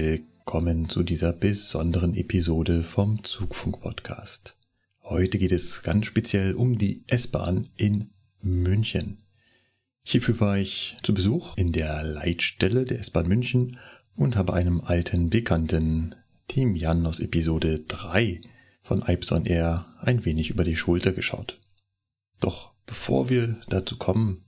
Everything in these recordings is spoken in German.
Willkommen zu dieser besonderen Episode vom Zugfunk-Podcast. Heute geht es ganz speziell um die S-Bahn in München. Hierfür war ich zu Besuch in der Leitstelle der S-Bahn München und habe einem alten Bekannten, Team Jan aus Episode 3 von Ipson Air, ein wenig über die Schulter geschaut. Doch bevor wir dazu kommen,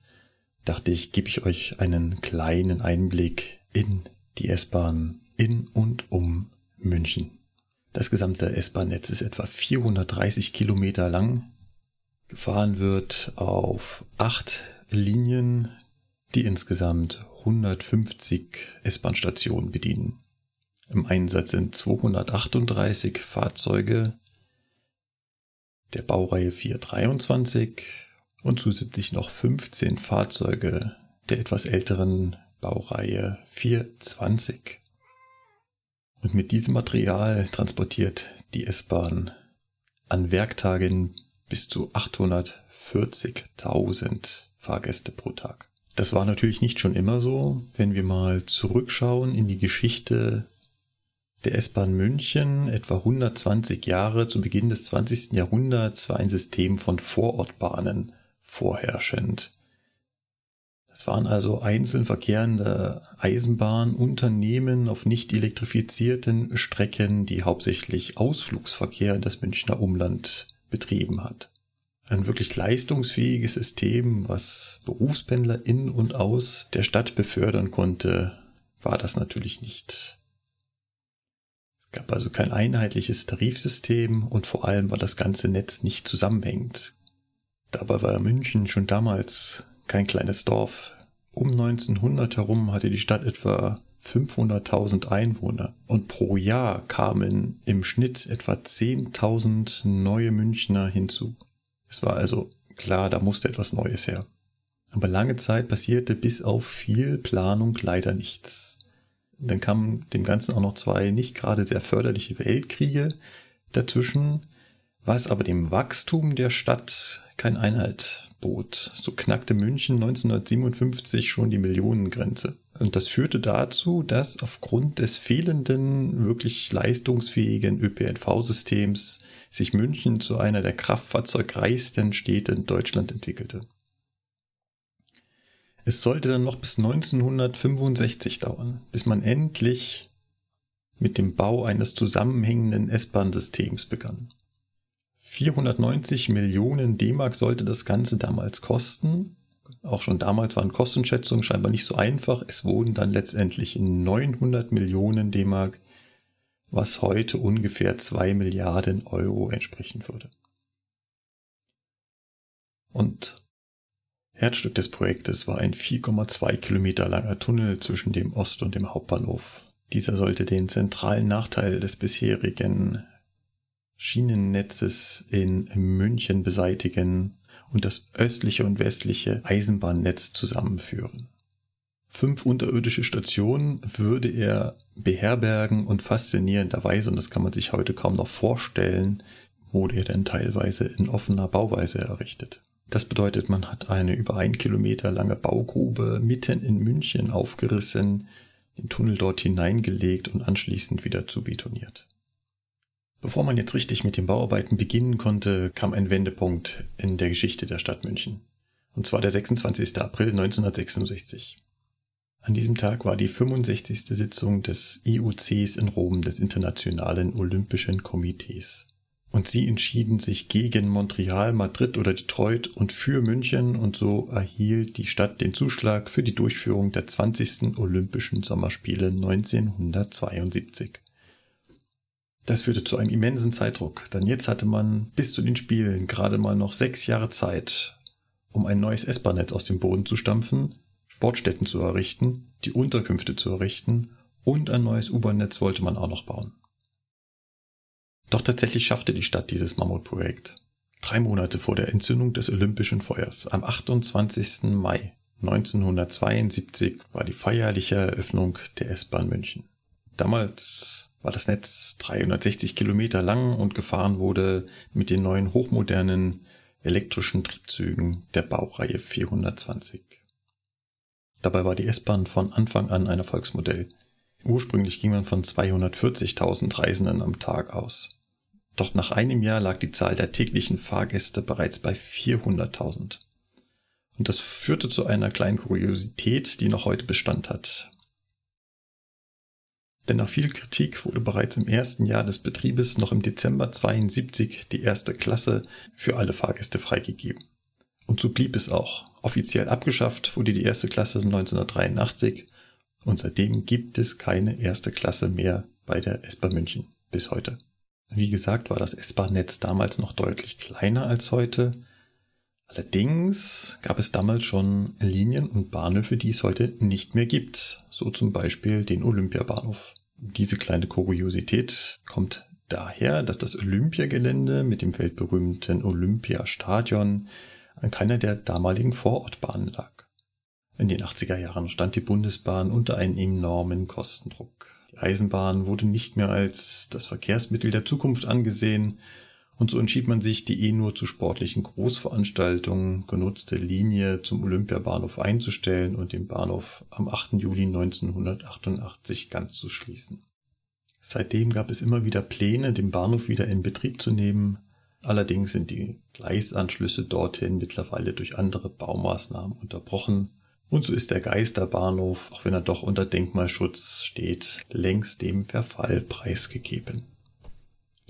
dachte ich, gebe ich euch einen kleinen Einblick in die S-Bahn in und um München. Das gesamte S-Bahn-Netz ist etwa 430 Kilometer lang. Gefahren wird auf acht Linien, die insgesamt 150 S-Bahn-Stationen bedienen. Im Einsatz sind 238 Fahrzeuge der Baureihe 423 und zusätzlich noch 15 Fahrzeuge der etwas älteren Baureihe 420. Und mit diesem Material transportiert die S-Bahn an Werktagen bis zu 840.000 Fahrgäste pro Tag. Das war natürlich nicht schon immer so. Wenn wir mal zurückschauen in die Geschichte der S-Bahn München, etwa 120 Jahre zu Beginn des 20. Jahrhunderts, war ein System von Vorortbahnen vorherrschend. Das waren also einzeln verkehrende Eisenbahnunternehmen auf nicht elektrifizierten Strecken, die hauptsächlich Ausflugsverkehr in das Münchner Umland betrieben hat ein wirklich leistungsfähiges System, was Berufspendler in und aus der Stadt befördern konnte, war das natürlich nicht. Es gab also kein einheitliches Tarifsystem und vor allem war das ganze Netz nicht zusammenhängend. Dabei war München schon damals kein kleines Dorf. Um 1900 herum hatte die Stadt etwa 500.000 Einwohner und pro Jahr kamen im Schnitt etwa 10.000 neue Münchner hinzu. Es war also klar, da musste etwas Neues her. Aber lange Zeit passierte bis auf viel Planung leider nichts. Dann kamen dem Ganzen auch noch zwei nicht gerade sehr förderliche Weltkriege dazwischen, was aber dem Wachstum der Stadt kein Einhalt bot. So knackte München 1957 schon die Millionengrenze. Und das führte dazu, dass aufgrund des fehlenden, wirklich leistungsfähigen ÖPNV-Systems sich München zu einer der kraftfahrzeugreichsten Städte in Deutschland entwickelte. Es sollte dann noch bis 1965 dauern, bis man endlich mit dem Bau eines zusammenhängenden S-Bahn-Systems begann. 490 Millionen D-Mark sollte das Ganze damals kosten. Auch schon damals waren Kostenschätzungen scheinbar nicht so einfach. Es wurden dann letztendlich 900 Millionen D-Mark was heute ungefähr zwei Milliarden Euro entsprechen würde. Und Herzstück des Projektes war ein 4,2 Kilometer langer Tunnel zwischen dem Ost- und dem Hauptbahnhof. Dieser sollte den zentralen Nachteil des bisherigen Schienennetzes in München beseitigen und das östliche und westliche Eisenbahnnetz zusammenführen. Fünf unterirdische Stationen würde er beherbergen und faszinierenderweise, und das kann man sich heute kaum noch vorstellen, wurde er dann teilweise in offener Bauweise errichtet. Das bedeutet, man hat eine über ein Kilometer lange Baugrube mitten in München aufgerissen, den Tunnel dort hineingelegt und anschließend wieder zu betoniert. Bevor man jetzt richtig mit den Bauarbeiten beginnen konnte, kam ein Wendepunkt in der Geschichte der Stadt München. Und zwar der 26. April 1966. An diesem Tag war die 65. Sitzung des IOCs in Rom des Internationalen Olympischen Komitees. Und sie entschieden sich gegen Montreal, Madrid oder Detroit und für München und so erhielt die Stadt den Zuschlag für die Durchführung der 20. Olympischen Sommerspiele 1972. Das führte zu einem immensen Zeitdruck, denn jetzt hatte man bis zu den Spielen gerade mal noch sechs Jahre Zeit, um ein neues S-Bahn-Netz aus dem Boden zu stampfen, Sportstätten zu errichten, die Unterkünfte zu errichten und ein neues U-Bahn-Netz wollte man auch noch bauen. Doch tatsächlich schaffte die Stadt dieses Mammutprojekt. Drei Monate vor der Entzündung des Olympischen Feuers, am 28. Mai 1972, war die feierliche Eröffnung der S-Bahn München. Damals war das Netz 360 Kilometer lang und gefahren wurde mit den neuen hochmodernen elektrischen Triebzügen der Baureihe 420. Dabei war die S-Bahn von Anfang an ein Erfolgsmodell. Ursprünglich ging man von 240.000 Reisenden am Tag aus. Doch nach einem Jahr lag die Zahl der täglichen Fahrgäste bereits bei 400.000. Und das führte zu einer kleinen Kuriosität, die noch heute Bestand hat. Denn nach viel Kritik wurde bereits im ersten Jahr des Betriebes noch im Dezember 72 die erste Klasse für alle Fahrgäste freigegeben. Und so blieb es auch. Offiziell abgeschafft wurde die erste Klasse 1983 und seitdem gibt es keine erste Klasse mehr bei der S-Bahn München bis heute. Wie gesagt, war das S-Bahn-Netz damals noch deutlich kleiner als heute. Allerdings gab es damals schon Linien und Bahnhöfe, die es heute nicht mehr gibt. So zum Beispiel den Olympiabahnhof. Diese kleine Kuriosität kommt daher, dass das Olympiagelände mit dem weltberühmten Olympiastadion an keiner der damaligen Vorortbahnen lag. In den 80er Jahren stand die Bundesbahn unter einem enormen Kostendruck. Die Eisenbahn wurde nicht mehr als das Verkehrsmittel der Zukunft angesehen und so entschied man sich, die eh nur zu sportlichen Großveranstaltungen genutzte Linie zum Olympiabahnhof einzustellen und den Bahnhof am 8. Juli 1988 ganz zu schließen. Seitdem gab es immer wieder Pläne, den Bahnhof wieder in Betrieb zu nehmen. Allerdings sind die Gleisanschlüsse dorthin mittlerweile durch andere Baumaßnahmen unterbrochen und so ist der Geisterbahnhof, auch wenn er doch unter Denkmalschutz steht, längst dem Verfall preisgegeben.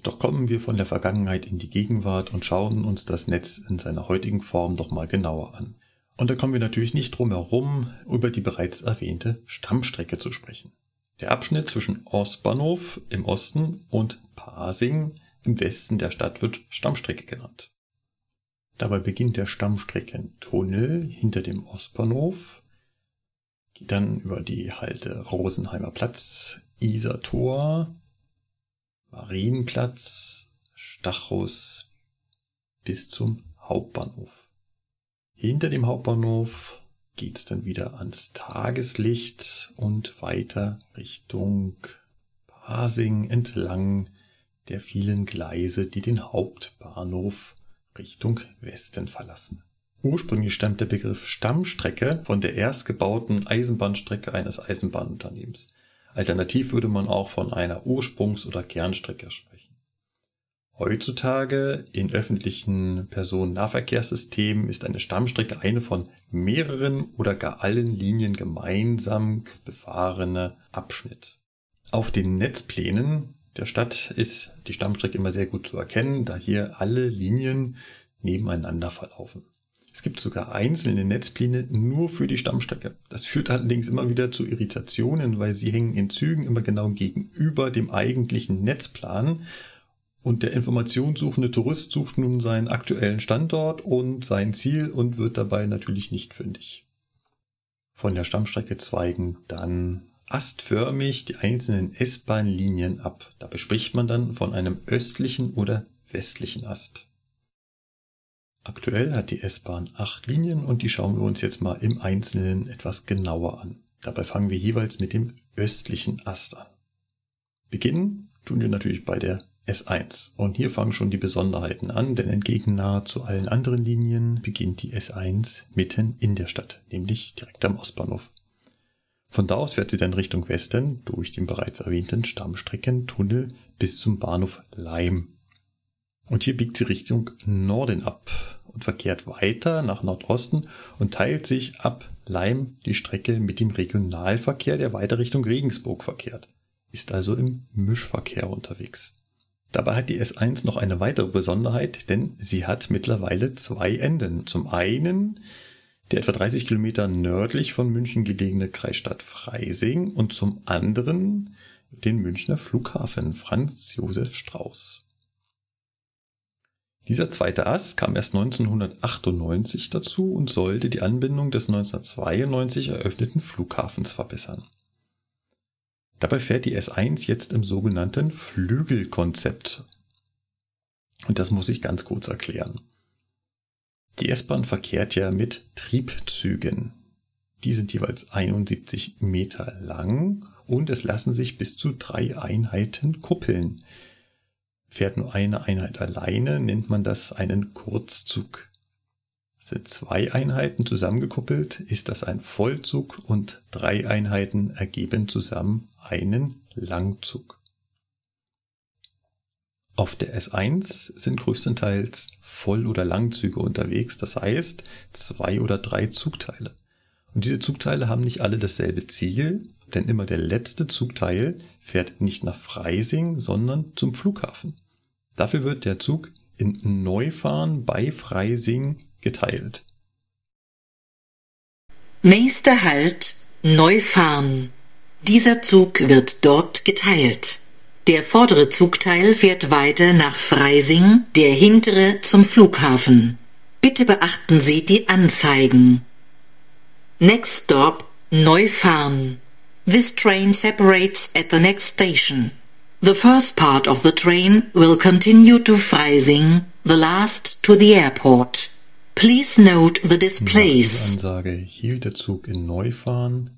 Doch kommen wir von der Vergangenheit in die Gegenwart und schauen uns das Netz in seiner heutigen Form doch mal genauer an. Und da kommen wir natürlich nicht drum herum, über die bereits erwähnte Stammstrecke zu sprechen. Der Abschnitt zwischen Ostbahnhof im Osten und Pasing im Westen der Stadt wird Stammstrecke genannt. Dabei beginnt der Stammstreckentunnel hinter dem Ostbahnhof, geht dann über die Halte Rosenheimer Platz, Isartor, Marienplatz, Stachus bis zum Hauptbahnhof. Hinter dem Hauptbahnhof geht's dann wieder ans Tageslicht und weiter Richtung Pasing entlang der vielen Gleise, die den Hauptbahnhof Richtung Westen verlassen. Ursprünglich stammt der Begriff Stammstrecke von der erst gebauten Eisenbahnstrecke eines Eisenbahnunternehmens. Alternativ würde man auch von einer Ursprungs- oder Kernstrecke sprechen. Heutzutage in öffentlichen Personennahverkehrssystemen ist eine Stammstrecke eine von mehreren oder gar allen Linien gemeinsam befahrene Abschnitt. Auf den Netzplänen der Stadt ist die Stammstrecke immer sehr gut zu erkennen, da hier alle Linien nebeneinander verlaufen. Es gibt sogar einzelne Netzpläne nur für die Stammstrecke. Das führt allerdings immer wieder zu Irritationen, weil sie hängen in Zügen immer genau gegenüber dem eigentlichen Netzplan. Und der informationssuchende Tourist sucht nun seinen aktuellen Standort und sein Ziel und wird dabei natürlich nicht fündig. Von der Stammstrecke zweigen dann astförmig die einzelnen S-Bahn-Linien ab. Dabei spricht man dann von einem östlichen oder westlichen Ast. Aktuell hat die S-Bahn acht Linien und die schauen wir uns jetzt mal im Einzelnen etwas genauer an. Dabei fangen wir jeweils mit dem östlichen Ast an. Beginnen tun wir natürlich bei der S1 und hier fangen schon die Besonderheiten an, denn entgegen nahezu allen anderen Linien beginnt die S1 mitten in der Stadt, nämlich direkt am Ostbahnhof. Von da aus fährt sie dann Richtung Westen durch den bereits erwähnten Stammstreckentunnel bis zum Bahnhof Leim. Und hier biegt sie Richtung Norden ab und verkehrt weiter nach Nordosten und teilt sich ab Leim die Strecke mit dem Regionalverkehr, der weiter Richtung Regensburg verkehrt. Ist also im Mischverkehr unterwegs. Dabei hat die S1 noch eine weitere Besonderheit, denn sie hat mittlerweile zwei Enden. Zum einen die etwa 30 Kilometer nördlich von München gelegene Kreisstadt Freising und zum anderen den Münchner Flughafen Franz Josef Strauß. Dieser zweite Ast kam erst 1998 dazu und sollte die Anbindung des 1992 eröffneten Flughafens verbessern. Dabei fährt die S1 jetzt im sogenannten Flügelkonzept. Und das muss ich ganz kurz erklären. Die S-Bahn verkehrt ja mit Triebzügen. Die sind jeweils 71 Meter lang und es lassen sich bis zu drei Einheiten kuppeln. Fährt nur eine Einheit alleine, nennt man das einen Kurzzug. Sind zwei Einheiten zusammengekuppelt, ist das ein Vollzug und drei Einheiten ergeben zusammen einen Langzug. Auf der S1 sind größtenteils Voll- oder Langzüge unterwegs, das heißt zwei oder drei Zugteile. Und diese Zugteile haben nicht alle dasselbe Ziel, denn immer der letzte Zugteil fährt nicht nach Freising, sondern zum Flughafen. Dafür wird der Zug in Neufahren bei Freising geteilt. Nächster Halt Neufahren. Dieser Zug wird dort geteilt. Der vordere Zugteil fährt weiter nach Freising, der hintere zum Flughafen. Bitte beachten Sie die Anzeigen. Next stop, Neufahren. This train separates at the next station. The first part of the train will continue to Freising, the last to the airport. Please note the displays. Ansage hielt der Zug in Neufahren.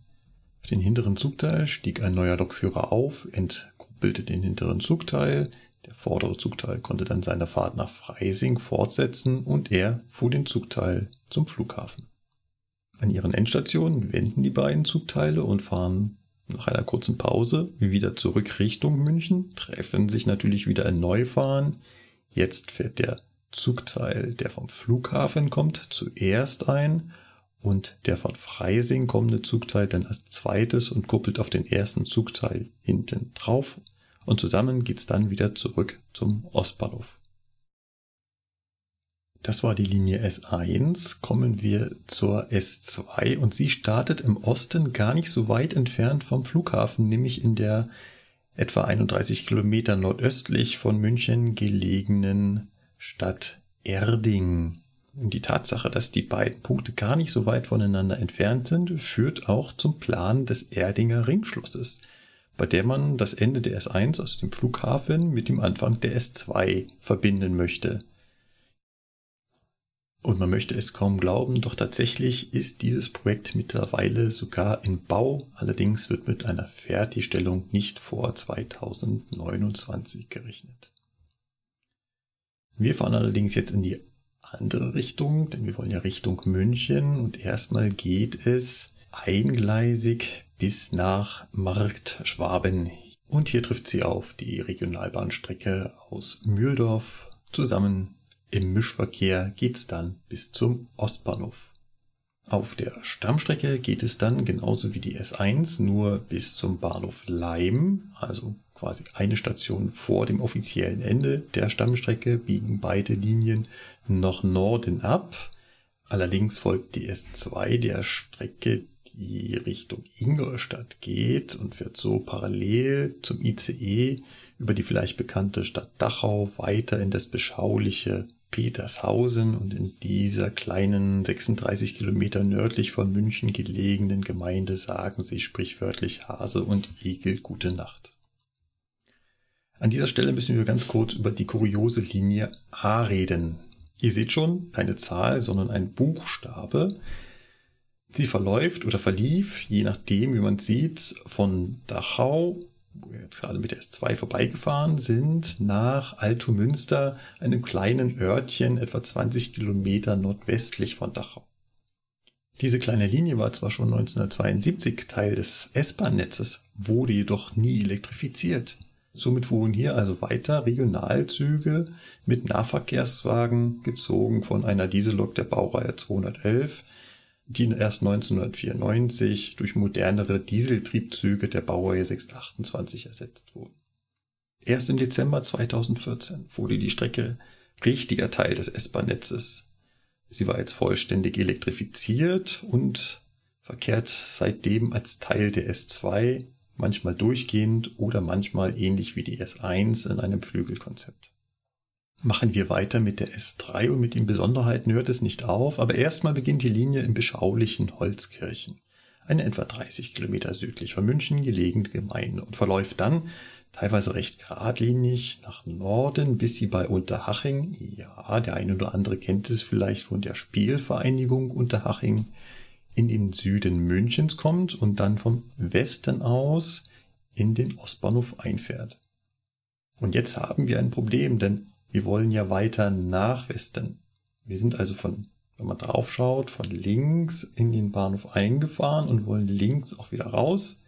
Auf den hinteren Zugteil stieg ein neuer Lokführer auf, entkuppelte den hinteren Zugteil. Der vordere Zugteil konnte dann seine Fahrt nach Freising fortsetzen und er fuhr den Zugteil zum Flughafen. An ihren Endstationen wenden die beiden Zugteile und fahren nach einer kurzen Pause wieder zurück Richtung München, treffen sich natürlich wieder in Neufahren. Jetzt fährt der Zugteil, der vom Flughafen kommt, zuerst ein und der von Freising kommende Zugteil dann als zweites und kuppelt auf den ersten Zugteil hinten drauf und zusammen geht's dann wieder zurück zum Ostbahnhof. Das war die Linie S1. Kommen wir zur S2 und sie startet im Osten gar nicht so weit entfernt vom Flughafen, nämlich in der etwa 31 Kilometer nordöstlich von München gelegenen Stadt Erding. Und die Tatsache, dass die beiden Punkte gar nicht so weit voneinander entfernt sind, führt auch zum Plan des Erdinger Ringschlosses, bei der man das Ende der S1, also dem Flughafen, mit dem Anfang der S2 verbinden möchte. Und man möchte es kaum glauben, doch tatsächlich ist dieses Projekt mittlerweile sogar in Bau, allerdings wird mit einer Fertigstellung nicht vor 2029 gerechnet. Wir fahren allerdings jetzt in die andere Richtung, denn wir wollen ja Richtung München und erstmal geht es eingleisig bis nach Marktschwaben. Und hier trifft sie auf die Regionalbahnstrecke aus Mühldorf zusammen im Mischverkehr geht's dann bis zum Ostbahnhof. Auf der Stammstrecke geht es dann genauso wie die S1 nur bis zum Bahnhof Leim, also quasi eine Station vor dem offiziellen Ende der Stammstrecke biegen beide Linien noch Norden ab. Allerdings folgt die S2 der Strecke, die Richtung Ingolstadt geht und wird so parallel zum ICE über die vielleicht bekannte Stadt Dachau weiter in das beschauliche Petershausen und in dieser kleinen 36 Kilometer nördlich von München gelegenen Gemeinde sagen sie sprichwörtlich Hase und Igel gute Nacht. An dieser Stelle müssen wir ganz kurz über die kuriose Linie A reden. Ihr seht schon, keine Zahl, sondern ein Buchstabe. Sie verläuft oder verlief, je nachdem, wie man sieht, von Dachau wo wir jetzt gerade mit der S2 vorbeigefahren sind, nach Altomünster, einem kleinen Örtchen etwa 20 Kilometer nordwestlich von Dachau. Diese kleine Linie war zwar schon 1972 Teil des S-Bahn-Netzes, wurde jedoch nie elektrifiziert. Somit fuhren hier also weiter Regionalzüge mit Nahverkehrswagen, gezogen von einer Diesellok der Baureihe 211, die erst 1994 durch modernere Dieseltriebzüge der Baureihe 628 ersetzt wurden. Erst im Dezember 2014 wurde die Strecke richtiger Teil des S-Bahn-Netzes. Sie war jetzt vollständig elektrifiziert und verkehrt seitdem als Teil der S2, manchmal durchgehend oder manchmal ähnlich wie die S1 in einem Flügelkonzept. Machen wir weiter mit der S3 und mit den Besonderheiten hört es nicht auf, aber erstmal beginnt die Linie im beschaulichen Holzkirchen, eine etwa 30 Kilometer südlich von München gelegene Gemeinde und verläuft dann teilweise recht geradlinig nach Norden, bis sie bei Unterhaching, ja, der eine oder andere kennt es vielleicht von der Spielvereinigung Unterhaching, in den Süden Münchens kommt und dann vom Westen aus in den Ostbahnhof einfährt. Und jetzt haben wir ein Problem, denn wir wollen ja weiter nach Westen. Wir sind also von, wenn man drauf schaut, von links in den Bahnhof eingefahren und wollen links auch wieder raus.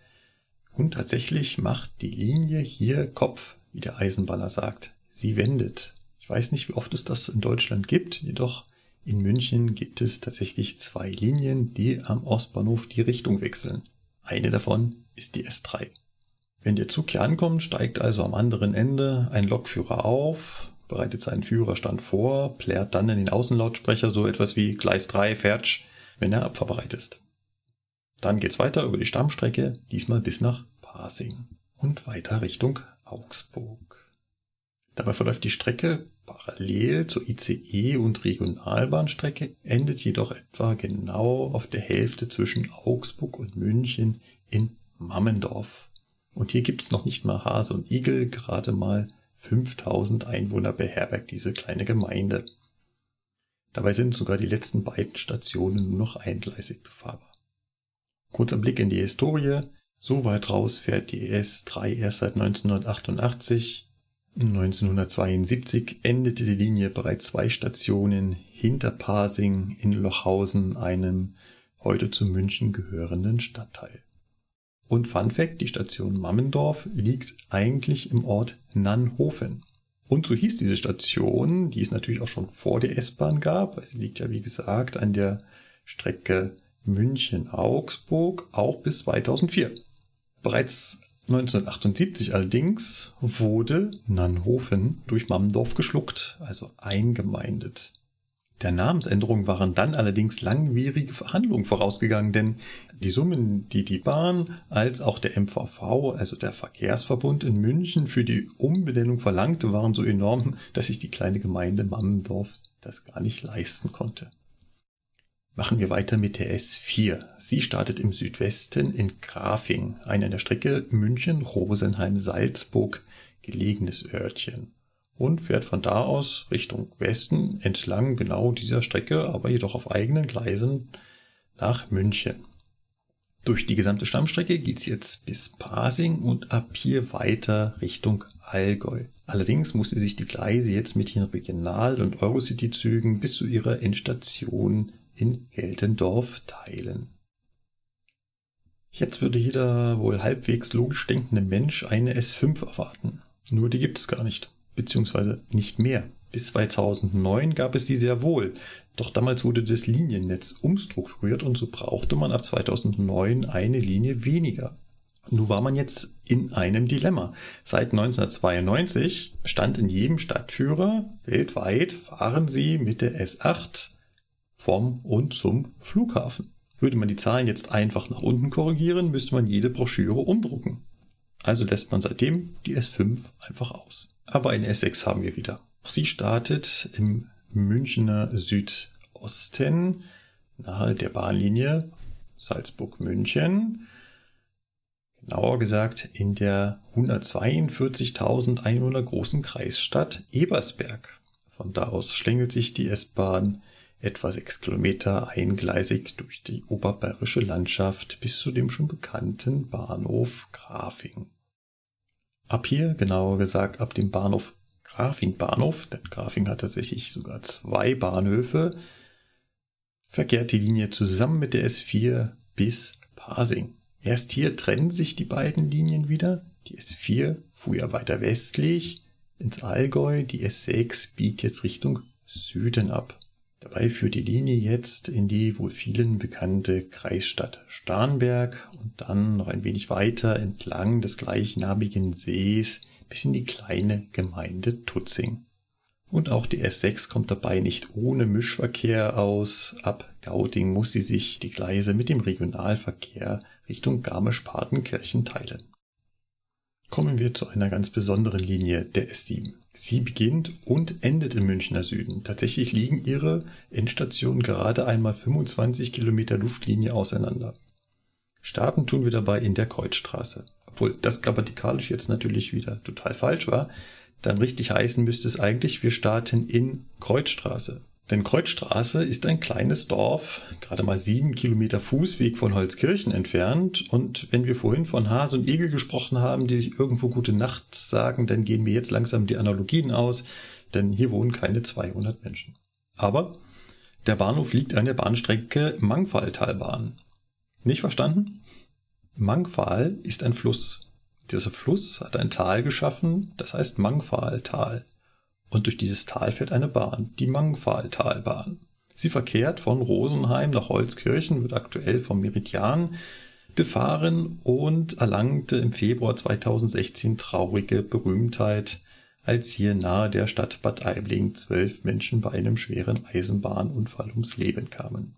Und tatsächlich macht die Linie hier Kopf, wie der Eisenbahner sagt. Sie wendet. Ich weiß nicht, wie oft es das in Deutschland gibt, jedoch in München gibt es tatsächlich zwei Linien, die am Ostbahnhof die Richtung wechseln. Eine davon ist die S3. Wenn der Zug hier ankommt, steigt also am anderen Ende ein Lokführer auf, bereitet seinen Führerstand vor, plärt dann in den Außenlautsprecher so etwas wie Gleis 3 Fertsch, wenn er abfahrbereit ist. Dann geht's weiter über die Stammstrecke, diesmal bis nach Pasing und weiter Richtung Augsburg. Dabei verläuft die Strecke parallel zur ICE und Regionalbahnstrecke, endet jedoch etwa genau auf der Hälfte zwischen Augsburg und München in Mammendorf. Und hier gibt's noch nicht mal Hase und Igel, gerade mal 5000 Einwohner beherbergt diese kleine Gemeinde. Dabei sind sogar die letzten beiden Stationen nur noch eingleisig befahrbar. Kurzer Blick in die Historie. So weit raus fährt die S3 erst seit 1988. 1972 endete die Linie bereits zwei Stationen hinter Pasing in Lochhausen, einem heute zu München gehörenden Stadtteil. Und Fun Fact, die Station Mammendorf liegt eigentlich im Ort Nannhofen. Und so hieß diese Station, die es natürlich auch schon vor der S-Bahn gab, weil sie liegt ja wie gesagt an der Strecke München-Augsburg auch bis 2004. Bereits 1978 allerdings wurde Nannhofen durch Mammendorf geschluckt, also eingemeindet. Der Namensänderung waren dann allerdings langwierige Verhandlungen vorausgegangen, denn die Summen, die die Bahn als auch der MVV, also der Verkehrsverbund in München, für die Umbenennung verlangte, waren so enorm, dass sich die kleine Gemeinde Mammendorf das gar nicht leisten konnte. Machen wir weiter mit der S4. Sie startet im Südwesten in Grafing, einer der Strecke München-Rosenheim-Salzburg gelegenes Örtchen und fährt von da aus Richtung Westen entlang genau dieser Strecke, aber jedoch auf eigenen Gleisen nach München. Durch die gesamte Stammstrecke geht's jetzt bis Pasing und ab hier weiter Richtung Allgäu. Allerdings musste sich die Gleise jetzt mit den Regional- und Eurocity-Zügen bis zu ihrer Endstation in Geltendorf teilen. Jetzt würde jeder wohl halbwegs logisch denkende Mensch eine S5 erwarten. Nur die gibt es gar nicht beziehungsweise nicht mehr. Bis 2009 gab es die sehr wohl, doch damals wurde das Liniennetz umstrukturiert und so brauchte man ab 2009 eine Linie weniger. Nun war man jetzt in einem Dilemma. Seit 1992 stand in jedem Stadtführer weltweit, fahren Sie mit der S8 vom und zum Flughafen. Würde man die Zahlen jetzt einfach nach unten korrigieren, müsste man jede Broschüre umdrucken. Also lässt man seitdem die S5 einfach aus. Aber eine S6 haben wir wieder. Sie startet im Münchner Südosten nahe der Bahnlinie Salzburg-München. Genauer gesagt in der 142.000 Einwohner großen Kreisstadt Ebersberg. Von da aus schlängelt sich die S-Bahn etwa sechs Kilometer eingleisig durch die oberbayerische Landschaft bis zu dem schon bekannten Bahnhof Grafing. Ab hier, genauer gesagt ab dem Bahnhof Grafing Bahnhof, denn Grafing hat tatsächlich sogar zwei Bahnhöfe, verkehrt die Linie zusammen mit der S4 bis Pasing. Erst hier trennen sich die beiden Linien wieder. Die S4 fuhr ja weiter westlich ins Allgäu, die S6 biegt jetzt Richtung Süden ab. Dabei führt die Linie jetzt in die wohl vielen bekannte Kreisstadt Starnberg und dann noch ein wenig weiter entlang des gleichnamigen Sees bis in die kleine Gemeinde Tutzing. Und auch die S6 kommt dabei nicht ohne Mischverkehr aus. Ab Gauting muss sie sich die Gleise mit dem Regionalverkehr Richtung Garmisch-Partenkirchen teilen. Kommen wir zu einer ganz besonderen Linie der S7. Sie beginnt und endet im Münchner Süden. Tatsächlich liegen ihre Endstationen gerade einmal 25 Kilometer Luftlinie auseinander. Starten tun wir dabei in der Kreuzstraße. Obwohl das grammatikalisch jetzt natürlich wieder total falsch war, dann richtig heißen müsste es eigentlich, wir starten in Kreuzstraße. Denn Kreuzstraße ist ein kleines Dorf, gerade mal sieben Kilometer Fußweg von Holzkirchen entfernt. Und wenn wir vorhin von Hase und Igel gesprochen haben, die sich irgendwo gute Nacht sagen, dann gehen mir jetzt langsam die Analogien aus, denn hier wohnen keine 200 Menschen. Aber der Bahnhof liegt an der Bahnstrecke Mangfalltalbahn. Nicht verstanden? Mangfall ist ein Fluss. Dieser Fluss hat ein Tal geschaffen, das heißt Mangfalltal und durch dieses Tal fährt eine Bahn, die Mangfalltalbahn. Sie verkehrt von Rosenheim nach Holzkirchen, wird aktuell vom Meridian befahren und erlangte im Februar 2016 traurige Berühmtheit, als hier nahe der Stadt Bad Aibling zwölf Menschen bei einem schweren Eisenbahnunfall ums Leben kamen.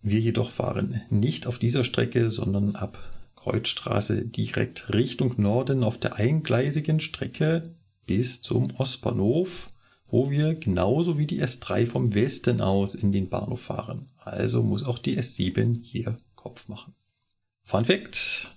Wir jedoch fahren nicht auf dieser Strecke, sondern ab Kreuzstraße direkt Richtung Norden auf der eingleisigen Strecke bis zum Ostbahnhof, wo wir genauso wie die S3 vom Westen aus in den Bahnhof fahren. Also muss auch die S7 hier Kopf machen. Fun Fact.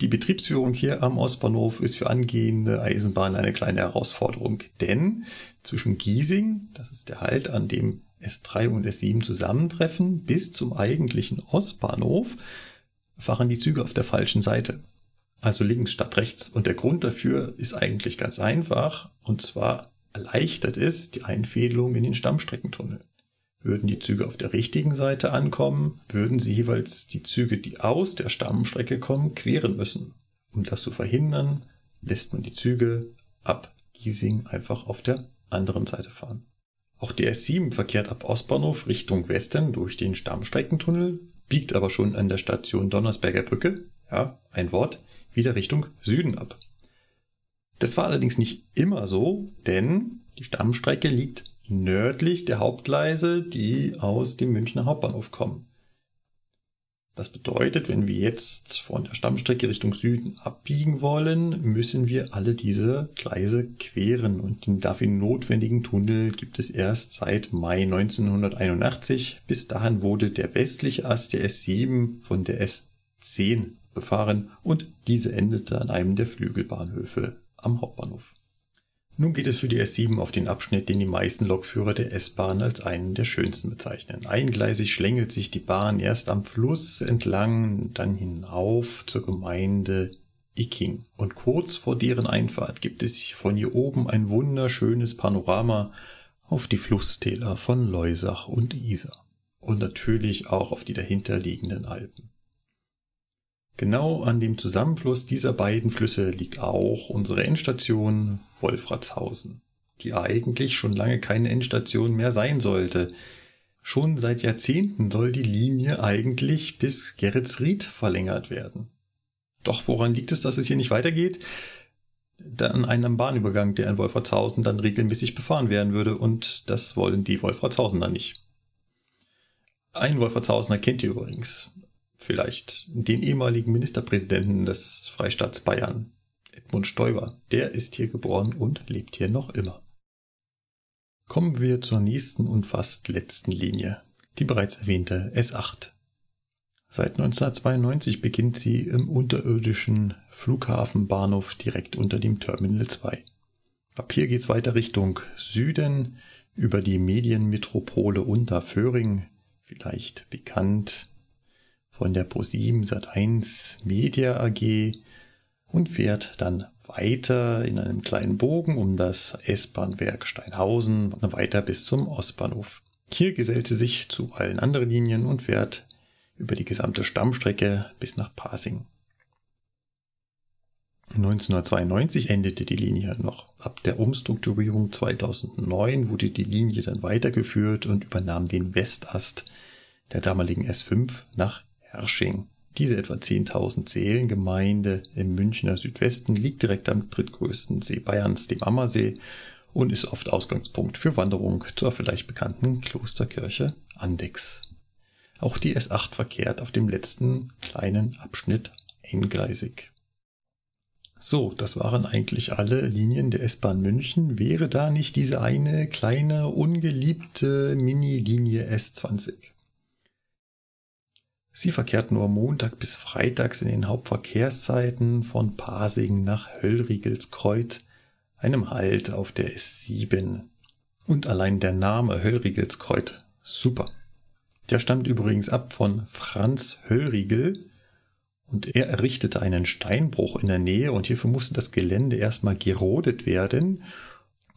Die Betriebsführung hier am Ostbahnhof ist für angehende Eisenbahn eine kleine Herausforderung, denn zwischen Giesing, das ist der Halt, an dem S3 und S7 zusammentreffen, bis zum eigentlichen Ostbahnhof fahren die Züge auf der falschen Seite also links statt rechts. Und der Grund dafür ist eigentlich ganz einfach, und zwar erleichtert es die Einfädelung in den Stammstreckentunnel. Würden die Züge auf der richtigen Seite ankommen, würden sie jeweils die Züge, die aus der Stammstrecke kommen, queren müssen. Um das zu verhindern, lässt man die Züge ab Giesing einfach auf der anderen Seite fahren. Auch der S7 verkehrt ab Ostbahnhof Richtung Westen durch den Stammstreckentunnel, biegt aber schon an der Station Donnersberger Brücke, ja, ein Wort, wieder Richtung Süden ab. Das war allerdings nicht immer so, denn die Stammstrecke liegt nördlich der Hauptgleise, die aus dem Münchner Hauptbahnhof kommen. Das bedeutet, wenn wir jetzt von der Stammstrecke Richtung Süden abbiegen wollen, müssen wir alle diese Gleise queren und den dafür notwendigen Tunnel gibt es erst seit Mai 1981. Bis dahin wurde der westliche Ast der S7 von der S10 befahren und diese endete an einem der Flügelbahnhöfe am Hauptbahnhof. Nun geht es für die S7 auf den Abschnitt, den die meisten Lokführer der S-Bahn als einen der schönsten bezeichnen. Eingleisig schlängelt sich die Bahn erst am Fluss entlang, dann hinauf zur Gemeinde Icking. Und kurz vor deren Einfahrt gibt es von hier oben ein wunderschönes Panorama auf die Flusstäler von Leusach und Isar. Und natürlich auch auf die dahinterliegenden Alpen. Genau an dem Zusammenfluss dieser beiden Flüsse liegt auch unsere Endstation Wolfratshausen, die eigentlich schon lange keine Endstation mehr sein sollte. Schon seit Jahrzehnten soll die Linie eigentlich bis Geretsried verlängert werden. Doch woran liegt es, dass es hier nicht weitergeht? An einem Bahnübergang, der in Wolfratshausen dann regelmäßig befahren werden würde und das wollen die Wolfratshausener nicht. Ein Wolfratshausener kennt ihr übrigens vielleicht den ehemaligen Ministerpräsidenten des Freistaats Bayern, Edmund Stoiber. Der ist hier geboren und lebt hier noch immer. Kommen wir zur nächsten und fast letzten Linie, die bereits erwähnte S8. Seit 1992 beginnt sie im unterirdischen Flughafenbahnhof direkt unter dem Terminal 2. Ab hier geht's weiter Richtung Süden über die Medienmetropole Unterföhring, vielleicht bekannt von der ProSieben Sat1 Media AG und fährt dann weiter in einem kleinen Bogen um das S-Bahnwerk Steinhausen weiter bis zum Ostbahnhof. Hier gesellt sie sich zu allen anderen Linien und fährt über die gesamte Stammstrecke bis nach Pasing. 1992 endete die Linie noch. Ab der Umstrukturierung 2009 wurde die Linie dann weitergeführt und übernahm den Westast der damaligen S5 nach Hersching. Diese etwa 10.000 Seelengemeinde im Münchner Südwesten liegt direkt am drittgrößten See Bayerns, dem Ammersee, und ist oft Ausgangspunkt für Wanderung zur vielleicht bekannten Klosterkirche Andex. Auch die S8 verkehrt auf dem letzten kleinen Abschnitt eingleisig. So, das waren eigentlich alle Linien der S-Bahn München. Wäre da nicht diese eine kleine, ungeliebte Mini-Linie S20? Sie verkehrt nur Montag bis Freitags in den Hauptverkehrszeiten von Pasing nach Höllriegelskreuz, einem Halt auf der S7. Und allein der Name Höllriegelskreuz, super. Der stammt übrigens ab von Franz Höllriegel, und er errichtete einen Steinbruch in der Nähe und hierfür musste das Gelände erstmal gerodet werden.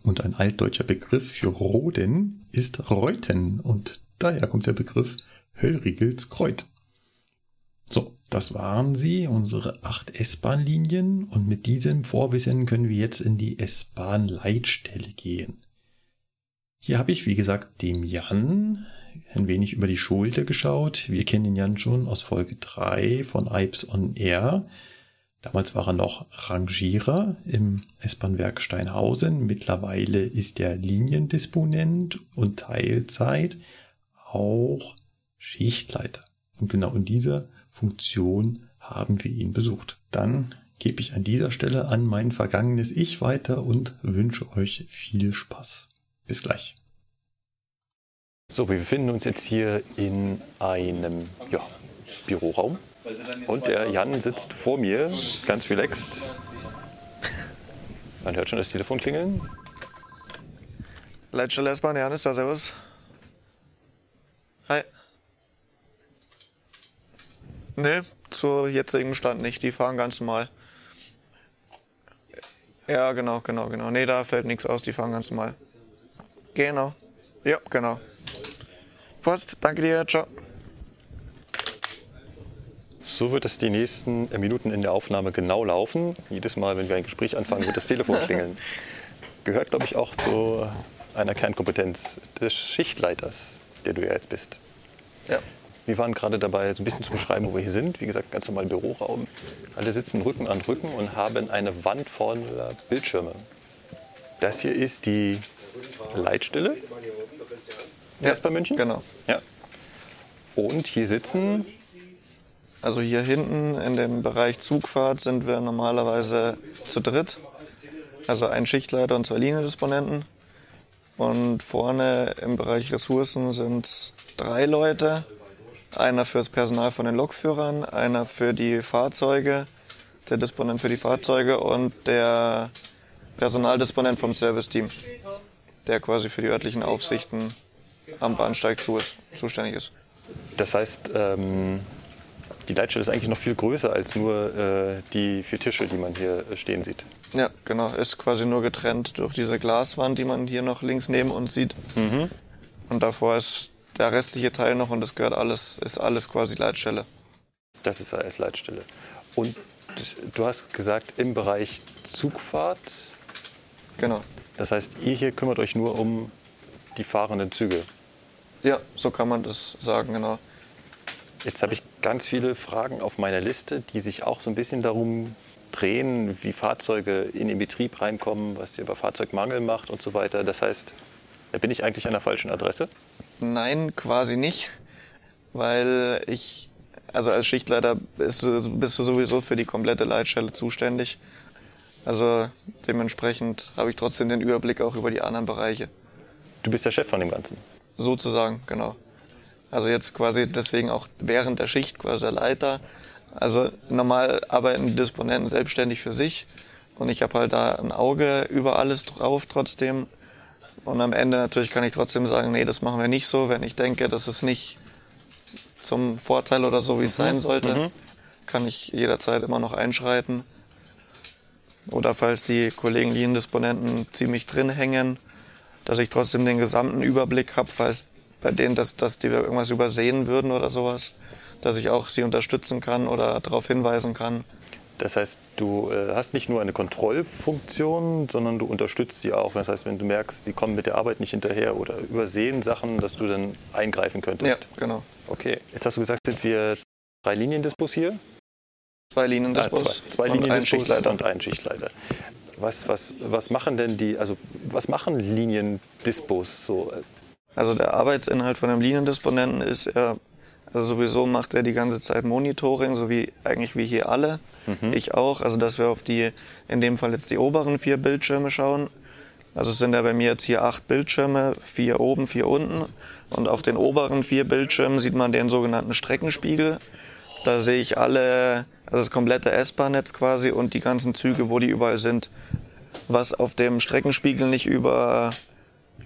Und ein altdeutscher Begriff für Roden ist Reuten und daher kommt der Begriff Höllriegels Kreuz. So, das waren sie, unsere acht S-Bahn-Linien und mit diesem Vorwissen können wir jetzt in die S-Bahn-Leitstelle gehen. Hier habe ich, wie gesagt, dem Jan ein wenig über die Schulter geschaut. Wir kennen ihn Jan schon aus Folge 3 von Ipes on Air. Damals war er noch Rangierer im S-Bahn-Werk Steinhausen. Mittlerweile ist er Liniendisponent und Teilzeit auch Schichtleiter. Und genau in dieser Funktion haben wir ihn besucht. Dann gebe ich an dieser Stelle an mein vergangenes Ich weiter und wünsche euch viel Spaß. Bis gleich. So, wir befinden uns jetzt hier in einem ja, Büroraum und der Jan sitzt vor mir, ganz relaxed. Man hört schon das Telefon klingeln. Leitstelle S-Bahn, Jan ist da, servus. Hi. Nee, zu jetzigen Stand nicht, die fahren ganz normal. Ja, genau, genau, genau. Nee, da fällt nichts aus, die fahren ganz normal. Genau. Ja, genau. Passt, danke dir, ciao. So wird es die nächsten Minuten in der Aufnahme genau laufen. Jedes Mal, wenn wir ein Gespräch anfangen, wird das Telefon klingeln. Gehört, glaube ich, auch zu einer Kernkompetenz des Schichtleiters, der du ja jetzt bist. Ja. Wir waren gerade dabei, so ein bisschen zu beschreiben, wo wir hier sind. Wie gesagt, ganz normal Büroraum. Alle sitzen Rücken an Rücken und haben eine Wand voller Bildschirme. Das hier ist die Leitstelle. Ja, bei München? Genau. Ja. Und hier sitzen Also hier hinten in dem Bereich Zugfahrt sind wir normalerweise zu dritt. Also ein Schichtleiter und zwei Liniendisponenten. Und vorne im Bereich Ressourcen sind drei Leute. Einer fürs Personal von den Lokführern, einer für die Fahrzeuge, der Disponent für die Fahrzeuge und der Personaldisponent vom Serviceteam, der quasi für die örtlichen Aufsichten am Bahnsteig zu ist, zuständig ist. Das heißt, ähm, die Leitstelle ist eigentlich noch viel größer als nur äh, die vier Tische, die man hier äh, stehen sieht. Ja, genau. Ist quasi nur getrennt durch diese Glaswand, die man hier noch links neben uns sieht. Und davor ist der restliche Teil noch und das gehört alles, ist alles quasi Leitstelle. Das ist als Leitstelle. Und du hast gesagt, im Bereich Zugfahrt, Genau. das heißt, ihr hier kümmert euch nur um die fahrenden Züge. Ja, so kann man das sagen, genau. Jetzt habe ich ganz viele Fragen auf meiner Liste, die sich auch so ein bisschen darum drehen, wie Fahrzeuge in den Betrieb reinkommen, was ihr bei Fahrzeugmangel macht und so weiter. Das heißt, bin ich eigentlich an der falschen Adresse. Nein, quasi nicht, weil ich, also als Schichtleiter bist du, bist du sowieso für die komplette Leitstelle zuständig. Also dementsprechend habe ich trotzdem den Überblick auch über die anderen Bereiche. Du bist der Chef von dem Ganzen. Sozusagen, genau. Also jetzt quasi deswegen auch während der Schicht quasi der Leiter. Also normal arbeiten die Disponenten selbstständig für sich und ich habe halt da ein Auge über alles drauf trotzdem. Und am Ende natürlich kann ich trotzdem sagen, nee, das machen wir nicht so, wenn ich denke, das ist nicht zum Vorteil oder so, wie es sein sollte, kann ich jederzeit immer noch einschreiten. Oder falls die Kollegen Liniendisponenten ziemlich drin hängen, dass ich trotzdem den gesamten Überblick habe, falls bei denen, dass, dass die irgendwas übersehen würden oder sowas, dass ich auch sie unterstützen kann oder darauf hinweisen kann. Das heißt, du äh, hast nicht nur eine Kontrollfunktion, sondern du unterstützt sie auch. Das heißt, wenn du merkst, sie kommen mit der Arbeit nicht hinterher oder übersehen Sachen, dass du dann eingreifen könntest. Ja, genau. Okay, jetzt hast du gesagt, sind wir drei Liniendispos hier? Zwei Linien des Ah, Bus zwei, zwei und ein Liniendispos Schichtleiter. und ein Schichtleiter. Was, was, was machen denn die, also was machen Liniendispos so? Also der Arbeitsinhalt von einem Liniendisponenten ist, er Also sowieso macht er die ganze Zeit Monitoring, so wie eigentlich wie hier alle. Ich auch. Also dass wir auf die, in dem Fall jetzt die oberen vier Bildschirme schauen. Also es sind ja bei mir jetzt hier acht Bildschirme, vier oben, vier unten. Und auf den oberen vier Bildschirmen sieht man den sogenannten Streckenspiegel. Da sehe ich alle, also das komplette S-Bahn-Netz quasi und die ganzen Züge, wo die überall sind. Was auf dem Streckenspiegel nicht über,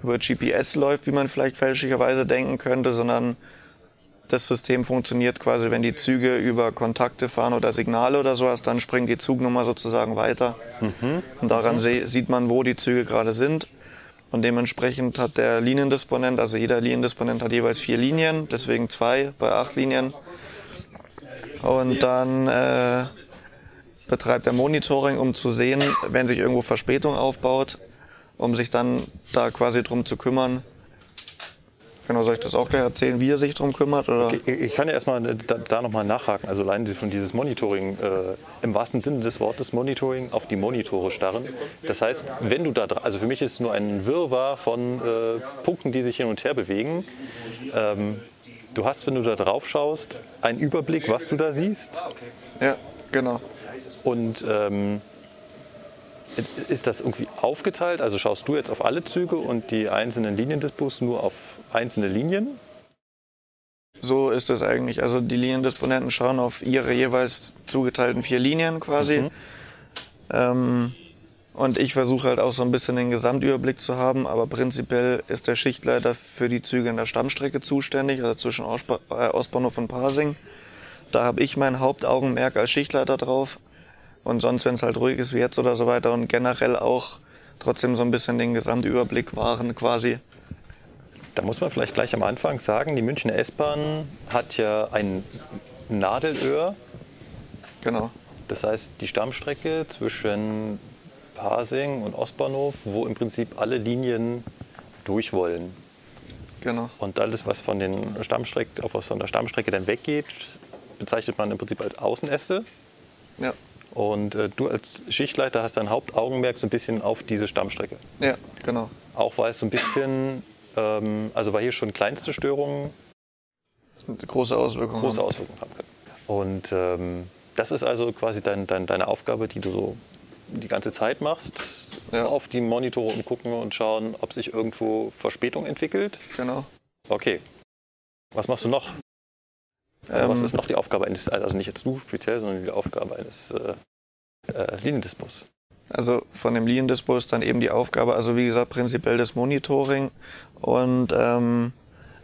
über GPS läuft, wie man vielleicht fälschlicherweise denken könnte, sondern das System funktioniert quasi, wenn die Züge über Kontakte fahren oder Signale oder sowas, dann springt die Zugnummer sozusagen weiter. Und daran se- sieht man, wo die Züge gerade sind. Und dementsprechend hat der Liniendisponent, also jeder Liniendisponent hat jeweils vier Linien, deswegen zwei bei acht Linien. Und dann äh, betreibt er Monitoring, um zu sehen, wenn sich irgendwo Verspätung aufbaut, um sich dann da quasi drum zu kümmern. Genau, soll ich das auch gleich erzählen, wie er sich drum kümmert? Oder? Ich, ich kann ja erstmal da, da nochmal nachhaken. Also allein schon dieses Monitoring, äh, im wahrsten Sinne des Wortes Monitoring, auf die Monitore starren. Das heißt, wenn du da, also für mich ist es nur ein Wirrwarr von äh, Punkten, die sich hin und her bewegen. Ähm, du hast, wenn du da drauf schaust, einen Überblick, was du da siehst. Ja, genau. Und ähm, ist das irgendwie aufgeteilt? Also schaust du jetzt auf alle Züge und die einzelnen Liniendispos nur auf einzelne Linien? So ist es eigentlich. Also die Liniendisponenten schauen auf ihre jeweils zugeteilten vier Linien quasi. Ähm, und ich versuche halt auch so ein bisschen den Gesamtüberblick zu haben, aber prinzipiell ist der Schichtleiter für die Züge in der Stammstrecke zuständig, also zwischen Ostba äh, Ostbahnhof und Parsing. Da habe ich mein Hauptaugenmerk als Schichtleiter drauf. Und sonst, wenn es halt ruhig ist wie jetzt oder so weiter und generell auch trotzdem so ein bisschen den Gesamtüberblick wahren quasi. Da muss man vielleicht gleich am Anfang sagen, die Münchner S-Bahn hat ja ein Nadelöhr. Genau. Das heißt, die Stammstrecke zwischen Pasing und Ostbahnhof, wo im Prinzip alle Linien durch wollen. Genau. Und alles, was von, den Stammstreck, was von der Stammstrecke dann weggeht, bezeichnet man im Prinzip als Außenäste. Ja. Und äh, du als Schichtleiter hast dein Hauptaugenmerk so ein bisschen auf diese Stammstrecke. Ja, genau. Auch weil es so ein bisschen, ähm, also weil hier schon kleinste Störungen Große Auswirkungen. große haben. Auswirkungen haben können. Und ähm, das ist also quasi dein, dein, deine Aufgabe, die du so die ganze Zeit machst. Ja. Auf die Monitore und gucken und schauen, ob sich irgendwo Verspätung entwickelt. Genau. Okay. Was machst du noch? Ähm, Was ist noch die Aufgabe eines, also nicht jetzt du speziell, sondern die Aufgabe eines äh, äh, Liniendispos? Also von dem Liniendispo ist dann eben die Aufgabe, also wie gesagt, prinzipiell das Monitoring und ähm,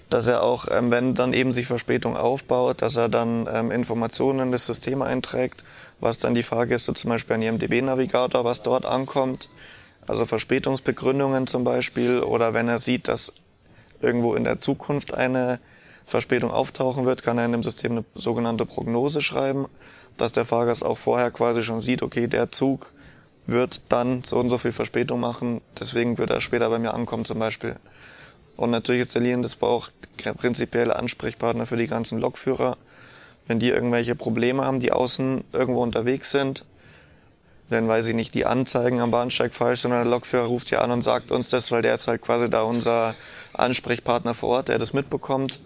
dass er auch, ähm, wenn dann eben sich Verspätung aufbaut, dass er dann ähm, Informationen in das System einträgt, was dann die Fahrgäste zum Beispiel an ihrem DB-Navigator, was dort ankommt, also Verspätungsbegründungen zum Beispiel, oder wenn er sieht, dass irgendwo in der Zukunft eine Verspätung auftauchen wird, kann er in dem System eine sogenannte Prognose schreiben, dass der Fahrgast auch vorher quasi schon sieht, okay, der Zug wird dann so und so viel Verspätung machen, deswegen wird er später bei mir ankommen zum Beispiel. Und natürlich ist der Liniendispo auch prinzipiell Ansprechpartner für die ganzen Lokführer. Wenn die irgendwelche Probleme haben, die außen irgendwo unterwegs sind, wenn, weiß ich nicht, die Anzeigen am Bahnsteig falsch sondern der Lokführer ruft ja an und sagt uns das, weil der ist halt quasi da unser Ansprechpartner vor Ort, der das mitbekommt.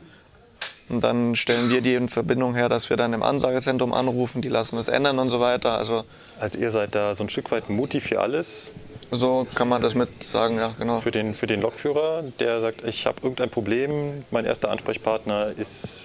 Und dann stellen wir die in Verbindung her, dass wir dann im Ansagezentrum anrufen, die lassen es ändern und so weiter. Also Also ihr seid da so ein Stück weit Mutti für alles. So kann man das mit sagen, ja, genau. Für den, für den Lokführer, der sagt, ich habe irgendein Problem, mein erster Ansprechpartner ist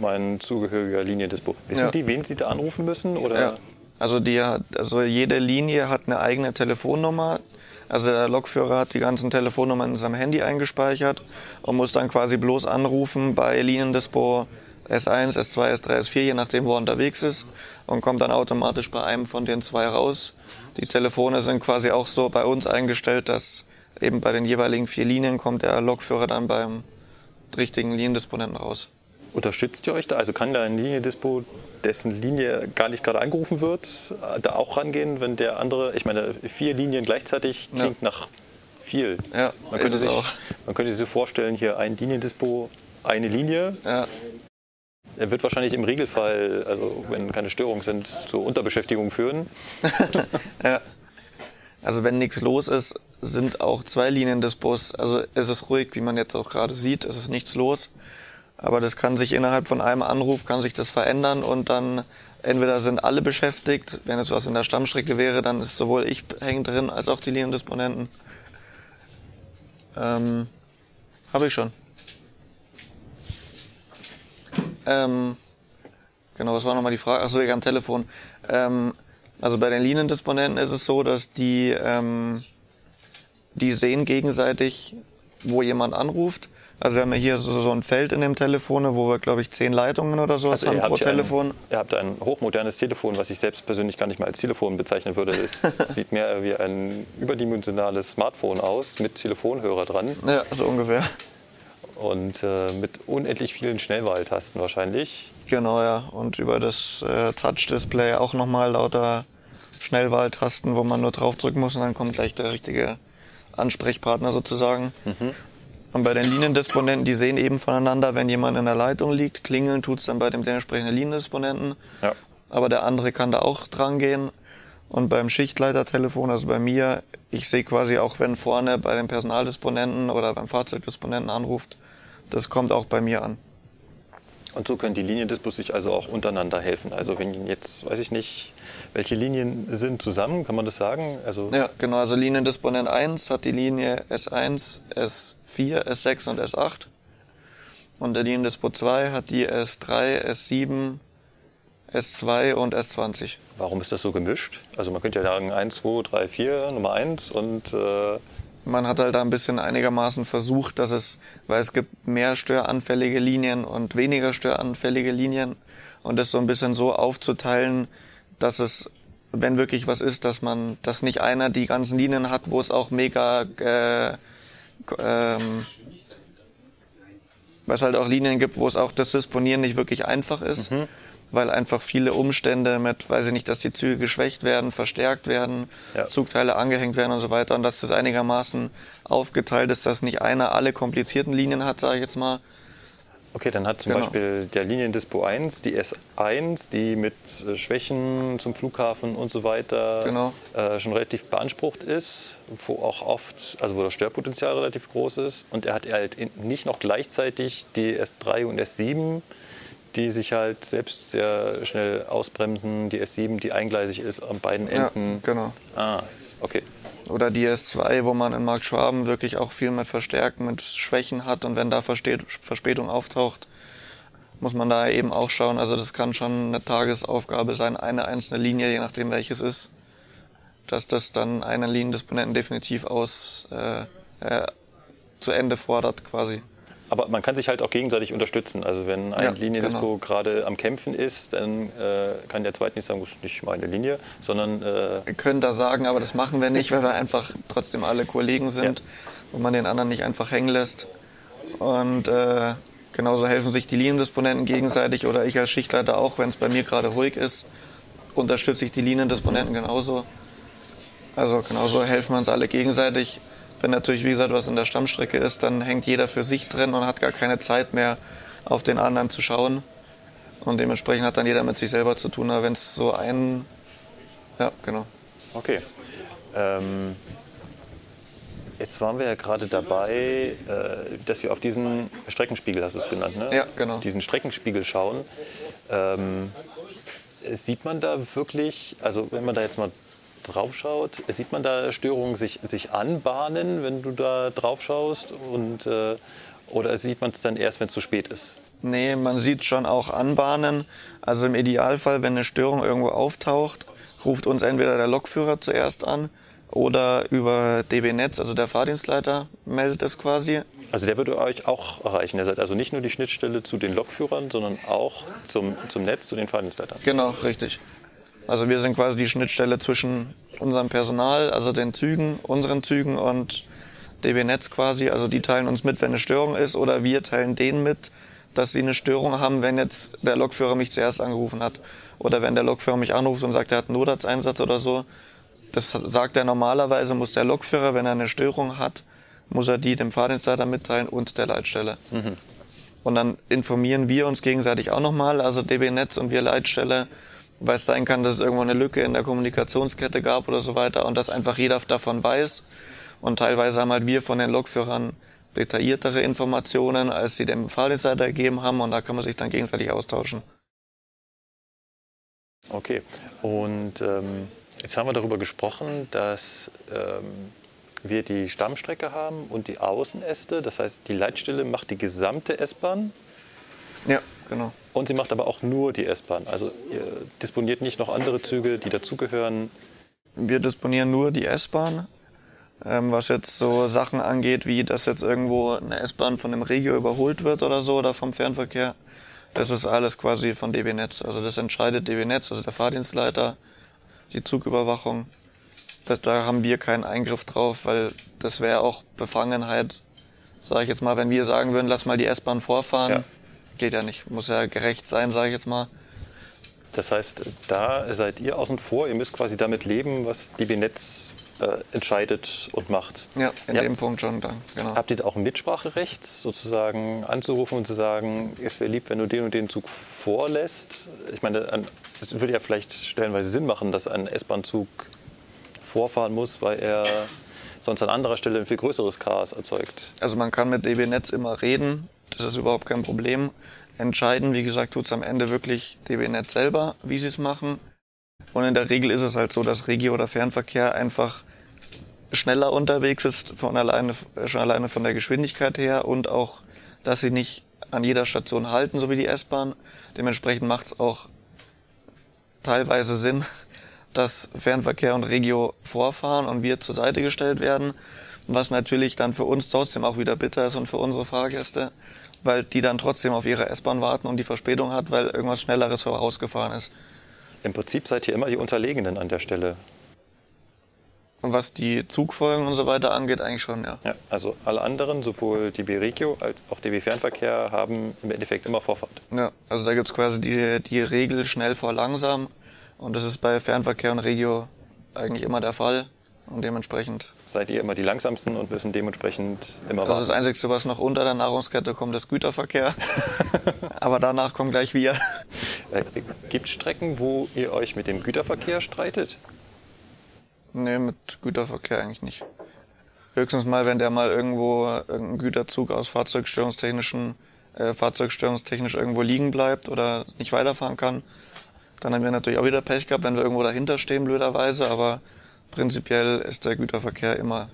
mein zugehöriger Liniendispo. Wissen Ja. die, wen sie da anrufen müssen? Oder? Ja. Also, die also jede Linie hat eine eigene Telefonnummer. Also der Lokführer hat die ganzen Telefonnummern in seinem Handy eingespeichert und muss dann quasi bloß anrufen bei Liniendispo S1, S2, S3, S4, je nachdem, wo er unterwegs ist und kommt dann automatisch bei einem von den zwei raus. Die Telefone sind quasi auch so bei uns eingestellt, dass eben bei den jeweiligen vier Linien kommt der Lokführer dann beim richtigen Liniendisponenten raus. Unterstützt ihr euch da? Also kann da ein Liniendispo, dessen Linie gar nicht gerade angerufen wird, da auch rangehen, wenn der andere, ich meine, vier Linien gleichzeitig Ja. klingt nach viel. Ja, man könnte, sich, auch. man könnte sich so vorstellen, hier ein Liniendispo, eine Linie. Ja, Er wird wahrscheinlich im Regelfall, also wenn keine Störungen sind, zur Unterbeschäftigung führen. Ja. Also wenn nichts los ist, sind auch zwei Linien des Bus. Also es ist ruhig, wie man jetzt auch gerade sieht, es ist nichts los. Aber das kann sich innerhalb von einem Anruf, kann sich das verändern und dann entweder sind alle beschäftigt, wenn es was in der Stammstrecke wäre, dann ist sowohl ich hängen drin als auch die Liniendisponenten. Ähm, Habe ich schon. Ähm, genau, was war nochmal die Frage? Achso, wegen am Telefon. Ähm, also bei den Liniendisponenten ist es so, dass die, ähm, die sehen gegenseitig, wo jemand anruft. Also wir haben ja hier so, so ein Feld in dem Telefon, wo wir, glaube ich, zehn Leitungen oder so Also haben pro Telefon. ein, ihr habt ein hochmodernes Telefon, was ich selbst persönlich gar nicht mal als Telefon bezeichnen würde. Es sieht mehr wie ein überdimensionales Smartphone aus mit Telefonhörer dran Ja, so ungefähr. Und äh, mit unendlich vielen Schnellwahltasten wahrscheinlich. Genau, ja. Und über das äh, Touch-Display auch nochmal lauter Schnellwahltasten, wo man nur draufdrücken muss und dann kommt gleich der richtige Ansprechpartner sozusagen. Und bei den Liniendisponenten, die sehen eben voneinander, wenn jemand in der Leitung liegt, klingeln tut's dann bei dem dementsprechenden Liniendisponenten. Ja. Aber der andere kann da auch dran gehen. Und beim Schichtleitertelefon, also bei mir, ich sehe quasi auch, wenn vorne bei dem Personaldisponenten oder beim Fahrzeugdisponenten anruft, das kommt auch bei mir an. Und so können die Liniendispos sich also auch untereinander helfen. Also wenn jetzt, weiß ich nicht, welche Linien sind zusammen, kann man das sagen? Also Ja, genau. Also Liniendisponent 1 hat die Linie S1, S4, S6 und S8. Und der Liniendispo 2 hat die S3, S7, S2 und S20. warum ist das so gemischt? Also man könnte ja sagen 1, 2, 3, 4, Nummer 1 und äh, Man hat halt da ein bisschen einigermaßen versucht, dass es, weil es gibt mehr störanfällige Linien und weniger störanfällige Linien und das so ein bisschen so aufzuteilen, dass es, wenn wirklich was ist, dass man, dass nicht einer die ganzen Linien hat, wo es auch mega, äh, ähm, weil es halt auch Linien gibt, wo es auch das Disponieren nicht wirklich einfach ist, weil einfach viele Umstände mit, weiß ich nicht, dass die Züge geschwächt werden, verstärkt werden, Ja. Zugteile angehängt werden und so weiter und dass das einigermaßen aufgeteilt ist, dass nicht einer alle komplizierten Linien hat, sage ich jetzt mal. Okay, dann hat zum Genau. Beispiel der Liniendispo 1, die S1, die mit äh, Schwächen zum Flughafen und so weiter Genau. äh, schon relativ beansprucht ist, wo auch oft, also wo das Störpotenzial relativ groß ist. Und er hat halt nicht noch gleichzeitig die S3 und S7, die sich halt selbst sehr schnell ausbremsen. Die S7, die eingleisig ist an beiden Ja, Enden. genau. Ah, okay. Oder die S2, wo man in Markt Schwaben wirklich auch viel mit Verstärken, mit Schwächen hat und wenn da Verspätung auftaucht, muss man da eben auch schauen. Also das kann schon eine Tagesaufgabe sein, eine einzelne Linie, je nachdem welches ist, dass das dann einen Liniendisponenten definitiv aus äh, äh, zu Ende fordert quasi. Aber man kann sich halt auch gegenseitig unterstützen. Also wenn ein Ja, Liniendispo genau. gerade am Kämpfen ist, dann äh, kann der zweite nicht sagen, das ist nicht meine Linie, sondern äh, Wir können da sagen, aber das machen wir nicht, weil wir einfach trotzdem alle Kollegen sind Ja. und man den anderen nicht einfach hängen lässt. Und äh, genauso helfen sich die Liniendisponenten gegenseitig oder ich als Schichtleiter auch, wenn es bei mir gerade ruhig ist, unterstütze ich die Liniendisponenten genauso. Also genauso helfen wir uns alle gegenseitig. Wenn natürlich, wie gesagt, was in der Stammstrecke ist, dann hängt jeder für sich drin und hat gar keine Zeit mehr, auf den anderen zu schauen. Und dementsprechend hat dann jeder mit sich selber zu tun. Aber wenn es so ein... Ja, genau. okay. Ähm, jetzt waren wir ja gerade dabei, äh, dass wir auf diesen Streckenspiegel, hast du es genannt, ne? Ja, genau. Diesen Streckenspiegel schauen. Ähm, sieht man da wirklich, also wenn man da jetzt mal drauf schaut, sieht man da Störungen sich, sich anbahnen, wenn du da drauf schaust? Und, äh, oder sieht man es dann erst, wenn es zu spät ist? Nee, man sieht schon auch Anbahnen. Also im Idealfall, wenn eine Störung irgendwo auftaucht, ruft uns entweder der Lokführer zuerst an oder über DB Netz, also der Fahrdienstleiter, meldet es quasi. Also der würde euch auch erreichen. Ihr seid also nicht nur die Schnittstelle zu den Lokführern, sondern auch zum, zum Netz, zu den Fahrdienstleitern. Genau, richtig. Also wir sind quasi die Schnittstelle zwischen unserem Personal, also den Zügen, unseren Zügen und DB Netz quasi. Also die teilen uns mit, wenn eine Störung ist oder wir teilen denen mit, dass sie eine Störung haben, wenn jetzt der Lokführer mich zuerst angerufen hat. Oder wenn der Lokführer mich anruft und sagt, er hat einen Notarzteinsatz oder so. Das sagt er normalerweise, muss der Lokführer, wenn er eine Störung hat, muss er die dem Fahrdienstleiter mitteilen und der Leitstelle. Und dann informieren wir uns gegenseitig auch nochmal, also DB Netz und wir Leitstelle, weil es sein kann, dass es irgendwo eine Lücke in der Kommunikationskette gab oder so weiter und dass einfach jeder davon weiß. Und teilweise haben halt wir von den Lokführern detailliertere Informationen, als sie dem Fahrdienstleiter gegeben haben und da kann man sich dann gegenseitig austauschen. Okay, und ähm, jetzt haben wir darüber gesprochen, dass ähm, wir die Stammstrecke haben und die Außenäste. Das heißt, die Leitstelle macht die gesamte S-Bahn. Ja, genau. Und sie macht aber auch nur die S-Bahn. Also ihr disponiert nicht noch andere Züge, die dazugehören. Wir disponieren nur die S-Bahn. Ähm, was jetzt so Sachen angeht, wie dass jetzt irgendwo eine S-Bahn von dem Regio überholt wird oder so oder vom Fernverkehr, das ist alles quasi von DB Netz. Also das entscheidet DB Netz, also der Fahrdienstleiter, die Zugüberwachung. Das, da haben wir keinen Eingriff drauf, weil das wäre auch Befangenheit, sage ich jetzt mal, wenn wir sagen würden, lass mal die S-Bahn vorfahren. Ja. Geht ja nicht. Muss ja gerecht sein, sage ich jetzt mal. Das heißt, da seid ihr außen vor. Ihr müsst quasi damit leben, was DB Netz äh, entscheidet und macht. Ja, in Ja. dem Punkt schon dann, genau. Habt ihr da auch ein Mitspracherecht, sozusagen anzurufen und zu sagen, es wäre lieb, wenn du den und den Zug vorlässt? Ich meine, ein- es würde ja vielleicht stellenweise Sinn machen, dass ein S-Bahn-Zug vorfahren muss, weil er sonst an anderer Stelle ein viel größeres Chaos erzeugt. Also man kann mit DB Netz immer reden, das ist überhaupt kein Problem. Entscheiden, wie gesagt, tut's am Ende wirklich DB Netz selber, wie sie es machen. Und in der Regel ist es halt so, dass Regio- oder Fernverkehr einfach schneller unterwegs ist, von alleine, schon alleine von der Geschwindigkeit her und auch, dass sie nicht an jeder Station halten, so wie die S-Bahn. Dementsprechend macht's auch teilweise Sinn, dass Fernverkehr und Regio vorfahren und wir zur Seite gestellt werden. Was natürlich dann für uns trotzdem auch wieder bitter ist und für unsere Fahrgäste, weil die dann trotzdem auf ihre S-Bahn warten und die Verspätung hat, weil irgendwas Schnelleres vorausgefahren ist. Im Prinzip seid ihr immer die Unterlegenen an der Stelle. Und was die Zugfolgen und so weiter angeht, eigentlich schon, ja. Ja, also alle anderen, sowohl DB Regio als auch DB Fernverkehr, haben im Endeffekt immer Vorfahrt. Ja, also da gibt's quasi die, die Regel schnell vor langsam. Und das ist bei Fernverkehr und Regio eigentlich immer der Fall. Und dementsprechend. Seid ihr immer die langsamsten und müssen dementsprechend immer Also das warten. Einzige, was noch unter der Nahrungskette kommt, ist Güterverkehr. Aber danach kommen gleich wir. Äh, Gibt Strecken, wo ihr euch mit dem Güterverkehr streitet? Nee, mit Güterverkehr eigentlich nicht. Höchstens mal, wenn der mal irgendwo irgendein Güterzug aus fahrzeugstörungstechnischen, äh, fahrzeugstörungstechnisch irgendwo liegen bleibt oder nicht weiterfahren kann. Dann haben wir natürlich auch wieder Pech gehabt, wenn wir irgendwo dahinter stehen, blöderweise, aber prinzipiell ist der Güterverkehr immer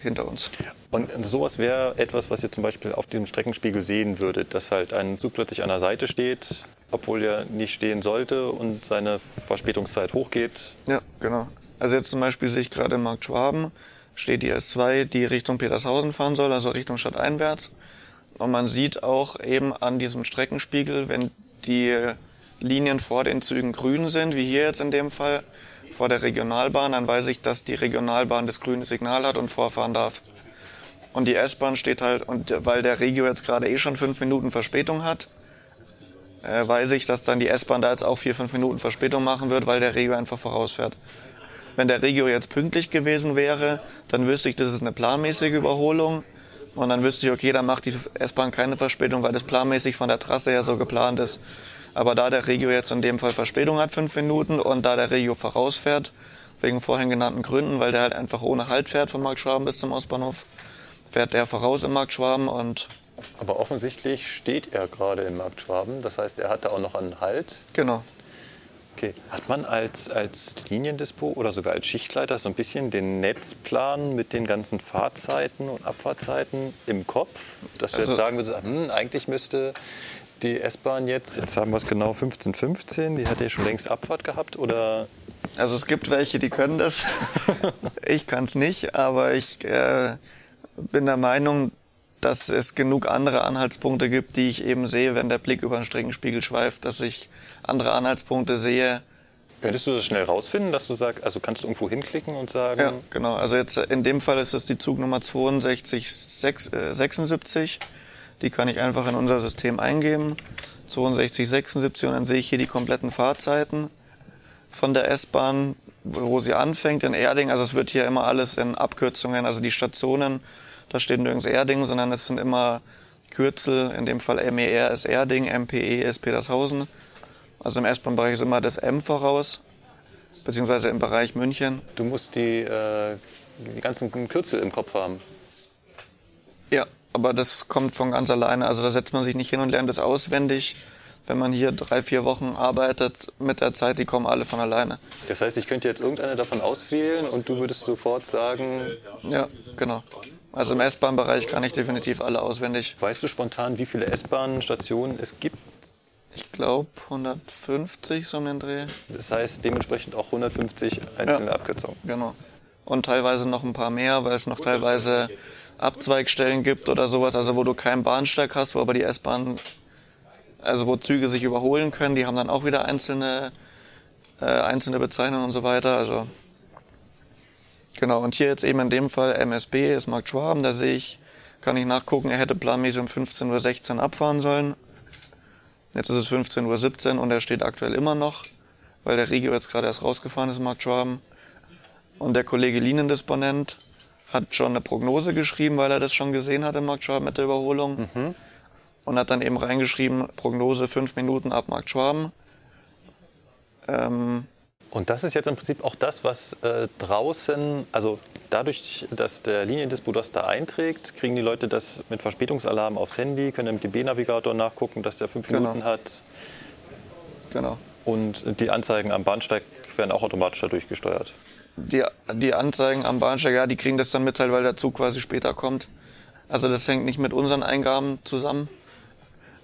hinter uns. Und sowas wäre etwas, was ihr zum Beispiel auf dem Streckenspiegel sehen würdet, dass halt ein Zug plötzlich an der Seite steht, obwohl er nicht stehen sollte und seine Verspätungszeit hochgeht. Ja, genau. Also jetzt zum Beispiel sehe ich gerade in Markt Schwaben, steht die S2, die Richtung Petershausen fahren soll, also Richtung Stadt einwärts. Und man sieht auch eben an diesem Streckenspiegel, wenn die Linien vor den Zügen grün sind, wie hier jetzt in dem Fall, vor der Regionalbahn, dann weiß ich, dass die Regionalbahn das grüne Signal hat und vorfahren darf. Und die S-Bahn steht halt, und weil der Regio jetzt gerade eh schon fünf Minuten Verspätung hat, äh, weiß ich, dass dann die S-Bahn da jetzt auch vier, fünf Minuten Verspätung machen wird, weil der Regio einfach vorausfährt. Wenn der Regio jetzt pünktlich gewesen wäre, dann wüsste ich, das ist eine planmäßige Überholung. Und dann wüsste ich, okay, dann macht die S-Bahn keine Verspätung, weil das planmäßig von der Trasse her so geplant ist. Aber da der Regio jetzt in dem Fall Verspätung hat, fünf Minuten, und da der Regio vorausfährt, wegen vorhin genannten Gründen, weil der halt einfach ohne Halt fährt von Markt Schwaben bis zum Ostbahnhof, fährt der voraus im Markt Schwaben und Aber offensichtlich steht er gerade im Markt Schwaben. Das heißt, er hatte auch noch einen Halt. genau. Okay. Hat man als, als Liniendispo oder sogar als Schichtleiter so ein bisschen den Netzplan mit den ganzen Fahrzeiten und Abfahrtzeiten im Kopf? Dass du Also- jetzt sagen würdest, hm, eigentlich müsste die S-Bahn jetzt, jetzt haben wir es genau 15.15, die hat ja schon längst Abfahrt gehabt oder Also es gibt welche, die können das. ich kann es nicht, aber ich äh, bin der Meinung, dass es genug andere Anhaltspunkte gibt, die ich eben sehe, wenn der Blick über den Streckenspiegel schweift, dass ich andere Anhaltspunkte sehe. könntest du das schnell rausfinden, dass du sagst, also kannst du irgendwo hinklicken und sagen, Ja, genau. Also jetzt äh, in dem Fall ist es die Zugnummer 6276. Die kann ich einfach in unser System eingeben. 6276 und dann sehe ich hier die kompletten Fahrzeiten von der S-Bahn, wo sie anfängt in Erding. Also es wird hier immer alles in Abkürzungen, also die Stationen, da steht nirgends Erding, sondern es sind immer Kürzel. In dem Fall MER ist Erding, MPE ist Petershausen. Also im S-Bahn-Bereich ist immer das M voraus, beziehungsweise im Bereich München. du musst die, äh, die ganzen Kürzel im Kopf haben. Aber das kommt von ganz alleine. Also da setzt man sich nicht hin und lernt es auswendig. Wenn man hier drei, vier Wochen arbeitet mit der Zeit, die kommen alle von alleine. Das heißt, ich könnte jetzt irgendeine davon auswählen und du würdest sofort sagen, Ja, genau. Also im S-Bahn-Bereich kann ich definitiv alle auswendig. weißt du spontan, wie viele S-Bahn-Stationen es gibt? Ich glaube 150 so um den Dreh. Das heißt dementsprechend auch 150 einzelne Ja. Abkürzungen. Genau. Und teilweise noch ein paar mehr, weil es noch teilweise Abzweigstellen gibt oder sowas, also wo du keinen Bahnsteig hast, wo aber die S-Bahn, also wo Züge sich überholen können, die haben dann auch wieder einzelne, äh, einzelne Bezeichnungen und so weiter. Also genau. Und hier jetzt eben in dem Fall MSB ist Markt Schwaben. Da sehe ich, kann ich nachgucken, er hätte planmäßig um 15.16 Uhr abfahren sollen. Jetzt ist es 15.17 Uhr und er steht aktuell immer noch, weil der Regio jetzt gerade erst rausgefahren ist, Markt Schwaben. Und der Kollege Liniendisponent hat schon eine Prognose geschrieben, weil er das schon gesehen hat im Markt Schwaben mit der Überholung. Und hat dann eben reingeschrieben, Prognose fünf Minuten ab Markt Schwaben. Ähm, Und das ist jetzt im Prinzip auch das, was äh, draußen, also dadurch, dass der Liniendispo das da einträgt, kriegen die Leute das mit Verspätungsalarm aufs Handy, können im DB-Navigator nachgucken, dass der fünf Genau. Minuten hat. genau. Und die Anzeigen am Bahnsteig werden auch automatisch dadurch gesteuert. Die, die Anzeigen am Bahnsteig, ja, die kriegen das dann mitteilt, weil der Zug quasi später kommt. Also das hängt nicht mit unseren Eingaben zusammen.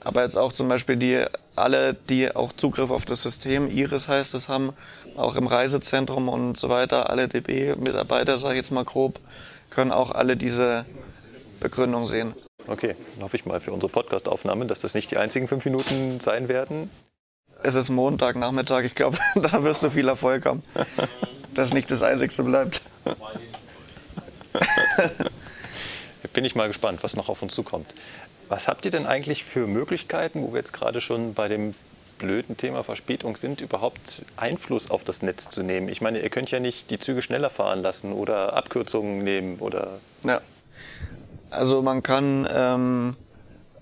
Aber jetzt auch zum Beispiel die, alle, die auch Zugriff auf das System, Iris heißt es, haben, auch im Reisezentrum und so weiter, alle DB-Mitarbeiter, sage ich jetzt mal grob, können auch alle diese Begründung sehen. Okay, dann hoffe ich mal für unsere Podcast-Aufnahme, dass das nicht die einzigen fünf Minuten sein werden. Es ist Montag, Nachmittag, ich glaube, da wirst du viel Erfolg haben. Dass nicht das Einzigste bleibt. Bin ich mal gespannt, was noch auf uns zukommt. Was habt ihr denn eigentlich für Möglichkeiten, wo wir jetzt gerade schon bei dem blöden Thema Verspätung sind, überhaupt Einfluss auf das Netz zu nehmen? Ich meine, ihr könnt ja nicht die Züge schneller fahren lassen oder Abkürzungen nehmen oder Ja. Also man kann, ähm,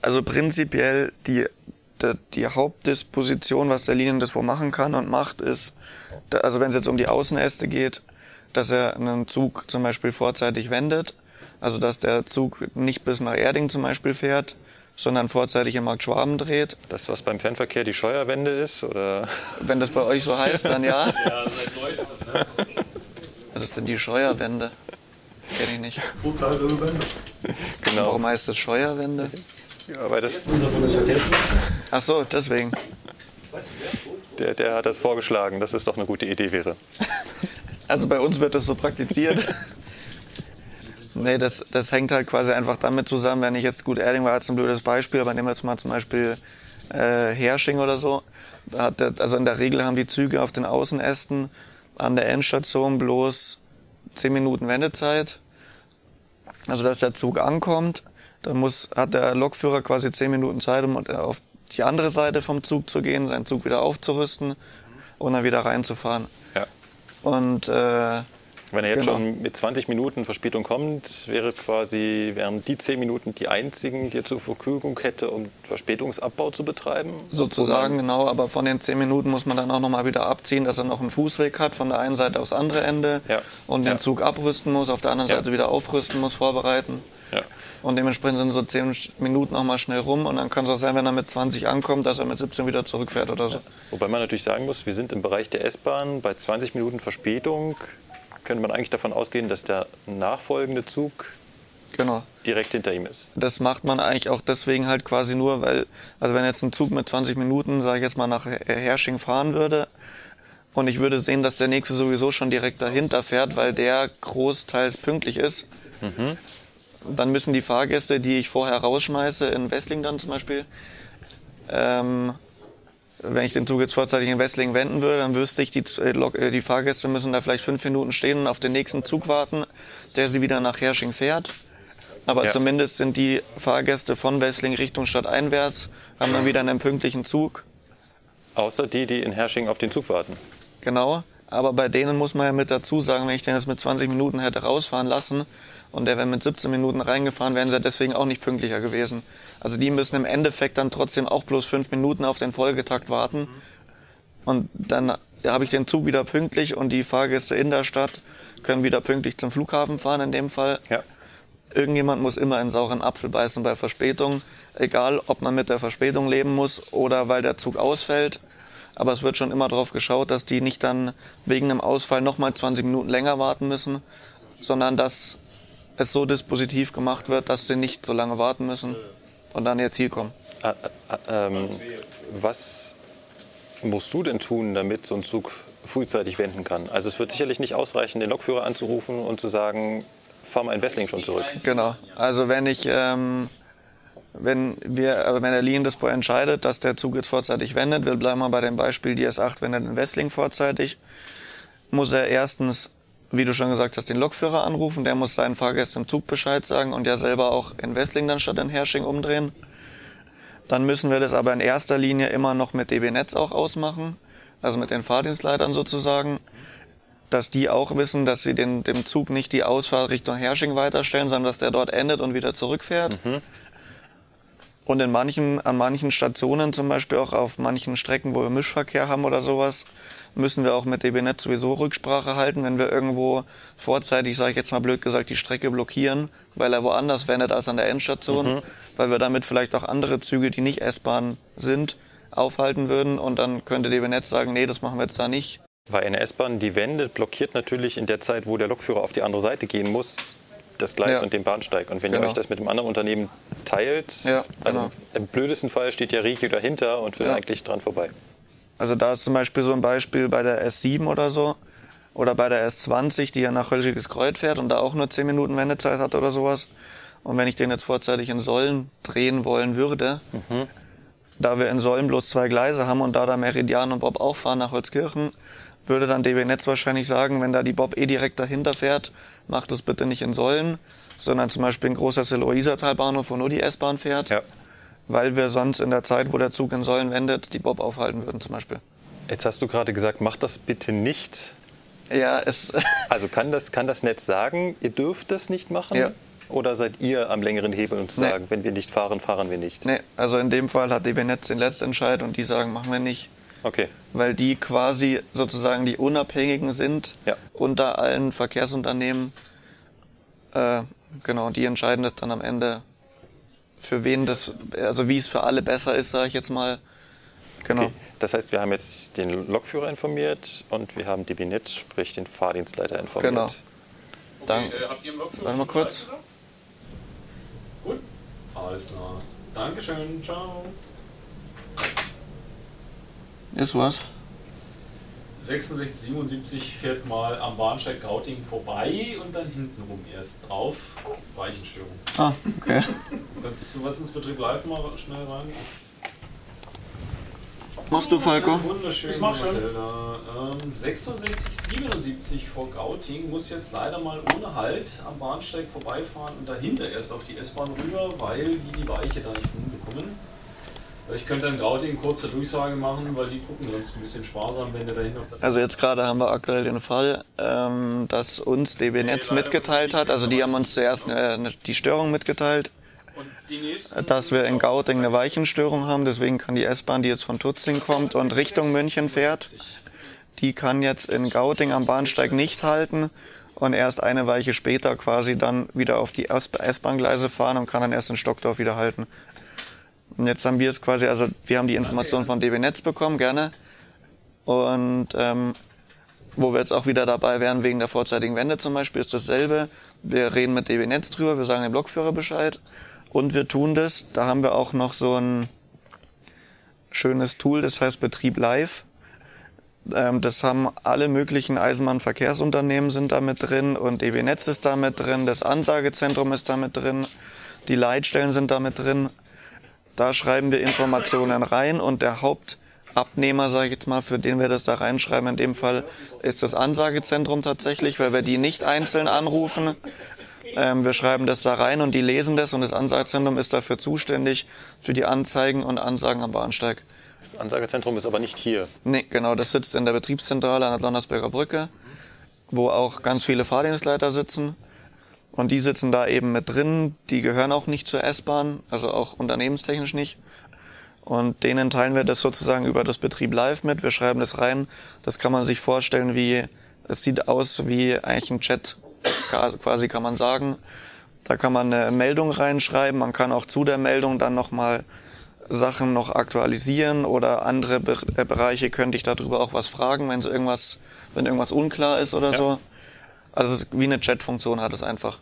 also prinzipiell die, die, Hauptdisposition, was der Liniendispo machen kann und macht, ist, also wenn es jetzt um die Außenäste geht, dass er einen Zug zum Beispiel vorzeitig wendet, also dass der Zug nicht bis nach Erding zum Beispiel fährt, sondern vorzeitig in Markt Schwaben dreht. das, was beim Fernverkehr die Scheuerwende ist? Oder Wenn das bei euch so heißt, dann ja. Ja, seit neuestem, ne? Was ist denn die Scheuerwende? Das kenne ich nicht. genau, Warum heißt das Scheuerwende? ja, weil das, Ach so, deswegen. der, der hat das vorgeschlagen, dass es doch eine gute Idee wäre. Also bei uns wird das so praktiziert. nee, das, das hängt halt quasi einfach damit zusammen, wenn ich jetzt, gut, Erding war jetzt ein blödes Beispiel, aber nehmen wir jetzt mal zum Beispiel äh, Hersching oder so. Der, also in der Regel haben die Züge auf den Außenästen an der Endstation bloß 10 Minuten Wendezeit. Also dass der Zug ankommt, dann muss, hat der Lokführer quasi 10 Minuten Zeit, um auf die andere Seite vom Zug zu gehen, seinen Zug wieder aufzurüsten und dann wieder reinzufahren. Ja. Und äh, Wenn er jetzt Genau. schon mit 20 Minuten Verspätung kommt, wäre quasi, wären die 10 Minuten die einzigen, die er zur Verfügung hätte, um Verspätungsabbau zu betreiben? sozusagen, genau, aber von den 10 Minuten muss man dann auch nochmal wieder abziehen, dass er noch einen Fußweg hat von der einen Seite aufs andere Ende Ja. und den Ja. Zug abrüsten muss, auf der anderen Ja. Seite wieder aufrüsten muss, vorbereiten. Und dementsprechend sind so 10 Minuten nochmal schnell rum und dann kann es auch sein, wenn er mit 20 ankommt, dass er mit 17 wieder zurückfährt oder so. Wobei man natürlich sagen muss, wir sind im Bereich der S-Bahn. Bei 20 Minuten Verspätung könnte man eigentlich davon ausgehen, dass der nachfolgende Zug Genau. direkt hinter ihm ist. Das macht man eigentlich auch deswegen halt quasi nur, weil, also wenn jetzt ein Zug mit 20 Minuten, sage ich jetzt mal, nach Hersching fahren würde und ich würde sehen, dass der nächste sowieso schon direkt dahinter fährt, weil der großteils pünktlich ist, dann müssen die Fahrgäste, die ich vorher rausschmeiße, in Wessling dann zum Beispiel, ähm, wenn ich den Zug jetzt vorzeitig in Wessling wenden würde, dann wüsste ich, die, äh, äh, die Fahrgäste müssen da vielleicht fünf Minuten stehen und auf den nächsten Zug warten, der sie wieder nach Hersching fährt. Aber Ja. zumindest sind die Fahrgäste von Wessling Richtung Stadt einwärts, haben dann wieder einen pünktlichen Zug. Außer die, die in Hersching auf den Zug warten. Genau. Aber bei denen muss man ja mit dazu sagen, wenn ich den jetzt mit 20 Minuten hätte rausfahren lassen und der wäre mit 17 Minuten reingefahren, wären sie deswegen auch nicht pünktlicher gewesen. Also die müssen im Endeffekt dann trotzdem auch bloß fünf Minuten auf den Folgetakt warten. Und dann habe ich den Zug wieder pünktlich und die Fahrgäste in der Stadt können wieder pünktlich zum Flughafen fahren in dem Fall. Ja. irgendjemand muss immer einen sauren Apfel beißen bei Verspätung, egal ob man mit der Verspätung leben muss oder weil der Zug ausfällt. Aber es wird schon immer darauf geschaut, dass die nicht dann wegen einem Ausfall nochmal 20 Minuten länger warten müssen, sondern dass es so dispositiv gemacht wird, dass sie nicht so lange warten müssen und dann ihr Ziel kommen. Äh, äh, ähm, was musst du denn tun, damit so ein Zug frühzeitig wenden kann? Also es wird sicherlich nicht ausreichen, den Lokführer anzurufen und zu sagen, fahr mal in Wessling schon zurück. Genau. Also wenn ich, ähm, wenn wir, äh, wenn der Liniendispo entscheidet, dass der Zug jetzt vorzeitig wendet, wir bleiben mal bei dem Beispiel, die S8 wendet in Wessling vorzeitig, muss er erstens, wie du schon gesagt hast, den Lokführer anrufen, der muss seinen Fahrgästen im Zug Bescheid sagen und ja selber auch in Wessling dann statt in Hersching umdrehen. Dann müssen wir das aber in erster Linie immer noch mit DB Netz auch ausmachen, also mit den Fahrdienstleitern sozusagen, dass die auch wissen, dass sie den, dem Zug nicht die Ausfahrt Richtung Hersching weiterstellen, sondern dass der dort endet und wieder zurückfährt. Und in manchen, an manchen Stationen, zum Beispiel auch auf manchen Strecken, wo wir Mischverkehr haben oder sowas, müssen wir auch mit DB Netz sowieso Rücksprache halten, wenn wir irgendwo vorzeitig, sage ich jetzt mal blöd gesagt, die Strecke blockieren, weil er woanders wendet als an der Endstation, weil wir damit vielleicht auch andere Züge, die nicht S-Bahn sind, aufhalten würden. Und dann könnte DB Netz sagen, nee, das machen wir jetzt da nicht. Weil eine S-Bahn, die wendet, blockiert natürlich in der Zeit, wo der Lokführer auf die andere Seite gehen muss, das Gleis Ja. und den Bahnsteig. Und wenn ihr Genau. euch das mit einem anderen Unternehmen teilt, Ja, also genau. im blödesten Fall steht ja Regio dahinter und will Ja. eigentlich dran vorbei. Also da ist zum Beispiel so ein Beispiel bei der S7 oder so oder bei der S20, die ja nach Hölschiges Kreuz fährt und da auch nur 10 Minuten Wendezeit hat oder sowas. Und wenn ich den jetzt vorzeitig in Sollen drehen wollen würde, da wir in Sollen bloß zwei Gleise haben und da der Meridian und Bob auch fahren nach Holzkirchen, würde dann DB Netz wahrscheinlich sagen, wenn da die Bob eh direkt dahinter fährt, macht das bitte nicht in Sollen, sondern zum Beispiel in großer Silloisertalbahnhof, wo nur die S-Bahn fährt, Ja. weil wir sonst in der Zeit, wo der Zug in Sollen wendet, die Bob aufhalten würden zum Beispiel. Jetzt hast du gerade gesagt, macht das bitte nicht. Ja, es, Also kann das, kann das Netz sagen, ihr dürft das nicht machen? Ja. Oder seid ihr am längeren Hebel und Nee. sagen, wenn wir nicht fahren, fahren wir nicht? nee, also in dem Fall hat DB Netz den Letztentscheid und die sagen, machen wir nicht. Okay. Weil die quasi sozusagen die Unabhängigen sind Ja. unter allen Verkehrsunternehmen. Äh, genau, die entscheiden das dann am Ende, für wen das, also wie es für alle besser ist, sage ich jetzt mal. Genau. okay. Das heißt, wir haben jetzt den Lokführer informiert und wir haben DB Netz, sprich den Fahrdienstleiter informiert. Genau. Dann, äh, habt ihr im Lokführer warte mal kurz. Gut, alles klar. Dankeschön, ciao. Ist was? 66, 77 fährt mal am Bahnsteig Gauting vorbei und dann hintenrum erst drauf. Weichenstörung. Ah, okay. Kannst du was ins Betrieb live mal schnell rein? Machst du, Falco? Wunderschön, Ich mach schon. Ähm, 66, 77 vor Gauting muss jetzt leider mal ohne Halt am Bahnsteig vorbeifahren und dahinter erst auf die S-Bahn rüber, weil die die Weiche da nicht hinbekommen. Ich könnte in Gauting kurze Durchsage machen, weil die gucken sonst ein bisschen sparsam, wenn der dahin auf der Also jetzt gerade haben wir aktuell den Fall, ähm, dass uns DB Netz mitgeteilt hat, also die haben uns zuerst äh, die Störung mitgeteilt, Und dass wir in Gauting eine Weichenstörung haben, deswegen kann die S-Bahn, die jetzt von Tutzing kommt und Richtung München fährt, die kann jetzt in Gauting am Bahnsteig nicht halten und erst eine Weiche später quasi dann wieder auf die S-Bahn-Gleise fahren und kann dann erst in Stockdorf wieder halten. Und jetzt haben wir es quasi, also wir haben die Information von DB Netz bekommen, gerne. Und ähm, wo wir jetzt auch wieder dabei wären, wegen der vorzeitigen Wende zum Beispiel, ist dasselbe. Wir reden mit DB Netz drüber, wir sagen dem Blockführer Bescheid und wir tun das. Da haben wir auch noch so ein schönes Tool, das heißt Betrieb Live. Ähm, das haben alle möglichen Eisenbahnverkehrsunternehmen sind da mit drin und DB Netz ist da mit drin, das Ansagezentrum ist da mit drin, die Leitstellen sind da mit drin. Da schreiben wir Informationen rein und der Hauptabnehmer, sage ich jetzt mal, für den wir das da reinschreiben, in dem Fall ist das Ansagezentrum tatsächlich, weil wir die nicht einzeln anrufen. Ähm, wir schreiben das da rein und die lesen das und das Ansagezentrum ist dafür zuständig für die Anzeigen und Ansagen am Bahnsteig. Das Ansagezentrum ist aber nicht hier. Nee, genau, das sitzt in der Betriebszentrale an der Donnersberger Brücke, wo auch ganz viele Fahrdienstleiter sitzen. Und die sitzen da eben mit drin. Die gehören auch nicht zur S-Bahn, also auch unternehmenstechnisch nicht. Und denen teilen wir das sozusagen über das Betrieb live mit. Wir schreiben das rein. Das kann man sich vorstellen wie, es sieht aus wie eigentlich ein Chat, quasi kann man sagen. Da kann man eine Meldung reinschreiben. Man kann auch zu der Meldung dann nochmal Sachen noch aktualisieren oder andere Be äh, Bereiche könnte ich darüber auch was fragen, wenn irgendwas, wenn irgendwas unklar ist oder Ja. so. Also wie eine Chat-Funktion hat es einfach.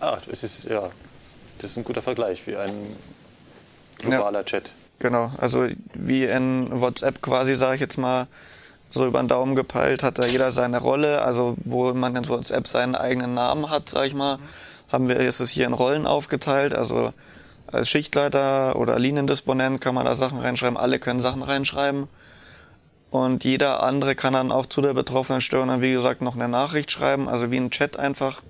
Ah, das ist, ja, das ist ein guter Vergleich, wie ein globaler Chat. Genau, also wie in WhatsApp quasi, sage ich jetzt mal, so über den Daumen gepeilt, hat da jeder seine Rolle. Also wo man in WhatsApp seinen eigenen Namen hat, sage ich mal, haben wir, ist es hier in Rollen aufgeteilt. Also als Schichtleiter oder Liniendisponent kann man da Sachen reinschreiben. Alle können Sachen reinschreiben. Und jeder andere kann dann auch zu der betroffenen Störung dann, wie gesagt, noch eine Nachricht schreiben. Also wie ein Chat einfach,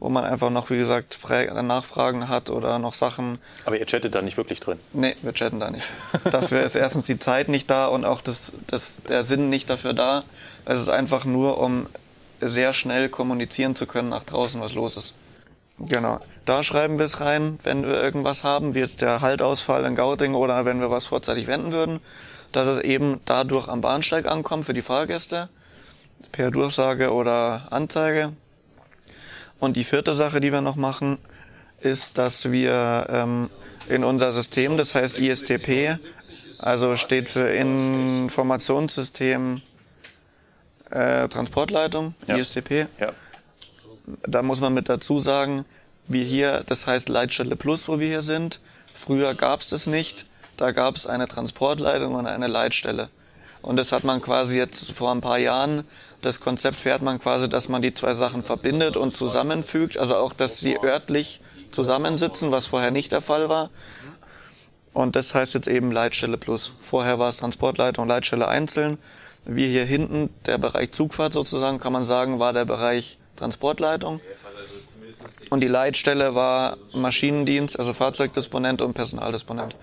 wo man einfach noch, wie gesagt, Fra- Nachfragen hat oder noch Sachen Aber ihr chattet da nicht wirklich drin. Nee, wir chatten da nicht. Dafür ist erstens die Zeit nicht da und auch das, das, der Sinn nicht dafür da. Es ist einfach nur, um sehr schnell kommunizieren zu können nach draußen, was los ist. Genau. Da schreiben wir es rein, wenn wir irgendwas haben, wie jetzt der Haltausfall in Gauting oder wenn wir was vorzeitig wenden würden, dass es eben dadurch am Bahnsteig ankommt für die Fahrgäste, per Durchsage oder Anzeige. Und die vierte Sache, die wir noch machen, ist, dass wir ähm, in unser System, das heißt ISTP, also steht für Informationssystem äh, Transportleitung, Ja. ISTP. Ja. Da muss man mit dazu sagen, wir hier, das heißt Leitstelle Plus, wo wir hier sind. Früher gab es das nicht. Da gab es eine Transportleitung und eine Leitstelle. Und das hat man quasi jetzt vor ein paar Jahren, das Konzept fährt man quasi, dass man die zwei Sachen verbindet und zusammenfügt. Also auch, dass sie örtlich zusammensitzen, was vorher nicht der Fall war. Und das heißt jetzt eben Leitstelle Plus. Vorher war es Transportleitung Leitstelle einzeln. Wir hier hinten, der Bereich Zugfahrt sozusagen, kann man sagen, war der Bereich Transportleitung. Und die Leitstelle war Maschinendienst, also Fahrzeugdisponent und Personaldisponent.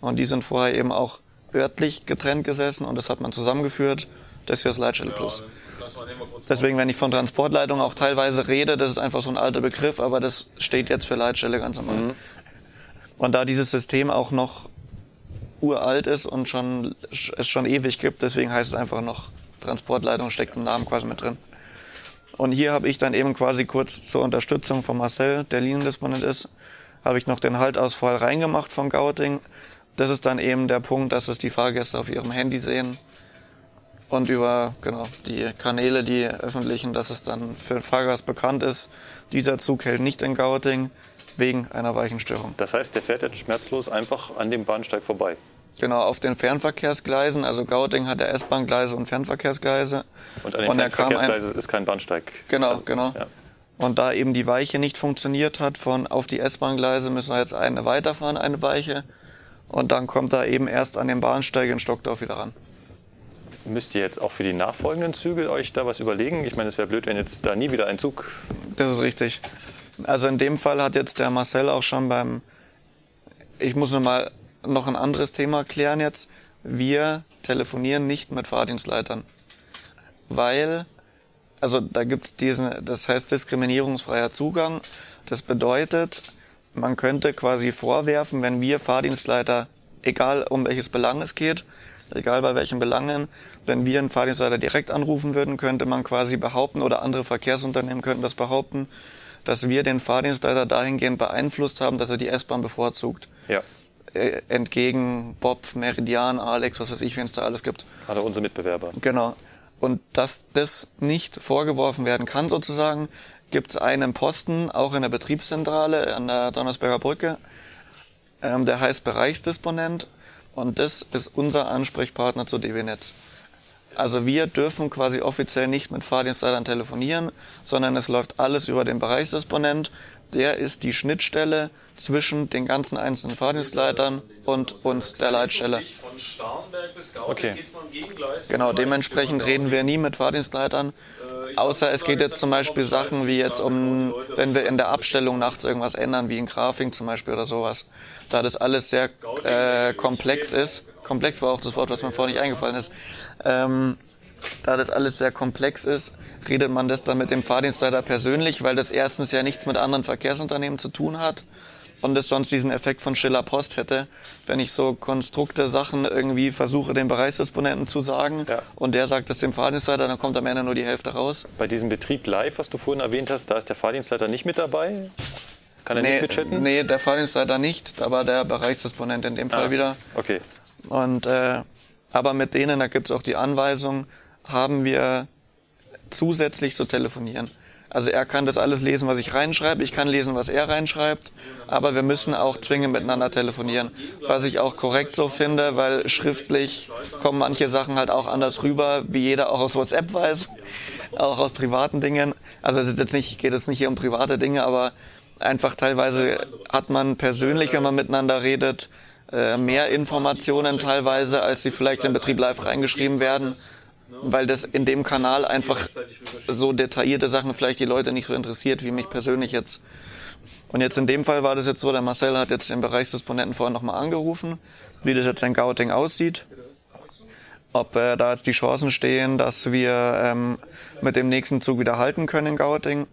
Und die sind vorher eben auch örtlich getrennt gesessen und das hat man zusammengeführt. Das hier ist Leitstelle Plus. Deswegen, wenn ich von Transportleitung auch teilweise rede, das ist einfach so ein alter Begriff, aber das steht jetzt für Leitstelle ganz normal. Und da dieses System auch noch uralt ist und schon, es schon ewig gibt, deswegen heißt es einfach noch Transportleitung, steckt im Namen quasi mit drin. Und hier habe ich dann eben quasi kurz zur Unterstützung von Marcel, der Liniendisponent ist, habe ich noch den Haltausfall reingemacht von Gauting. Das ist dann eben der Punkt, dass es die Fahrgäste auf ihrem Handy sehen und über genau die Kanäle, die öffentlichen, dass es dann für den Fahrgast bekannt ist, dieser Zug hält nicht in Gauting wegen einer Weichenstörung. Das heißt, der fährt jetzt schmerzlos einfach an dem Bahnsteig vorbei. Genau, auf den Fernverkehrsgleisen, also Gauting hat ja S-Bahn-Gleise und Fernverkehrsgleise. Und an den Und er kam ein- Fernverkehrsgleisen ist kein Bahnsteig. Genau, genau. Ja. Und da eben die Weiche nicht funktioniert hat, von auf die S-Bahn-Gleise müssen wir jetzt eine weiterfahren, eine Weiche. Und dann kommt er eben erst an den Bahnsteig in Stockdorf wieder ran. Müsst ihr jetzt auch für die nachfolgenden Züge euch da was überlegen? Ich meine, es wäre blöd, wenn jetzt da nie wieder ein Zug. Das ist richtig. Also in dem Fall hat jetzt der Marcel auch schon beim, ich muss noch mal noch ein anderes Thema klären jetzt. Wir telefonieren nicht mit Fahrdienstleitern, weil, also da gibt's diesen, das heißt diskriminierungsfreier Zugang. Das bedeutet, man könnte quasi vorwerfen, wenn wir Fahrdienstleiter, egal um welches Belang es geht, egal bei welchen Belangen, wenn wir einen Fahrdienstleiter direkt anrufen würden, könnte man quasi behaupten oder andere Verkehrsunternehmen könnten das behaupten, dass wir den Fahrdienstleiter dahingehend beeinflusst haben, dass er die S-Bahn bevorzugt. Ja, Äh, entgegen Bob, Meridian, Alex, was weiß ich, wen es da alles gibt. alle unsere Mitbewerber. Genau. Und dass das nicht vorgeworfen werden kann, sozusagen, gibt es einen Posten, auch in der Betriebszentrale an der Donnersberger Brücke. Ähm, der heißt Bereichsdisponent und das ist unser Ansprechpartner zu DW Netz. Also wir dürfen quasi offiziell nicht mit Fahrdienstleitern telefonieren, sondern es läuft alles über den Bereichsdisponent. Der ist die Schnittstelle zwischen den ganzen einzelnen Fahrdienstleitern und uns, der Leitstelle. Okay. geht's mal im Gegengleis. Genau, dementsprechend reden wir nie mit Fahrdienstleitern. Außer es geht jetzt zum Beispiel Sachen wie jetzt um, wenn wir in der Abstellung nachts irgendwas ändern, wie in Grafing zum Beispiel oder sowas. Da das alles sehr äh, komplex ist, komplex war auch das Wort, was mir vorher nicht eingefallen ist, ähm, da das alles sehr komplex ist, redet man das dann mit dem Fahrdienstleiter persönlich, weil das erstens ja nichts mit anderen Verkehrsunternehmen zu tun hat und es sonst diesen Effekt von Schiller Post hätte, wenn ich so Konstrukte Sachen irgendwie versuche, dem Bereichsdisponenten zu sagen Ja. und der sagt das dem Fahrdienstleiter, dann kommt am Ende nur die Hälfte raus. Bei diesem Betrieb live, was du vorhin erwähnt hast, da ist der Fahrdienstleiter nicht mit dabei. Kann er nee, nicht mitchatten? Nee, der Fahrdienstleiter nicht, aber der Bereichsdisponent in dem Fall Ah, wieder. Okay. Und äh, aber mit denen, da gibt's auch die Anweisung, haben wir zusätzlich zu telefonieren. Also er kann das alles lesen, was ich reinschreibe, ich kann lesen, was er reinschreibt, aber wir müssen auch zwingend miteinander telefonieren. Was ich auch korrekt so finde, weil schriftlich kommen manche Sachen halt auch anders rüber, wie jeder auch aus WhatsApp weiß, auch aus privaten Dingen. Also es ist jetzt nicht, geht jetzt nicht hier um private Dinge, aber einfach teilweise hat man persönlich, wenn man miteinander redet, äh, mehr Informationen teilweise, als sie vielleicht im Betrieb live reingeschrieben werden, weil das in dem Kanal einfach so detaillierte Sachen vielleicht die Leute nicht so interessiert, wie mich persönlich jetzt. Und jetzt in dem Fall war das jetzt so, der Marcel hat jetzt den Bereichsdisponenten vorhin nochmal angerufen, wie das jetzt in Gauting aussieht. Ob äh, da jetzt die Chancen stehen, dass wir ähm, mit dem nächsten Zug wieder halten können in Gauting.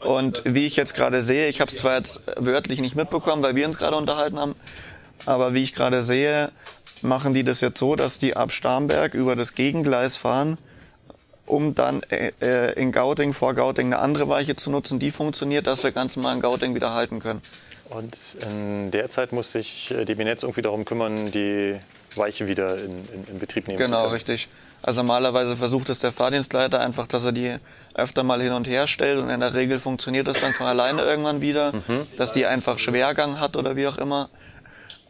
Und wie ich jetzt gerade sehe, ich habe es zwar jetzt wörtlich nicht mitbekommen, weil wir uns gerade unterhalten haben, aber wie ich gerade sehe, machen die das jetzt so, dass die ab Starnberg über das Gegengleis fahren, um dann äh, äh, in Gauting, vor Gauting eine andere Weiche zu nutzen, die funktioniert, dass wir ganz normal in Gauting wieder halten können. Und in der Zeit muss sich äh, DB Netz irgendwie darum kümmern, die Weiche wieder in, in, in Betrieb nehmen zu Genau, können. richtig. Also normalerweise versucht es der Fahrdienstleiter einfach, dass er die öfter mal hin und her stellt und in der Regel funktioniert das dann von alleine irgendwann wieder, dass die einfach Schwergang hat oder wie auch immer.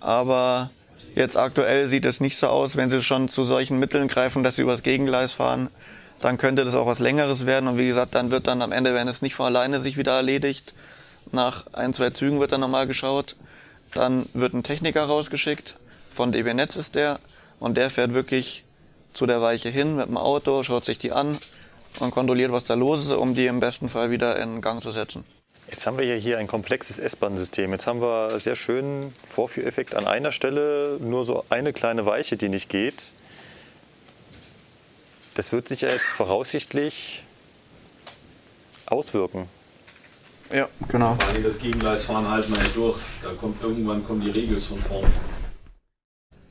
Aber jetzt aktuell sieht es nicht so aus, wenn sie schon zu solchen Mitteln greifen, dass sie übers Gegengleis fahren, dann könnte das auch was Längeres werden und wie gesagt, dann wird dann am Ende, wenn es nicht von alleine sich wieder erledigt, nach ein, zwei Zügen wird dann nochmal geschaut, dann wird ein Techniker rausgeschickt, von DB Netz ist der und der fährt wirklich zu der Weiche hin mit dem Auto, schaut sich die an und kontrolliert, was da los ist, um die im besten Fall wieder in Gang zu setzen. Jetzt haben wir ja hier ein komplexes S-Bahn-System. Jetzt haben wir sehr schön Vorführeffekt an einer Stelle, nur so eine kleine Weiche, die nicht geht. Das wird sich ja jetzt voraussichtlich auswirken. Ja, genau. Vor allem das Gegengleis fahren halten wir nicht durch. Da kommt irgendwann kommen die Regels von vorn.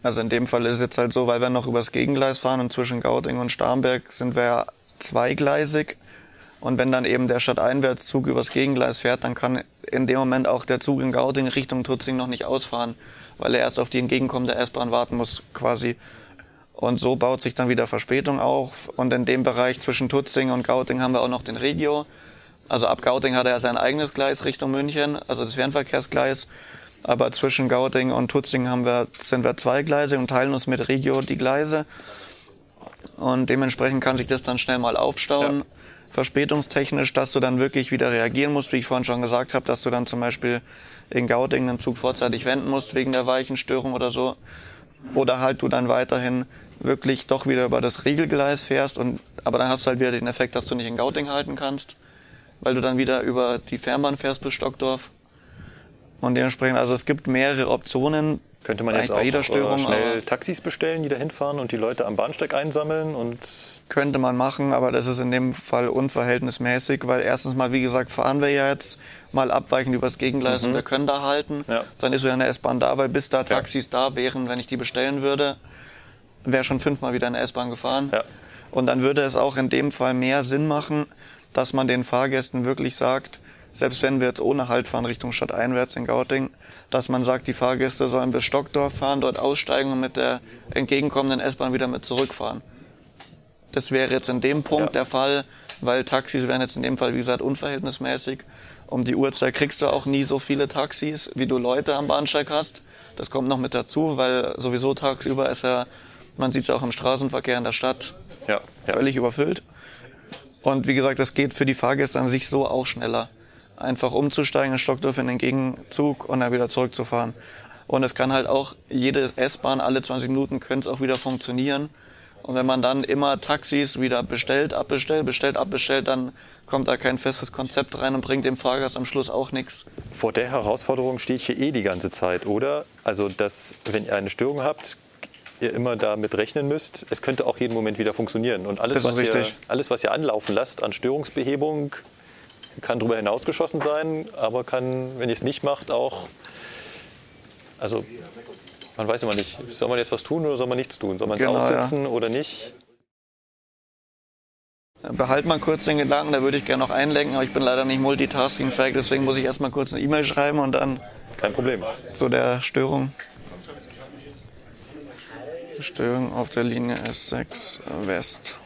Also in dem Fall ist es jetzt halt so, weil wir noch übers Gegengleis fahren und zwischen Gauting und Starnberg sind wir ja zweigleisig. Und wenn dann eben der Stadteinwärtszug übers Gegengleis fährt, dann kann in dem Moment auch der Zug in Gauting Richtung Tutzing noch nicht ausfahren, weil er erst auf die entgegenkommende S-Bahn warten muss quasi. Und so baut sich dann wieder Verspätung auf. Und in dem Bereich zwischen Tutzing und Gauting haben wir auch noch den Regio. Also ab Gauting hat er sein eigenes Gleis Richtung München, also das Fernverkehrsgleis. Aber zwischen Gauting und Tutzing haben wir, sind wir zwei Gleise und teilen uns mit Regio die Gleise. Und dementsprechend kann sich das dann schnell mal aufstauen, verspätungstechnisch, dass du dann wirklich wieder reagieren musst, wie ich vorhin schon gesagt habe, dass du dann zum Beispiel in Gauting den Zug vorzeitig wenden musst wegen der Weichenstörung oder so. Oder halt du dann weiterhin wirklich doch wieder über das Regelgleis fährst und aber dann hast du halt wieder den Effekt, dass du nicht in Gauting halten kannst, weil du dann wieder über die Fernbahn fährst bis Stockdorf. Und dementsprechend, also es gibt mehrere Optionen. Könnte man jetzt bei auch jeder Störung, äh, schnell aber- Taxis bestellen, die da hinfahren und die Leute am Bahnsteig einsammeln und Könnte man machen, aber das ist in dem Fall unverhältnismäßig, weil erstens mal, wie gesagt, fahren wir ja jetzt mal abweichend übers Gegengleis und wir können da halten. Mhm. Ja. Dann ist wieder eine S-Bahn da, weil bis da Taxis da wären, wenn ich die bestellen würde, wäre schon fünfmal wieder eine S-Bahn gefahren. Ja. Und dann würde es auch in dem Fall mehr Sinn machen, dass man den Fahrgästen wirklich sagt, selbst wenn wir jetzt ohne Halt fahren Richtung Stadt einwärts in Gauting, dass man sagt, die Fahrgäste sollen bis Stockdorf fahren, dort aussteigen und mit der entgegenkommenden S-Bahn wieder mit zurückfahren. Das wäre jetzt in dem Punkt Ja. der Fall, weil Taxis wären jetzt in dem Fall, wie gesagt, unverhältnismäßig. Um die Uhrzeit kriegst du auch nie so viele Taxis, wie du Leute am Bahnsteig hast. Das kommt noch mit dazu, weil sowieso tagsüber ist ja, man sieht es auch im Straßenverkehr in der Stadt, ja, ja. völlig überfüllt. Und wie gesagt, das geht für die Fahrgäste an sich so auch schneller. Einfach umzusteigen in Stockdorf in den Gegenzug und dann wieder zurückzufahren. Und es kann halt auch jede S-Bahn alle 20 Minuten könnte es auch wieder funktionieren. Und wenn man dann immer Taxis wieder bestellt, abbestellt, bestellt, abbestellt, dann kommt da kein festes Konzept rein und bringt dem Fahrgast am Schluss auch nichts. Vor der Herausforderung stehe ich hier eh die ganze Zeit, oder? Also, dass, wenn ihr eine Störung habt, ihr immer damit rechnen müsst, es könnte auch jeden Moment wieder funktionieren. Und alles, was, ihr, alles was ihr anlaufen lasst an Störungsbehebung, kann darüber hinausgeschossen sein, aber kann, wenn ihr es nicht macht, auch. Also, man weiß immer nicht, soll man jetzt was tun oder soll man nichts tun? Soll man es Genau, ja. aussitzen oder nicht? Behalt mal kurz den Gedanken, da würde ich gerne noch einlenken, aber ich bin leider nicht multitaskingfähig, deswegen muss ich erstmal kurz eine E-Mail schreiben und dann Kein Problem. zu der Störung. Störung auf der Linie S6 West.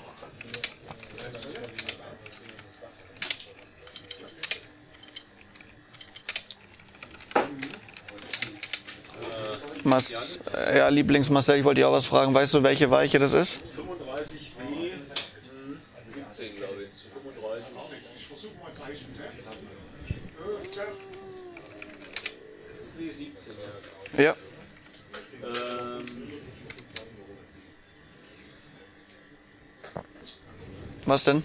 Mas, ja, Lieblings Marcel, ich wollte dir auch was fragen. Weißt du, welche Weiche das ist? 35B, 17 glaube ich. 35. W17, ja. Ja. Ähm, Was denn?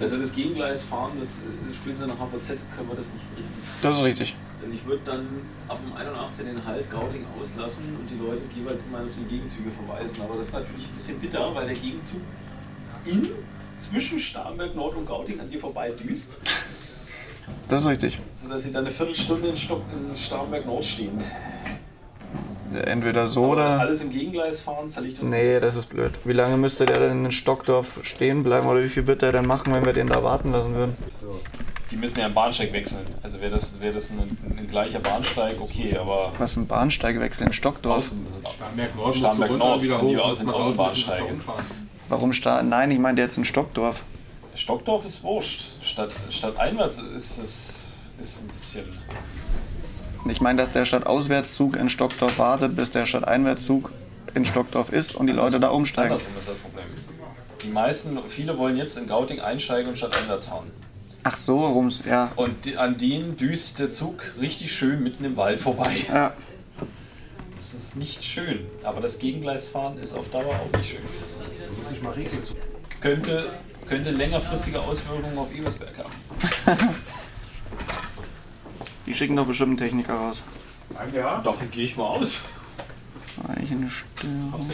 also das Gegengleisfahren, das äh, spielt so nach HVZ, können wir das nicht bringen. Das ist richtig. Also ich würde dann ab dem 81 den Halt Gauting auslassen und die Leute jeweils immer auf die Gegenzüge verweisen. Aber das ist natürlich ein bisschen bitter, weil der Gegenzug in zwischen Starnberg Nord und Gauting an dir vorbei düst, Das ist richtig. sodass sie dann eine Viertelstunde in, Stock, in Starnberg Nord stehen. Entweder so Aber oder. alles im Gegengleis fahren, zahle ich das Nee, das ist blöd. Wie lange müsste der denn in Stockdorf stehen bleiben oder wie viel wird der denn machen, wenn wir den da warten lassen würden? Die müssen ja einen Bahnsteig wechseln. Also wäre das, wär das ein, ein gleicher Bahnsteig, okay, aber Was ein Bahnsteigwechsel in Stockdorf? außen, Starnberg Nord, Starnberg Nord wieder sind die hoch, Außen- außen, Außenbahnsteige. Warum Sta Nein, ich meinte jetzt in Stockdorf. Stockdorf ist wurscht. Statt, statt einwärts ist es ist ein bisschen. Ich meine, dass der Stadtauswärtszug in Stockdorf wartet, bis der Stadteinwärtszug in Stockdorf ist und die Leute da umsteigen. Andersrum ist das Problem. Die meisten, viele wollen jetzt in Gauting einsteigen und statt einwärts fahren. Ach so, rum's, ja. Und die, an denen düst der Zug richtig schön mitten im Wald vorbei. Ja, Das ist nicht schön. Aber das Gegengleisfahren ist auf Dauer auch nicht schön. Muss ich mal regeln. Könnte, könnte längerfristige Auswirkungen auf Ebersberg haben. die schicken doch bestimmt einen Techniker raus. Ja. Davon gehe ich mal aus. Weichenstörung.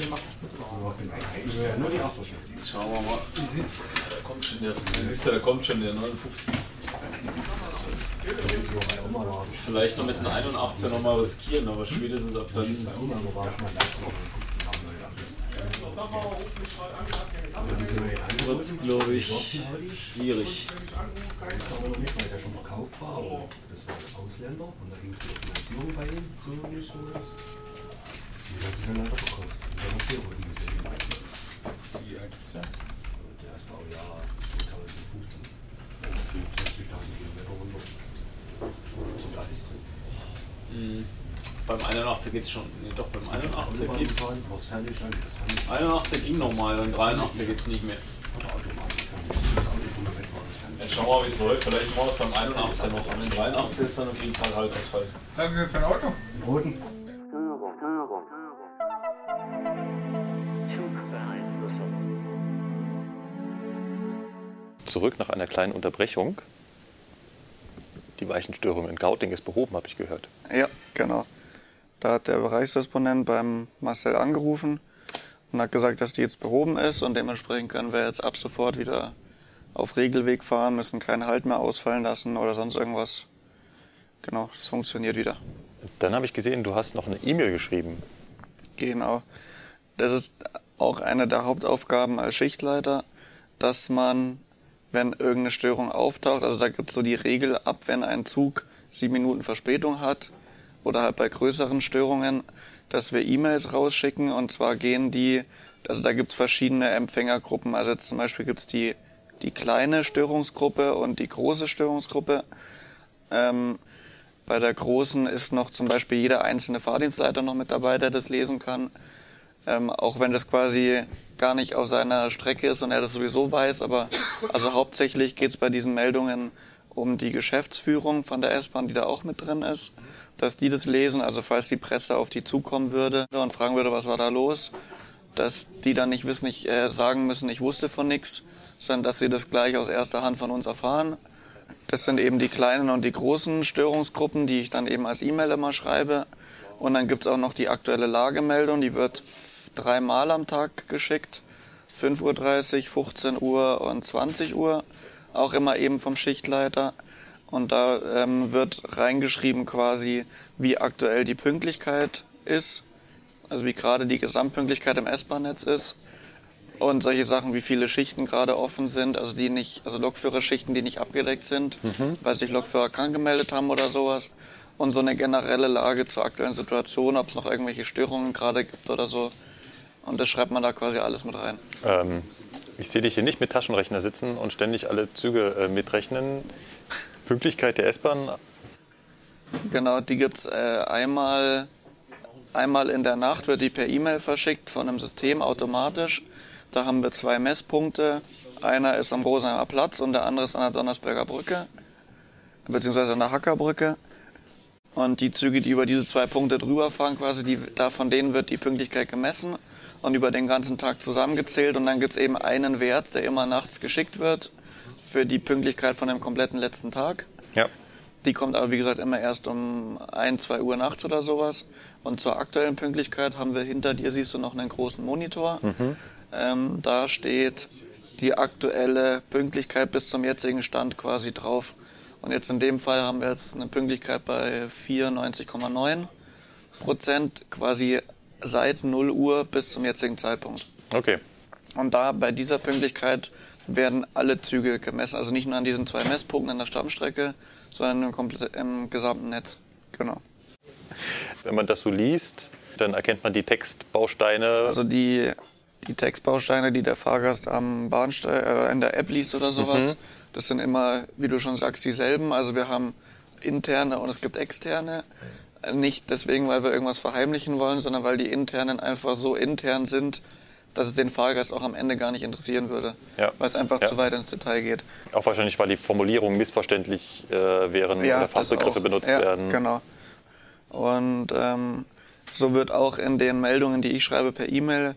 Schauen wir mal, wie sieht's? Da kommt schon der, siehst du, da kommt schon der 59. Wie sieht's denn aus? Vielleicht noch mit einem 81er nochmal riskieren, aber spätestens ab dann. Wird's, glaube ich, schwierig. Das aber noch nicht, weil der schon verkauft war, aber das war der Ausländer und da ging es der Finanzierung bei ihm, so so. Die hat sich dann leider verkauft. Und dann hat der Rücken gesehen. Wie alt ist der? Der ist Baujahr 2015. Und 60.000 Kilometer runter. Und alles drin. Beim 81 geht's schon. Nee, doch, beim 81 Autobahn geht's. gefahren, was fertig dann, das fand ich 81 ging nochmal, beim 83 geht's nicht mehr. Jetzt schauen wir mal, wie es läuft. Vielleicht machen wir es beim 81 noch. Und den 83 ist dann auf jeden Fall halt Ausfall. Was ist jetzt für ein Auto? Den roten. Zurück nach einer kleinen Unterbrechung. Die Weichenstörung in Gauting ist behoben, habe ich gehört. Ja, genau. Da hat der Bereichsdisponent beim Marcel angerufen und hat gesagt, dass die jetzt behoben ist und dementsprechend können wir jetzt ab sofort wieder auf Regelweg fahren, müssen keinen Halt mehr ausfallen lassen oder sonst irgendwas. Genau, es funktioniert wieder. Dann habe ich gesehen, du hast noch eine E-Mail geschrieben. Genau. Das ist auch eine der Hauptaufgaben als Schichtleiter, dass man, wenn irgendeine Störung auftaucht, also da gibt es so die Regel ab, wenn ein Zug sieben Minuten Verspätung hat oder halt bei größeren Störungen, dass wir E-Mails rausschicken und zwar gehen die, also da gibt es verschiedene Empfängergruppen. Also zum Beispiel gibt es die, die kleine Störungsgruppe und die große Störungsgruppe. Ähm, bei der großen ist noch zum Beispiel jeder einzelne Fahrdienstleiter noch mit dabei, der das lesen kann. Ähm, auch wenn das quasi gar nicht auf seiner Strecke ist und er das sowieso weiß, aber also hauptsächlich geht es bei diesen Meldungen um die Geschäftsführung von der S-Bahn, die da auch mit drin ist, dass die das lesen, also falls die Presse auf die zukommen würde und fragen würde, was war da los, dass die dann nicht wissen, nicht äh, sagen müssen, ich wusste von nichts, sondern dass sie das gleich aus erster Hand von uns erfahren. Das sind eben die kleinen und die großen Störungsgruppen, die ich dann eben als E-Mail immer schreibe. Und dann gibt's auch noch die aktuelle Lagemeldung, die wird dreimal am Tag geschickt. 5.30 Uhr, 15 Uhr und 20 Uhr. Auch immer eben vom Schichtleiter. Und da ähm, wird reingeschrieben quasi, wie aktuell die Pünktlichkeit ist. Also wie gerade die Gesamtpünktlichkeit im S-Bahn-Netz ist. Und solche Sachen, wie viele Schichten gerade offen sind, also die nicht, also Lokführerschichten, die nicht abgedeckt sind, weil sich Lokführer krank gemeldet haben oder sowas. Und so eine generelle Lage zur aktuellen Situation, ob es noch irgendwelche Störungen gerade gibt oder so. Und das schreibt man da quasi alles mit rein. Ähm, ich sehe dich hier nicht mit Taschenrechner sitzen und ständig alle Züge äh, mitrechnen. Pünktlichkeit der S-Bahn, Genau, die gibt's äh, einmal, einmal in der Nacht, wird die per E-Mail verschickt von einem System automatisch. Da haben wir zwei Messpunkte. Einer ist am Rosenheimer Platz und der andere ist an der Donnersberger Brücke, beziehungsweise an der Hackerbrücke. Und die Züge, die über diese zwei Punkte drüber fahren, quasi, die, da von denen wird die Pünktlichkeit gemessen und über den ganzen Tag zusammengezählt. Und dann gibt's eben einen Wert, der immer nachts geschickt wird für die Pünktlichkeit von dem kompletten letzten Tag. ja. Die kommt aber, wie gesagt, immer erst um 1, 2 Uhr nachts oder sowas. Und zur aktuellen Pünktlichkeit haben wir hinter dir, siehst du noch einen großen Monitor. Ähm, da steht die aktuelle Pünktlichkeit bis zum jetzigen Stand quasi drauf. Und jetzt in dem Fall haben wir jetzt eine Pünktlichkeit bei 94,9 Prozent, quasi seit 0 Uhr bis zum jetzigen Zeitpunkt. Okay. Und da bei dieser Pünktlichkeit werden alle Züge gemessen, also nicht nur an diesen zwei Messpunkten an der Stammstrecke, sondern im, komplett, im gesamten Netz. Genau. Wenn man das so liest, dann erkennt man die Textbausteine. Also die, die Textbausteine, die der Fahrgast am Bahnsteig äh, in der App liest oder sowas, das sind immer, wie du schon sagst, dieselben. Also wir haben interne und es gibt externe. Nicht deswegen, weil wir irgendwas verheimlichen wollen, sondern weil die internen einfach so intern sind, dass es den Fahrgast auch am Ende gar nicht interessieren würde. Ja. Weil es einfach Ja. zu weit ins Detail geht. Auch wahrscheinlich, weil die Formulierungen missverständlich äh, wären oder das Fachbegriffe benutzt ja, werden. Genau. Und ähm, so wird auch in den Meldungen, die ich schreibe per E-Mail,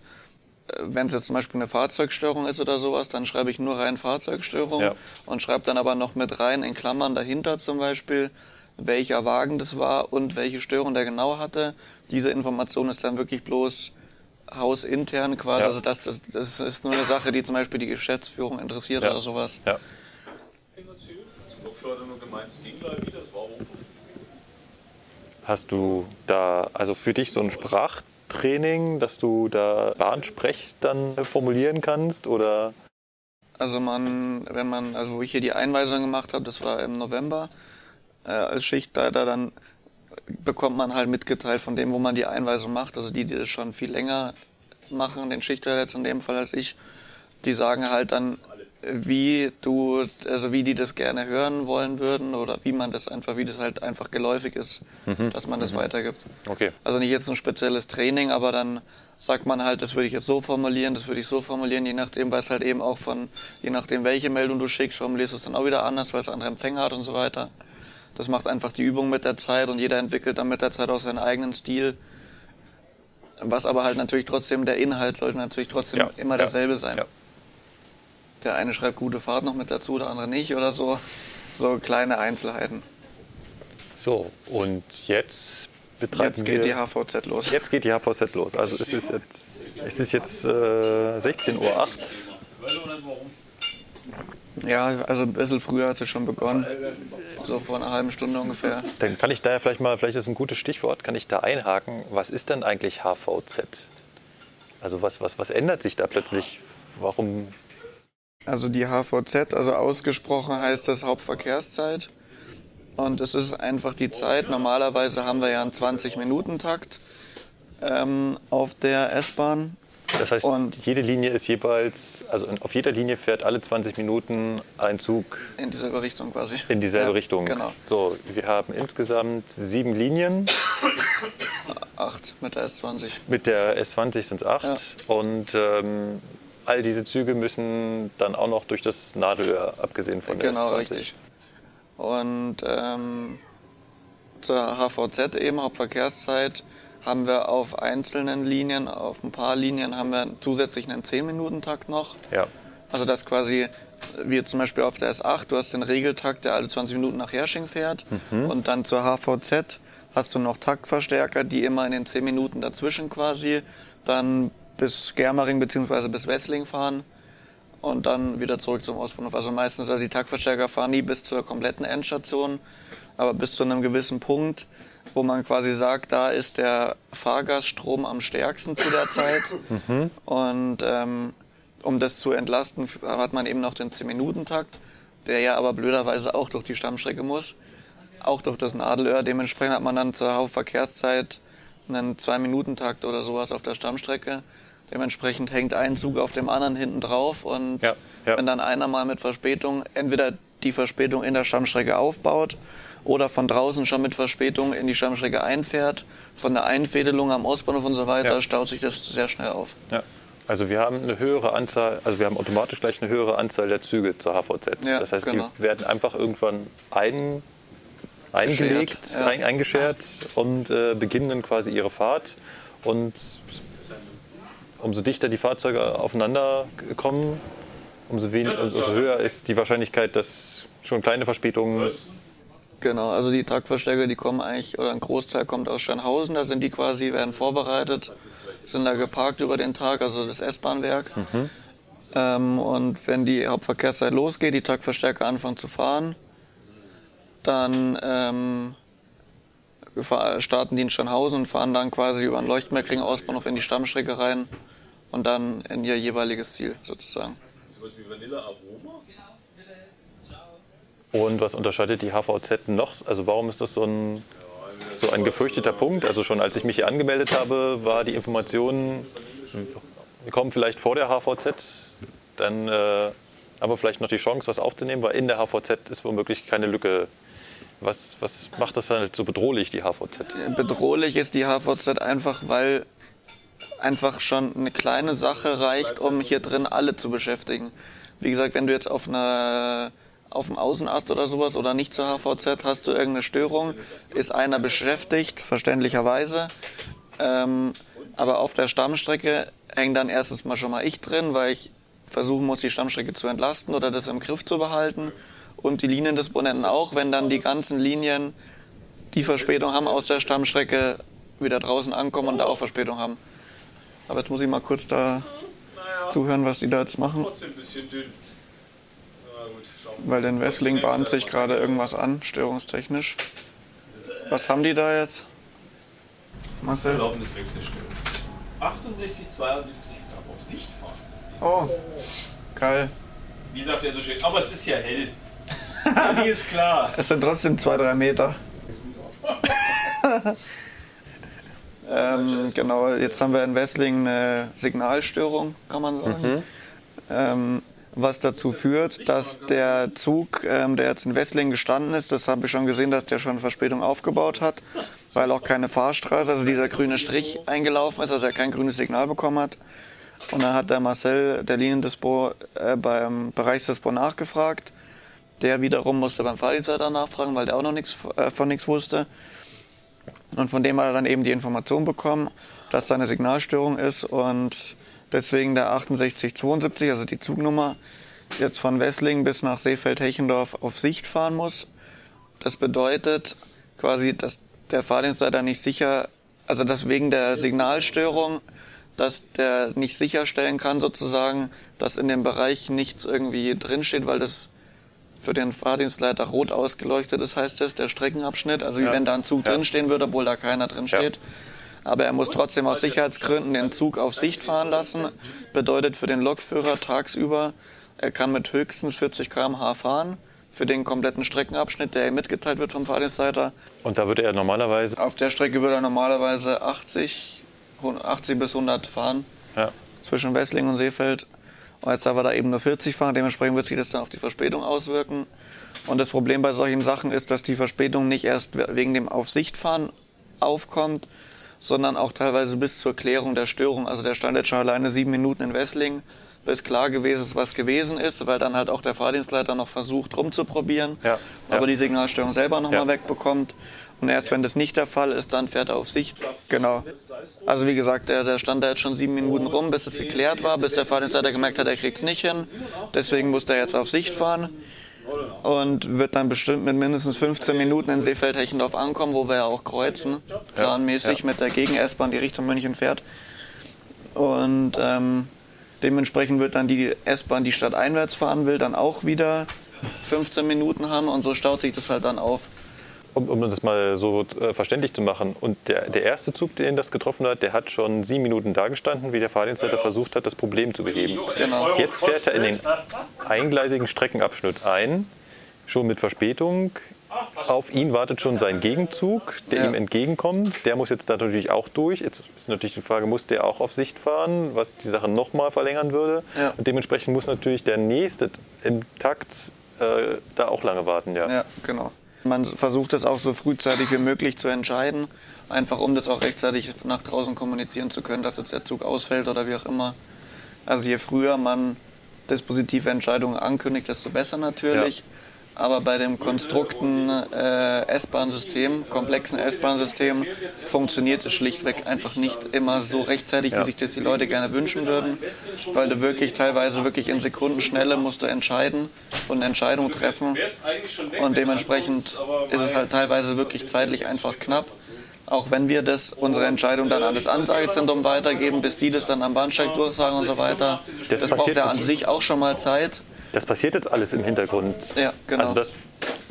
äh, wenn es jetzt zum Beispiel eine Fahrzeugstörung ist oder sowas, dann schreibe ich nur rein Fahrzeugstörung Ja. und schreibe dann aber noch mit rein in Klammern dahinter zum Beispiel, welcher Wagen das war und welche Störung der genau hatte. Diese Information ist dann wirklich bloß hausintern quasi. Ja. Also das, das, das ist nur eine Sache, die zum Beispiel die Geschäftsführung interessiert Ja. oder sowas. Ja. Hast du da also für dich so ein Sprachtraining, dass du da Bahnsprech dann formulieren kannst oder Also man, wenn man, also wo ich hier die Einweisung gemacht habe, das war im November, äh, als Schichtleiter, dann bekommt man halt mitgeteilt von dem, wo man die Einweisung macht. Also die, die das schon viel länger machen, den Schichtleiter jetzt in dem Fall als ich, die sagen halt dann, wie du, also wie die das gerne hören wollen würden oder wie man das einfach, wie das halt einfach geläufig ist, dass man das weitergibt. Okay. Also nicht jetzt ein spezielles Training, aber dann sagt man halt, das würde ich jetzt so formulieren, das würde ich so formulieren, je nachdem, weil es halt eben auch von, je nachdem, welche Meldung du schickst, formulierst du es dann auch wieder anders, weil es andere Empfänger hat und so weiter. Das macht einfach die Übung mit der Zeit und jeder entwickelt dann mit der Zeit auch seinen eigenen Stil. Was aber halt natürlich trotzdem, der Inhalt sollte natürlich trotzdem Ja, immer ja, derselbe sein. ja. Der eine schreibt gute Fahrt noch mit dazu, der andere nicht oder so. So kleine Einzelheiten. so und jetzt betreiben Jetzt geht die wir HVZ los. Jetzt geht die HVZ los. Also es ist jetzt es ist jetzt äh, 16:08 Uhr. Ja, also ein bisschen früher hat es schon begonnen. So vor einer halben Stunde ungefähr. Dann kann ich da ja vielleicht mal, vielleicht ist ein gutes Stichwort, kann ich da einhaken. Was ist denn eigentlich HVZ? Also was, was, was ändert sich da plötzlich? Warum? Also die HVZ, also ausgesprochen heißt das Hauptverkehrszeit. Und es ist einfach die Zeit. Normalerweise haben wir ja einen 20-Minuten-Takt ähm, auf der S-Bahn. Das heißt, Und- jede Linie ist jeweils, also auf jeder Linie fährt alle 20 Minuten ein Zug In dieselbe Richtung quasi. in dieselbe ja, Richtung. Genau. So, wir haben insgesamt sieben Linien. Acht mit der S20. Mit der S20 sind es acht. Und ähm, all diese Züge müssen dann auch noch durch das Nadelöhr, abgesehen von der Genau, S20. richtig. Und ähm, zur HVZ eben, Hauptverkehrszeit, haben wir auf einzelnen Linien, auf ein paar Linien haben wir zusätzlich einen 10-Minuten-Takt noch. Ja. Also das quasi, wie zum Beispiel auf der S8, du hast den Regeltakt, der alle 20 Minuten nach Hersching fährt. Und dann zur HVZ hast du noch Taktverstärker, die immer in den 10 Minuten dazwischen quasi dann bis Germering bzw. bis Wessling fahren und dann wieder zurück zum Ostbahnhof. Also meistens, also die Taktverstärker fahren nie bis zur kompletten Endstation, aber bis zu einem gewissen Punkt, wo man quasi sagt, da ist der Fahrgaststrom am stärksten zu der Zeit. Und ähm, um das zu entlasten, hat man eben noch den 10-Minuten-Takt, der ja aber blöderweise auch durch die Stammstrecke muss, auch durch das Nadelöhr. Dementsprechend hat man dann zur Hauptverkehrszeit einen 2-Minuten-Takt oder sowas auf der Stammstrecke. Dementsprechend hängt ein Zug auf dem anderen hinten drauf und Ja, ja. wenn dann einer mal mit Verspätung entweder die Verspätung in der Stammstrecke aufbaut oder von draußen schon mit Verspätung in die Stammstrecke einfährt, von der Einfädelung am Ostbahnhof und so weiter, Ja. staut sich das sehr schnell auf. Ja. Also wir haben eine höhere Anzahl, also wir haben automatisch gleich eine höhere Anzahl der Züge zur HVZ. Ja, das heißt, genau. die werden einfach irgendwann ein, eingelegt, ja. ein, eingeschert und äh, beginnen dann quasi ihre Fahrt. Und umso dichter die Fahrzeuge aufeinander kommen, umso, wen, umso höher ist die Wahrscheinlichkeit, dass schon kleine Verspätungen Genau, also die Taktverstärker, die kommen eigentlich, oder ein Großteil kommt aus Steinhausen, da sind die quasi, werden vorbereitet, sind da geparkt über den Tag, also das S-Bahnwerk. Ähm, und wenn die Hauptverkehrszeit losgeht, die Taktverstärker anfangen zu fahren, dann ähm, starten die in Steinhausen und fahren dann quasi über den Leuchtmerkring Ausbahnhof in die Stammstrecke rein und dann in ihr jeweiliges Ziel sozusagen. Sowas wie Vanille Aroma? Und was unterscheidet die HVZ noch? Also warum ist das so ein, so ein gefürchteter Punkt? Also schon als ich mich hier angemeldet habe, war die Information, wir kommen vielleicht vor der HVZ, dann äh, haben vielleicht noch die Chance, was aufzunehmen, weil in der HVZ ist womöglich keine Lücke. Was, was macht das dann halt so bedrohlich, die HVZ? bedrohlich ist die HVZ einfach, weil einfach schon eine kleine Sache reicht, um hier drin alle zu beschäftigen. Wie gesagt, wenn du jetzt auf einer auf dem Außenast oder sowas oder nicht zur HVZ hast du irgendeine Störung, ist einer beschäftigt, verständlicherweise. Ähm, aber auf der Stammstrecke hängt dann erstens mal schon mal ich drin, weil ich versuchen muss, die Stammstrecke zu entlasten oder das im Griff zu behalten. Und die Liniendisponenten auch, wenn dann die ganzen Linien die Verspätung haben aus der Stammstrecke, wieder draußen ankommen und da auch Verspätung haben. Aber jetzt muss ich mal kurz da zuhören, was die da jetzt machen, Trotzdem ein bisschen dünn. Na gut, schauen wir weil den Wessling bahnt sich gerade irgendwas an, störungstechnisch. Was haben die da jetzt? Marcel? Erlaubniswechselstelle. 68, 72 Grad auf Sicht fahren. Oh, geil. Wie sagt er so schön? Aber es ist ja hell. ja, die ist klar. Es sind trotzdem zwei, drei Meter. ähm, genau, jetzt haben wir in Wessling eine Signalstörung, kann man sagen. Ähm, was dazu führt, dass der Zug, ähm, der jetzt in Wessling gestanden ist, das habe ich schon gesehen, dass der schon Verspätung aufgebaut hat, weil auch keine Fahrstraße, also dieser grüne Strich eingelaufen ist, also er kein grünes Signal bekommen hat. Und dann hat der Marcel, der Liniendispo, äh, beim Bereichsdispo nachgefragt. Der wiederum musste beim Fahrdienstleiter nachfragen, weil der auch noch nichts äh, von nichts wusste. Und von dem hat er dann eben die Information bekommen, dass da eine Signalstörung ist und deswegen der 6872, also die Zugnummer, jetzt von Wessling bis nach Seefeld-Hechendorf auf Sicht fahren muss. Das bedeutet quasi, dass der Fahrdienstleiter nicht sicher, also dass wegen der Signalstörung, dass der nicht sicherstellen kann sozusagen, dass in dem Bereich nichts irgendwie drinsteht, weil das für den Fahrdienstleiter rot ausgeleuchtet ist, heißt es, der Streckenabschnitt. Also wie Ja. wenn da ein Zug Ja. drinstehen würde, obwohl da keiner drinsteht. Aber er muss trotzdem aus Sicherheitsgründen den Zug auf Sicht fahren lassen. Bedeutet für den Lokführer tagsüber, er kann mit höchstens 40 km/h fahren für den kompletten Streckenabschnitt, der ihm mitgeteilt wird vom Fahrdienstleiter. Und da würde er normalerweise, Auf der Strecke würde er normalerweise 80, 80 bis 100 fahren ja, zwischen Wessling und Seefeld. Und jetzt darf er da eben nur 40 fahren, dementsprechend wird sich das dann auf die Verspätung auswirken. Und das Problem bei solchen Sachen ist, dass die Verspätung nicht erst wegen dem Aufsichtfahren aufkommt, sondern auch teilweise bis zur Klärung der Störung. Also der stand jetzt schon alleine sieben Minuten in Wessling, bis klar gewesen ist, was gewesen ist, weil dann halt auch der Fahrdienstleiter noch versucht rumzuprobieren, Ja, aber ja. die Signalstörung selber nochmal Ja. wegbekommt. Und erst wenn das nicht der Fall ist, dann fährt er auf Sicht. Genau. Also wie gesagt, der, der stand da jetzt schon sieben Minuten rum, bis es geklärt war, bis der Fahrdienstleiter gemerkt hat, er kriegt es nicht hin. Deswegen muss er jetzt auf Sicht fahren und wird dann bestimmt mit mindestens 15 Minuten in Seefeld-Hechendorf ankommen, wo wir ja auch kreuzen, planmäßig mit der Gegen-S-Bahn, die Richtung München fährt. Und ähm, dementsprechend wird dann die S-Bahn, die stadteinwärts fahren will, dann auch wieder 15 Minuten haben und so staut sich das halt dann auf. Um, um das mal so äh, verständlich zu machen. Und der, der erste Zug, den das getroffen hat, der hat schon sieben Minuten dagestanden, wie der Fahrdienstleiter versucht hat, das Problem zu beheben. Genau. Jetzt fährt er in den eingleisigen Streckenabschnitt ein, schon mit Verspätung. Auf ihn wartet schon sein Gegenzug, der Ja. ihm entgegenkommt. Der muss jetzt da natürlich auch durch. Jetzt ist natürlich die Frage, muss der auch auf Sicht fahren, was die Sache nochmal verlängern würde. Ja. Und dementsprechend muss natürlich der nächste im Takt äh, da auch lange warten. Ja. Ja, genau. Man versucht es auch so frühzeitig wie möglich zu entscheiden, einfach um das auch rechtzeitig nach draußen kommunizieren zu können, dass jetzt der Zug ausfällt oder wie auch immer. Also je früher man dispositive Entscheidungen ankündigt, desto besser natürlich. Aber bei dem konstrukten äh, S-Bahn-System, komplexen S-Bahn-System, funktioniert es schlichtweg einfach nicht immer so rechtzeitig, wie sich das die Leute gerne wünschen würden. Weil du wirklich teilweise wirklich in Sekundenschnelle musst du entscheiden und eine Entscheidung treffen. Und dementsprechend ist es halt teilweise wirklich zeitlich einfach knapp. Auch wenn wir das, unsere Entscheidung dann an das Ansagezentrum weitergeben, bis die das dann am Bahnsteig durchsagen und so weiter. Das Das, braucht ja an sich auch schon mal Zeit. Das passiert jetzt alles im Hintergrund. Ja, genau. Also das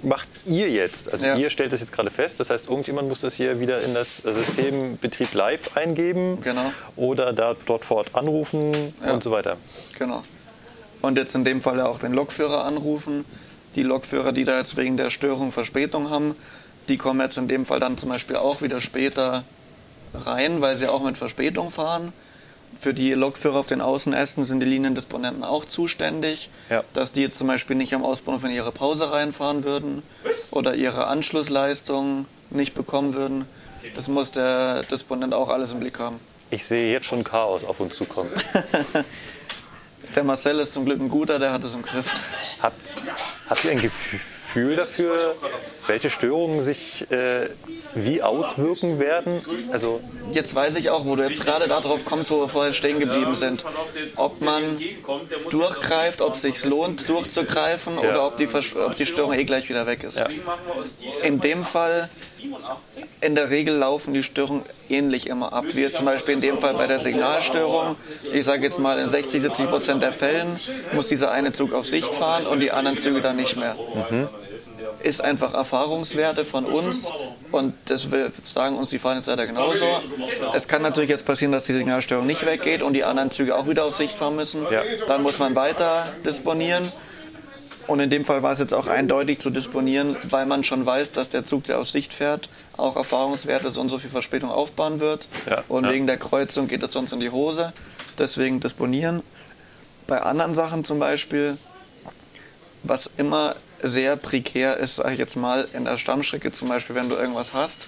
macht ihr jetzt. Also Ja. ihr stellt das jetzt gerade fest. Das heißt, irgendjemand muss das hier wieder in das System Betrieb live eingeben Genau. oder da dort vor Ort anrufen Ja. und so weiter. Genau. Und jetzt in dem Fall auch den Lokführer anrufen. Die Lokführer, die da jetzt wegen der Störung Verspätung haben, die kommen jetzt in dem Fall dann zum Beispiel auch wieder später rein, weil sie auch mit Verspätung fahren. Für die Lokführer auf den Außenästen sind die Liniendisponenten auch zuständig, Ja. dass die jetzt zum Beispiel nicht am Ausbahnhof in ihre Pause reinfahren würden oder ihre Anschlussleistung nicht bekommen würden. Das muss der Disponent auch alles im Blick haben. Ich sehe jetzt schon Chaos auf uns zukommen. Der Marcel ist zum Glück ein guter, der hat es im Griff. habt, habt ihr ein Gefühl dafür, welche Störungen sich äh, wie auswirken werden? Also Jetzt weiß ich auch, wo du jetzt gerade darauf kommst, wo wir vorher stehen geblieben sind. Ob man durchgreift, ob es sich lohnt, durchzugreifen oder ob die, Versch- ob die Störung eh gleich wieder weg ist. In dem Fall, in der Regel laufen die Störungen ähnlich immer ab. Wie zum Beispiel in dem Fall bei der Signalstörung. Ich sage jetzt mal, in 60, 70 Prozent der Fällen muss dieser eine Zug auf Sicht fahren und die anderen Züge dann nicht mehr. Ist einfach Erfahrungswerte von uns und das will- sagen uns die Fahrdienstleiter genauso. Es kann natürlich jetzt passieren, dass die Signalstörung nicht weggeht und die anderen Züge auch wieder auf Sicht fahren müssen. Ja. Dann muss man weiter disponieren. Und in dem Fall war es jetzt auch eindeutig zu disponieren, weil man schon weiß, dass der Zug, der auf Sicht fährt, auch Erfahrungswerte so und so viel Verspätung aufbauen wird. Ja, und ja. wegen der Kreuzung geht es sonst in die Hose. Deswegen disponieren. Bei anderen Sachen zum Beispiel, was immer sehr prekär ist, sage ich jetzt mal, in der Stammstrecke, zum Beispiel, wenn du irgendwas hast,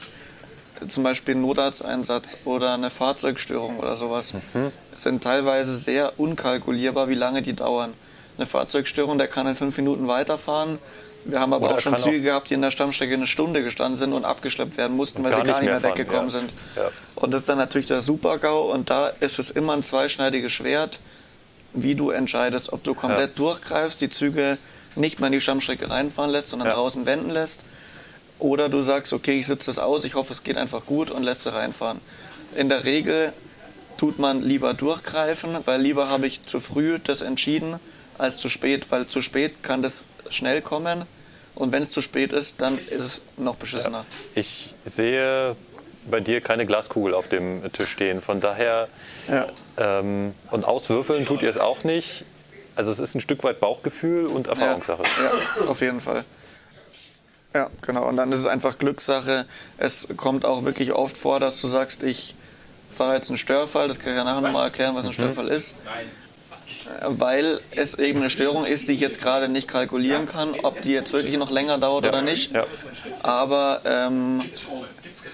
zum Beispiel einen Notarzteinsatz oder eine Fahrzeugstörung oder sowas, Mhm. sind teilweise sehr unkalkulierbar, wie lange die dauern. Eine Fahrzeugstörung, der kann in fünf Minuten weiterfahren. Wir haben aber Oder auch schon Züge auch- gehabt, die in der Stammstrecke eine Stunde gestanden sind und abgeschleppt werden mussten, weil gar sie gar nicht mehr fahren, weggekommen ja. sind. Ja. Und das ist dann natürlich der Super-GAU und da ist es immer ein zweischneidiges Schwert, wie du entscheidest, ob du komplett Ja. durchgreifst, die Züge nicht mehr in die Stammstrecke reinfahren lässt, sondern draußen wenden lässt. Oder du sagst, okay, ich sitze das aus, ich hoffe, es geht einfach gut und lässt sie reinfahren. In der Regel tut man lieber durchgreifen, weil lieber habe ich zu früh das entschieden als zu spät, weil zu spät kann das schnell kommen und wenn es zu spät ist, dann ist es noch beschissener. ich sehe bei dir keine Glaskugel auf dem Tisch stehen. Von daher Ja. ähm, und auswürfeln tut ihr es auch nicht. Also es ist ein Stück weit Bauchgefühl und Erfahrungssache. Ja, ja, auf jeden Fall. Ja, genau. Und dann ist es einfach Glückssache. Es kommt auch wirklich oft vor, dass du sagst, ich fahre jetzt einen Störfall. Das kann ich ja nachher nochmal erklären, was ein Störfall ist. Äh, Weil es eben eine Störung ist, die ich jetzt gerade nicht kalkulieren kann, ob die jetzt wirklich noch länger dauert oder nicht. Ja. Aber ähm,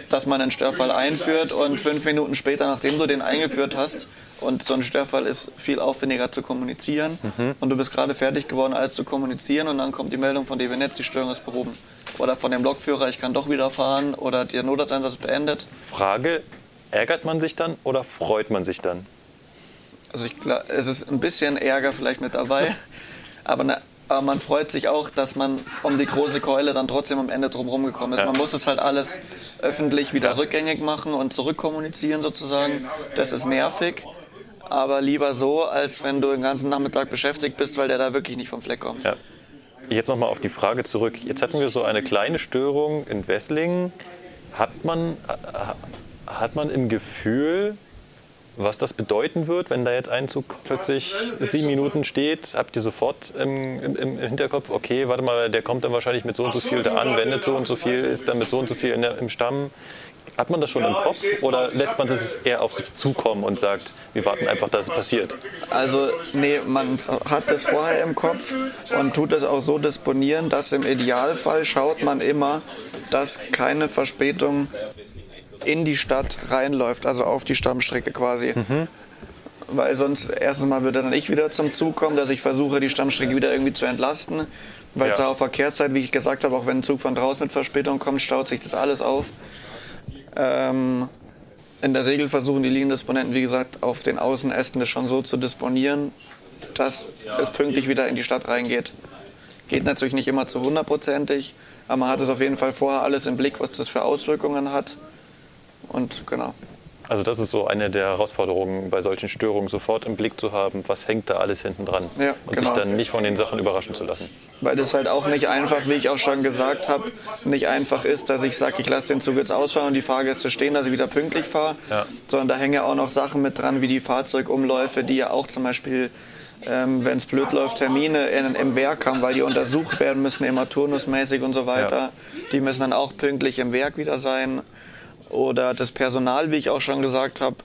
dass man einen Störfall einführt und fünf Minuten später, nachdem du den eingeführt hast, und so ein Störfall ist viel aufwendiger zu kommunizieren, und du bist gerade fertig geworden, als zu kommunizieren, und dann kommt die Meldung von DB Netz, die Störung ist behoben. Oder von dem Lokführer, ich kann doch wieder fahren, oder der Notarzteinsatz beendet. Frage, ärgert man sich dann oder freut man sich dann? Also ich glaub, es ist ein bisschen Ärger vielleicht mit dabei, aber, ne, aber man freut sich auch, dass man um die große Keule dann trotzdem am Ende drum rumgekommen ist. Ja. Man muss es halt alles öffentlich wieder rückgängig machen und zurückkommunizieren sozusagen. Das ist nervig, aber lieber so, als wenn du den ganzen Nachmittag beschäftigt bist, weil der da wirklich nicht vom Fleck kommt. Ja. jetzt nochmal auf die Frage zurück. Jetzt hatten wir so eine kleine Störung in Wesslingen. Hat man, äh, hat man im Gefühl, was das bedeuten wird, wenn da jetzt ein Zug plötzlich sieben Minuten steht? Habt ihr sofort im, im, im Hinterkopf, okay, warte mal, der kommt dann wahrscheinlich mit so und so viel da an, wendet so und so viel, ist dann mit so und so viel in der, im Stamm? Hat man das schon im Kopf oder lässt man das eher auf sich zukommen und sagt, wir warten einfach, dass es passiert? Also, nee, man hat das vorher im Kopf und tut es auch so disponieren, dass im Idealfall schaut man immer, dass keine Verspätung in die Stadt reinläuft, also auf die Stammstrecke quasi. Weil sonst erstens mal würde dann ich wieder zum Zug kommen, dass ich versuche, die Stammstrecke wieder irgendwie zu entlasten. Weil Ja. zur Verkehrszeit, wie ich gesagt habe, auch wenn ein Zug von draußen mit Verspätung kommt, staut sich das alles auf. Ähm, in der Regel versuchen die Liniendisponenten, wie gesagt, auf den Außenästen das schon so zu disponieren, dass es pünktlich wieder in die Stadt reingeht. Geht natürlich nicht immer zu hundertprozentig, aber man hat es auf jeden Fall vorher alles im Blick, was das für Auswirkungen hat. Und genau. Also das ist so eine der Herausforderungen bei solchen Störungen, sofort im Blick zu haben, was hängt da alles hinten dran. Ja, und genau. sich dann nicht von den Sachen überraschen zu lassen. Weil das halt auch nicht einfach, wie ich auch schon gesagt habe, nicht einfach ist, dass ich sage, ich lasse den Zug jetzt ausfahren und die Fahrgäste stehen, dass ich wieder pünktlich fahre. Ja. Sondern da hängen ja auch noch Sachen mit dran, wie die Fahrzeugumläufe, die ja auch zum Beispiel, ähm, wenn es blöd läuft, Termine in, im Werk haben, weil die untersucht werden müssen, immer turnusmäßig und so weiter. Die müssen dann auch pünktlich im Werk wieder sein. Oder das Personal, wie ich auch schon gesagt habe,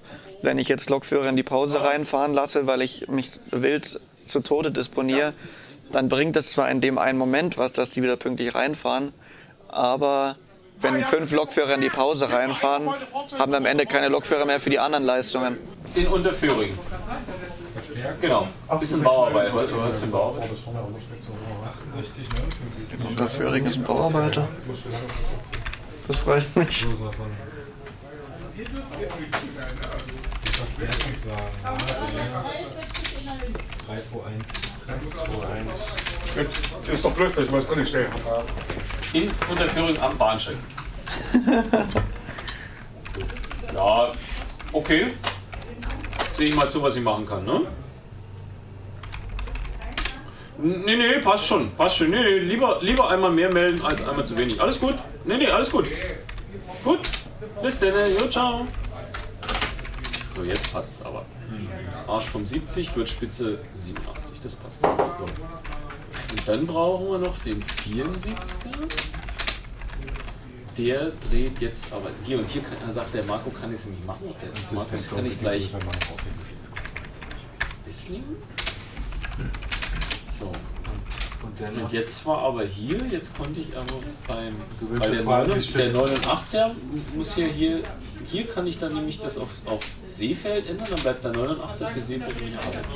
wenn ich jetzt Lokführer in die Pause reinfahren lasse, weil ich mich wild zu Tode disponiere, dann bringt es zwar in dem einen Moment was, dass die wieder pünktlich reinfahren, aber wenn fünf Lokführer in die Pause reinfahren, haben wir am Ende keine Lokführer mehr für die anderen Leistungen. In Unterföhring. Genau. Bisschen Bauarbeit. Was für ein Bauarbeit? Unterföhring ist ein Bauarbeiter. Das freut mich. Ist doch bloß, dass ich was drin stehe. In Unterföhring am Bahnsteig. ja, okay. Sehe ich mal zu, was ich machen kann, ne? Nee, nee, passt schon. Passt schon. Nee, nee, lieber, lieber einmal mehr melden als einmal zu wenig. Alles gut? Nee, nee, alles gut. Gut. Bis dann. Jo, ciao. So, jetzt passt's aber. Arsch vom 70 wird Spitze 87. Das passt jetzt. So. Und dann brauchen wir noch den 74er. Der dreht jetzt aber hier und hier kann, sagt der Marco, kann ich es nicht machen. Der Markus kann ich gleich Esslingen. So. Und jetzt war aber hier, jetzt konnte ich aber beim, weil der, 89, der 89er muss ja hier, hier kann ich dann nämlich das auf, auf Seefeld ändern, dann bleibt der 89 für Seefeld nicht arbeiten.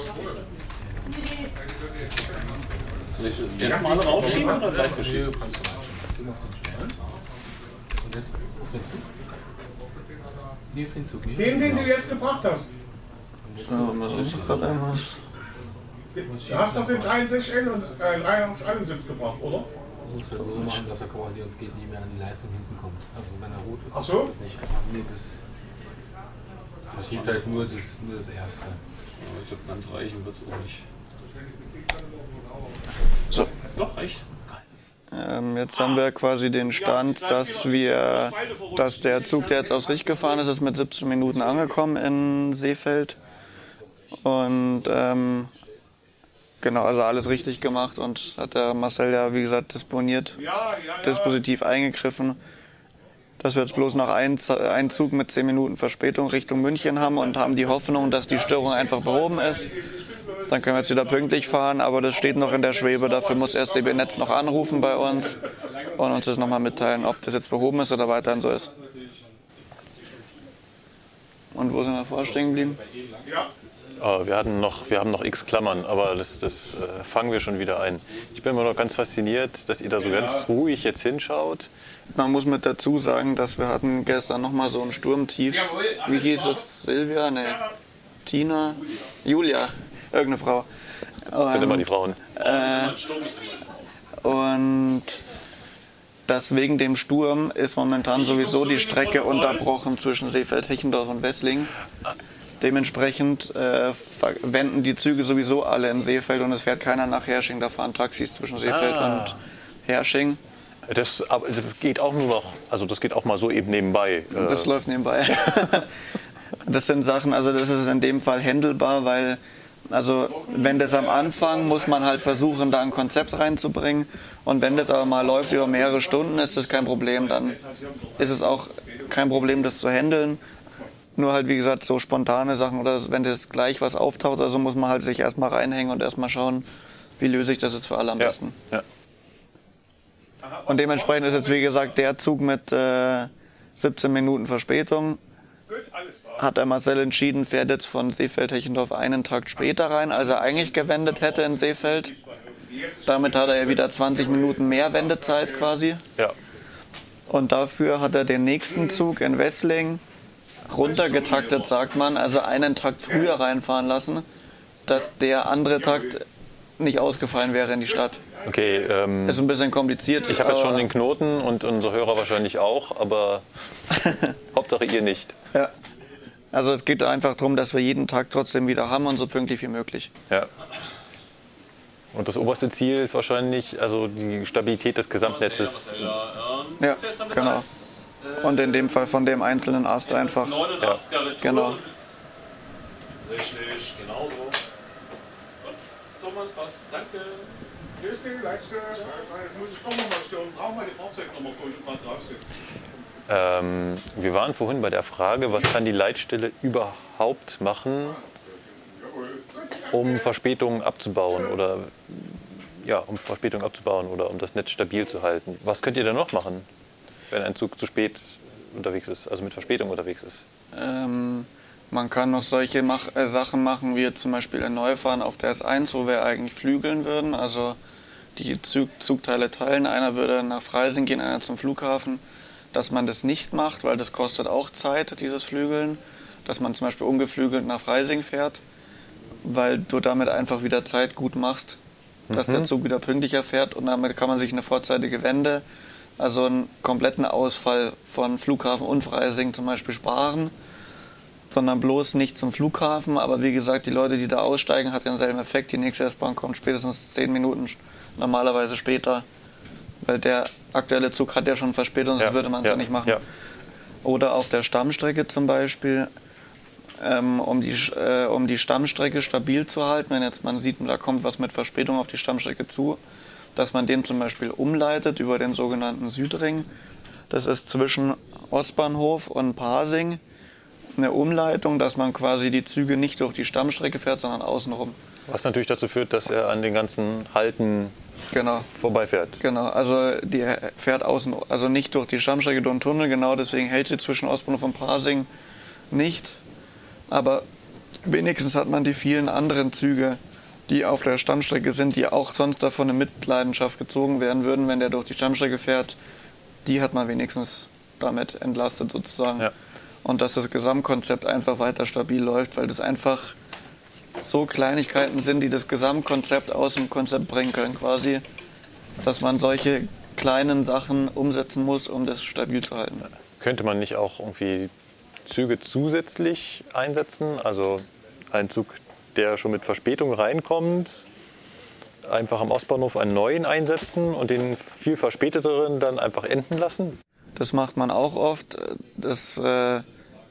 Soll ich das erstmal alle raufschieben oder gleich verschieben? Und jetzt auf den Zug? Nee, auf den Zug nicht. Den, den du jetzt gebracht hast. So, mal richtig gerade einmal. Du hast doch den 63N und äh, 71 gebracht, oder? Muss halt so machen, dass er quasi uns geht, nie mehr an die Leistung hinten kommt. Also wenn er rot wird, Ach so? ist das nicht einfach nee, das verschiebt halt nur das, nur das erste. Aber ich glaube, ganz reichen wird es auch nicht. So. Doch, reicht. Ähm, jetzt haben wir quasi den Stand, dass wir, dass der Zug, der jetzt auf sich gefahren ist, ist mit 17 Minuten angekommen in Seefeld. Und ähm, genau, also alles richtig gemacht und hat der Marcel ja, wie gesagt, disponiert, Ja, ja, ja. dispositiv eingegriffen. Dass wir jetzt bloß noch einen, Zug mit 10 Minuten Verspätung Richtung München haben und haben die Hoffnung, dass die Störung einfach behoben ist. Dann können wir jetzt wieder pünktlich fahren, aber das steht noch in der Schwebe. Dafür muss erst DB Netz noch anrufen bei uns und uns das nochmal mitteilen, ob das jetzt behoben ist oder weiterhin so ist. Und wo sind wir vorher stehen geblieben? Ah, wir, hatten noch, wir haben noch x Klammern, aber das, das äh, fangen wir schon wieder ein. Ich bin immer noch ganz fasziniert, dass ihr da so ganz ruhig jetzt hinschaut. Man muss mit dazu sagen, dass wir hatten gestern nochmal so ein Sturmtief. Wie hieß es? Silvia? Ne. Tina? Julia? Irgendeine Frau. Das sind immer die Frauen. Und dass wegen dem Sturm ist momentan sowieso die Strecke unterbrochen zwischen Seefeld-Hechendorf und Wessling. Dementsprechend äh, wenden die Züge sowieso alle in Seefeld und es fährt keiner nach Hersching. Da fahren Taxis zwischen Seefeld Ah. und Hersching. Das, aber das geht auch nur noch, also das geht auch mal so eben nebenbei. Äh, Das läuft nebenbei. das sind Sachen, also das ist in dem Fall händelbar, weil also wenn das am Anfang muss man halt versuchen, da ein Konzept reinzubringen und wenn das aber mal läuft über mehrere Stunden, ist das kein Problem, dann ist es auch kein Problem, das zu handeln. Nur halt, wie gesagt, so spontane Sachen oder wenn das gleich was auftaucht oder so, muss man halt sich erstmal reinhängen und erstmal schauen, wie löse ich das jetzt für alle am ja, besten. ja. Und dementsprechend ist jetzt, wie gesagt, der Zug mit äh, 17 Minuten Verspätung. Hat der Marcel entschieden, fährt jetzt von Seefeld-Hechendorf einen Tag später rein, als er eigentlich gewendet hätte in Seefeld. Damit hat er ja wieder 20 Minuten mehr Wendezeit quasi. ja. Und dafür hat er den nächsten Zug in Wessling runtergetaktet, sagt man, also einen Takt früher reinfahren lassen, dass der andere Takt nicht ausgefallen wäre in die Stadt. Okay, ähm, Ist ein bisschen kompliziert. ich habe jetzt schon den Knoten und unsere Hörer wahrscheinlich auch, aber Hauptsache ihr nicht. Ja. Also es geht einfach darum, dass wir jeden Tag trotzdem wieder haben und so pünktlich wie möglich. Ja. Und das oberste Ziel ist wahrscheinlich also die Stabilität des Gesamtnetzes. Ja, genau. Und in dem Fall von dem einzelnen Ast einfach. 89er Retour. Genau. Richtig, genau so. Gut, Thomas, passt. Danke. Hier ist die letzte. Jetzt muss ich doch nochmal stören. Brauchen wir die Fahrzeugnummer, wo du gerade drauf sitzt. Ähm, wir waren vorhin bei der Frage, was kann die Leitstelle überhaupt machen, um Verspätungen abzubauen oder ja, um Verspätungen abzubauen oder um das Netz stabil zu halten. Was könnt ihr denn noch machen, wenn ein Zug zu spät unterwegs ist, also mit Verspätung unterwegs ist? Ähm, man kann noch solche Mach äh, Sachen machen, wie zum Beispiel in Neufahren auf der S1, wo wir eigentlich flügeln würden. Also die Zug Zugteile teilen. Einer würde nach Freising gehen, einer zum Flughafen. Dass man das nicht macht, weil das kostet auch Zeit, dieses Flügeln. Dass man zum Beispiel ungeflügelt nach Freising fährt, weil du damit einfach wieder Zeit gut machst, dass der Zug wieder pünktlicher fährt und damit kann man sich eine vorzeitige Wende, also einen kompletten Ausfall von Flughafen und Freising zum Beispiel sparen sondern bloß nicht zum Flughafen. Aber wie gesagt, die Leute, die da aussteigen, hat denselben Effekt. Die nächste S-Bahn kommt spätestens zehn Minuten normalerweise später, weil der aktuelle Zug hat ja schon Verspätung, sonst würde man es ja, nicht machen. Ja. Oder auf der Stammstrecke zum Beispiel, ähm, um, die, äh, um die Stammstrecke stabil zu halten, wenn jetzt man sieht, da kommt was mit Verspätung auf die Stammstrecke zu, dass man den zum Beispiel umleitet über den sogenannten Südring. Das ist zwischen Ostbahnhof und Pasing eine Umleitung, dass man quasi die Züge nicht durch die Stammstrecke fährt, sondern außenrum. Was natürlich dazu führt, dass er an den ganzen Halten Genau. vorbeifährt. Genau, also die fährt außen, also nicht durch die Stammstrecke, durch den Tunnel, genau deswegen hält sie zwischen Ostbahnhof und Pasing nicht. Aber wenigstens hat man die vielen anderen Züge, die auf der Stammstrecke sind, die auch sonst davon in Mitleidenschaft gezogen werden würden, wenn der durch die Stammstrecke fährt, die hat man wenigstens damit entlastet sozusagen. Ja. Und dass das Gesamtkonzept einfach weiter stabil läuft, weil das einfach so Kleinigkeiten sind, die das Gesamtkonzept aus dem Konzept bringen können, quasi, dass man solche kleinen Sachen umsetzen muss, um das stabil zu halten. Könnte man nicht auch irgendwie Züge zusätzlich einsetzen? Also ein Zug, der schon mit Verspätung reinkommt, einfach am Ostbahnhof einen neuen einsetzen und den viel verspäteteren dann einfach enden lassen? Das macht man auch oft. Das äh,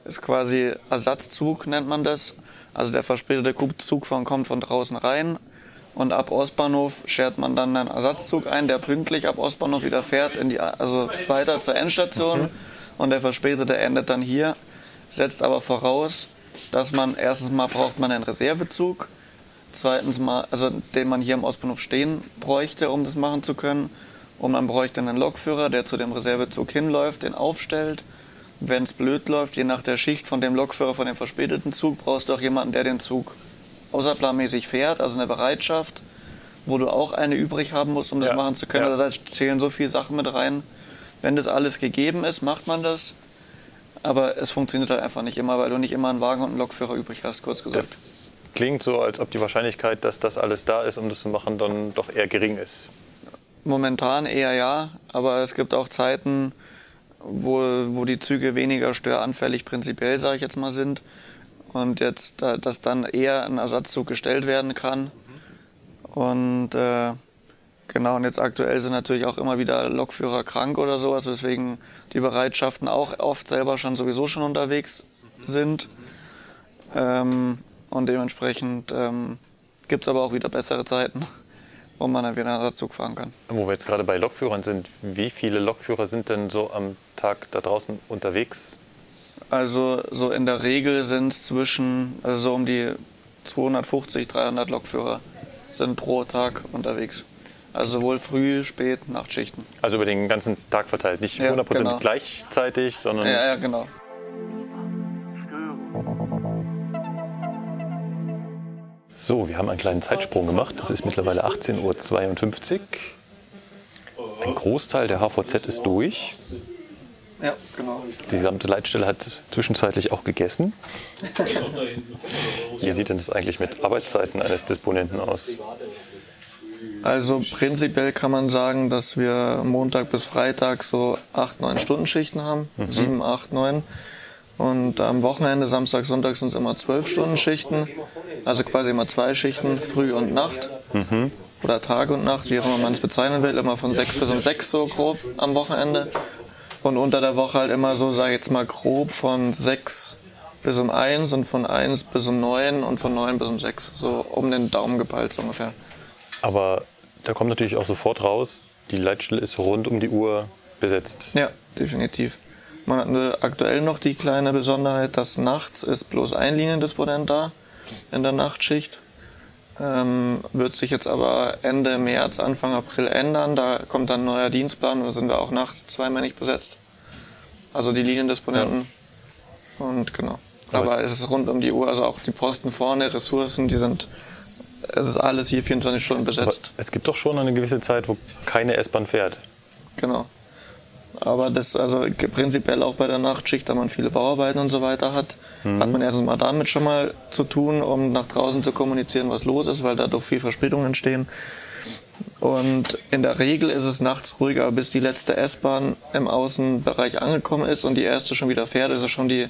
ist quasi Ersatzzug, nennt man das. Also der verspätete Zug von, kommt von draußen rein und ab Ostbahnhof schert man dann einen Ersatzzug ein, der pünktlich ab Ostbahnhof wieder fährt, in die, also weiter zur Endstation und der verspätete endet dann hier. Setzt aber voraus, dass man erstens mal braucht man einen Reservezug, zweitens mal, also den man hier am Ostbahnhof stehen bräuchte, um das machen zu können. Und man bräuchte einen Lokführer, der zu dem Reservezug hinläuft, den aufstellt. Wenn es blöd läuft, je nach der Schicht von dem Lokführer von dem verspäteten Zug, brauchst du auch jemanden, der den Zug außerplanmäßig fährt, also eine Bereitschaft, wo du auch eine übrig haben musst, um das Ja, machen zu können. ja. Also da zählen so viele Sachen mit rein. Wenn das alles gegeben ist, macht man das. Aber es funktioniert halt einfach nicht immer, weil du nicht immer einen Wagen und einen Lokführer übrig hast, kurz gesagt. Das klingt so, als ob die Wahrscheinlichkeit, dass das alles da ist, um das zu machen, dann doch eher gering ist. Momentan eher ja, aber es gibt auch Zeiten, wo, wo die Züge weniger störanfällig prinzipiell, sage ich jetzt mal, sind. und jetzt, dass dann eher ein Ersatzzug gestellt werden kann. Und äh, genau, und jetzt aktuell sind natürlich auch immer wieder Lokführer krank oder sowas, weswegen die Bereitschaften auch oft selber schon sowieso schon unterwegs sind. Ähm, und dementsprechend ähm, gibt es aber auch wieder bessere Zeiten, wo man dann wieder einen Ersatzzug fahren kann. Wo wir jetzt gerade bei Lokführern sind, wie viele Lokführer sind denn so am Tag da draußen unterwegs? Also so in der Regel sind es zwischen, also so um die 250, 300 Lokführer sind pro Tag unterwegs. Also sowohl Früh-, Spät-, Nachtschichten. Also über den ganzen Tag verteilt, nicht Ja, 100% genau. gleichzeitig, sondern Ja, ja, genau. So, wir haben einen kleinen Zeitsprung gemacht. Es ist mittlerweile 18.52 Uhr. Ein Großteil der HVZ ist durch. Ja, genau. Die gesamte Leitstelle hat zwischenzeitlich auch gegessen. Wie sieht denn das eigentlich mit Arbeitszeiten eines Disponenten aus? Also prinzipiell kann man sagen, dass wir Montag bis Freitag so 8, 9 Stunden Schichten haben. 7, 8, 9. Und am Wochenende, Samstag, Sonntag sind es immer 12 Stunden Schichten. Also quasi immer zwei Schichten, Früh und Nacht. Oder Tag und Nacht, wie auch immer man es bezeichnen will. Immer von 6 bis um 6 so grob am Wochenende. Und unter der Woche halt immer so, sag ich jetzt mal grob, von 6 bis um 1 und von 1 bis um 9 und von 9 bis um 6. So um den Daumen gepeilt so ungefähr. Aber da kommt natürlich auch sofort raus, die Leitstelle ist rund um die Uhr besetzt. Ja, definitiv. Man hat aktuell noch die kleine Besonderheit, dass nachts ist bloß ein Liniendisponent da in der Nachtschicht. Ähm, wird sich jetzt aber Ende März, Anfang April ändern. Da kommt dann ein neuer Dienstplan. Wir sind da auch nachts zweimännig besetzt. Also die Liniendisponenten. Und genau. Aber Aber es ist rund um die Uhr. Also auch die Posten vorne, Ressourcen, die sind. Es ist alles hier 24 Stunden Aber besetzt. es gibt doch schon eine gewisse Zeit, wo keine S-Bahn fährt. Genau. Aber das, also prinzipiell auch bei der Nachtschicht, da man viele Bauarbeiten und so weiter hat, hat man erstens mal damit schon mal zu tun, um nach draußen zu kommunizieren, was los ist, weil dadurch viel Verspätungen entstehen. Und in der Regel ist es nachts ruhiger, bis die letzte S-Bahn im Außenbereich angekommen ist und die erste schon wieder fährt. Das ist schon die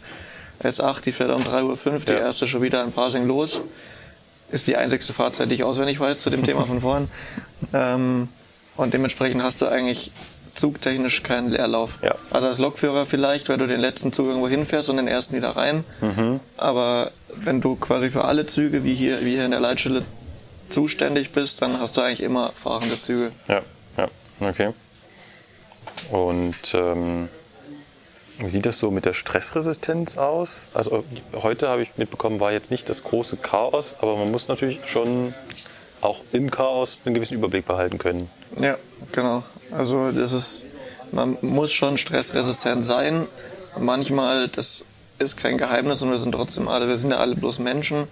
S8, die fährt um 3.05 Uhr, die Ja. erste schon wieder in Pasing los. Ist die einzigste Fahrzeit, die ich auswendig weiß zu dem Thema von vorhin. Ähm, und dementsprechend hast du eigentlich zugtechnisch keinen Leerlauf. Ja. Also als Lokführer vielleicht, weil du den letzten Zug irgendwo hinfährst und den ersten wieder rein. Aber wenn du quasi für alle Züge, wie hier, wie hier in der Leitstelle, zuständig bist, dann hast du eigentlich immer fahrende Züge. Ja, ja, okay. Und ähm, wie sieht das so mit der Stressresistenz aus? Also heute habe ich mitbekommen, war jetzt nicht das große Chaos, aber man muss natürlich schon auch im Chaos einen gewissen Überblick behalten können. Ja, genau. Also das ist, man muss schon stressresistent sein. Manchmal, das ist kein Geheimnis und wir sind trotzdem alle, wir sind ja alle bloß Menschen,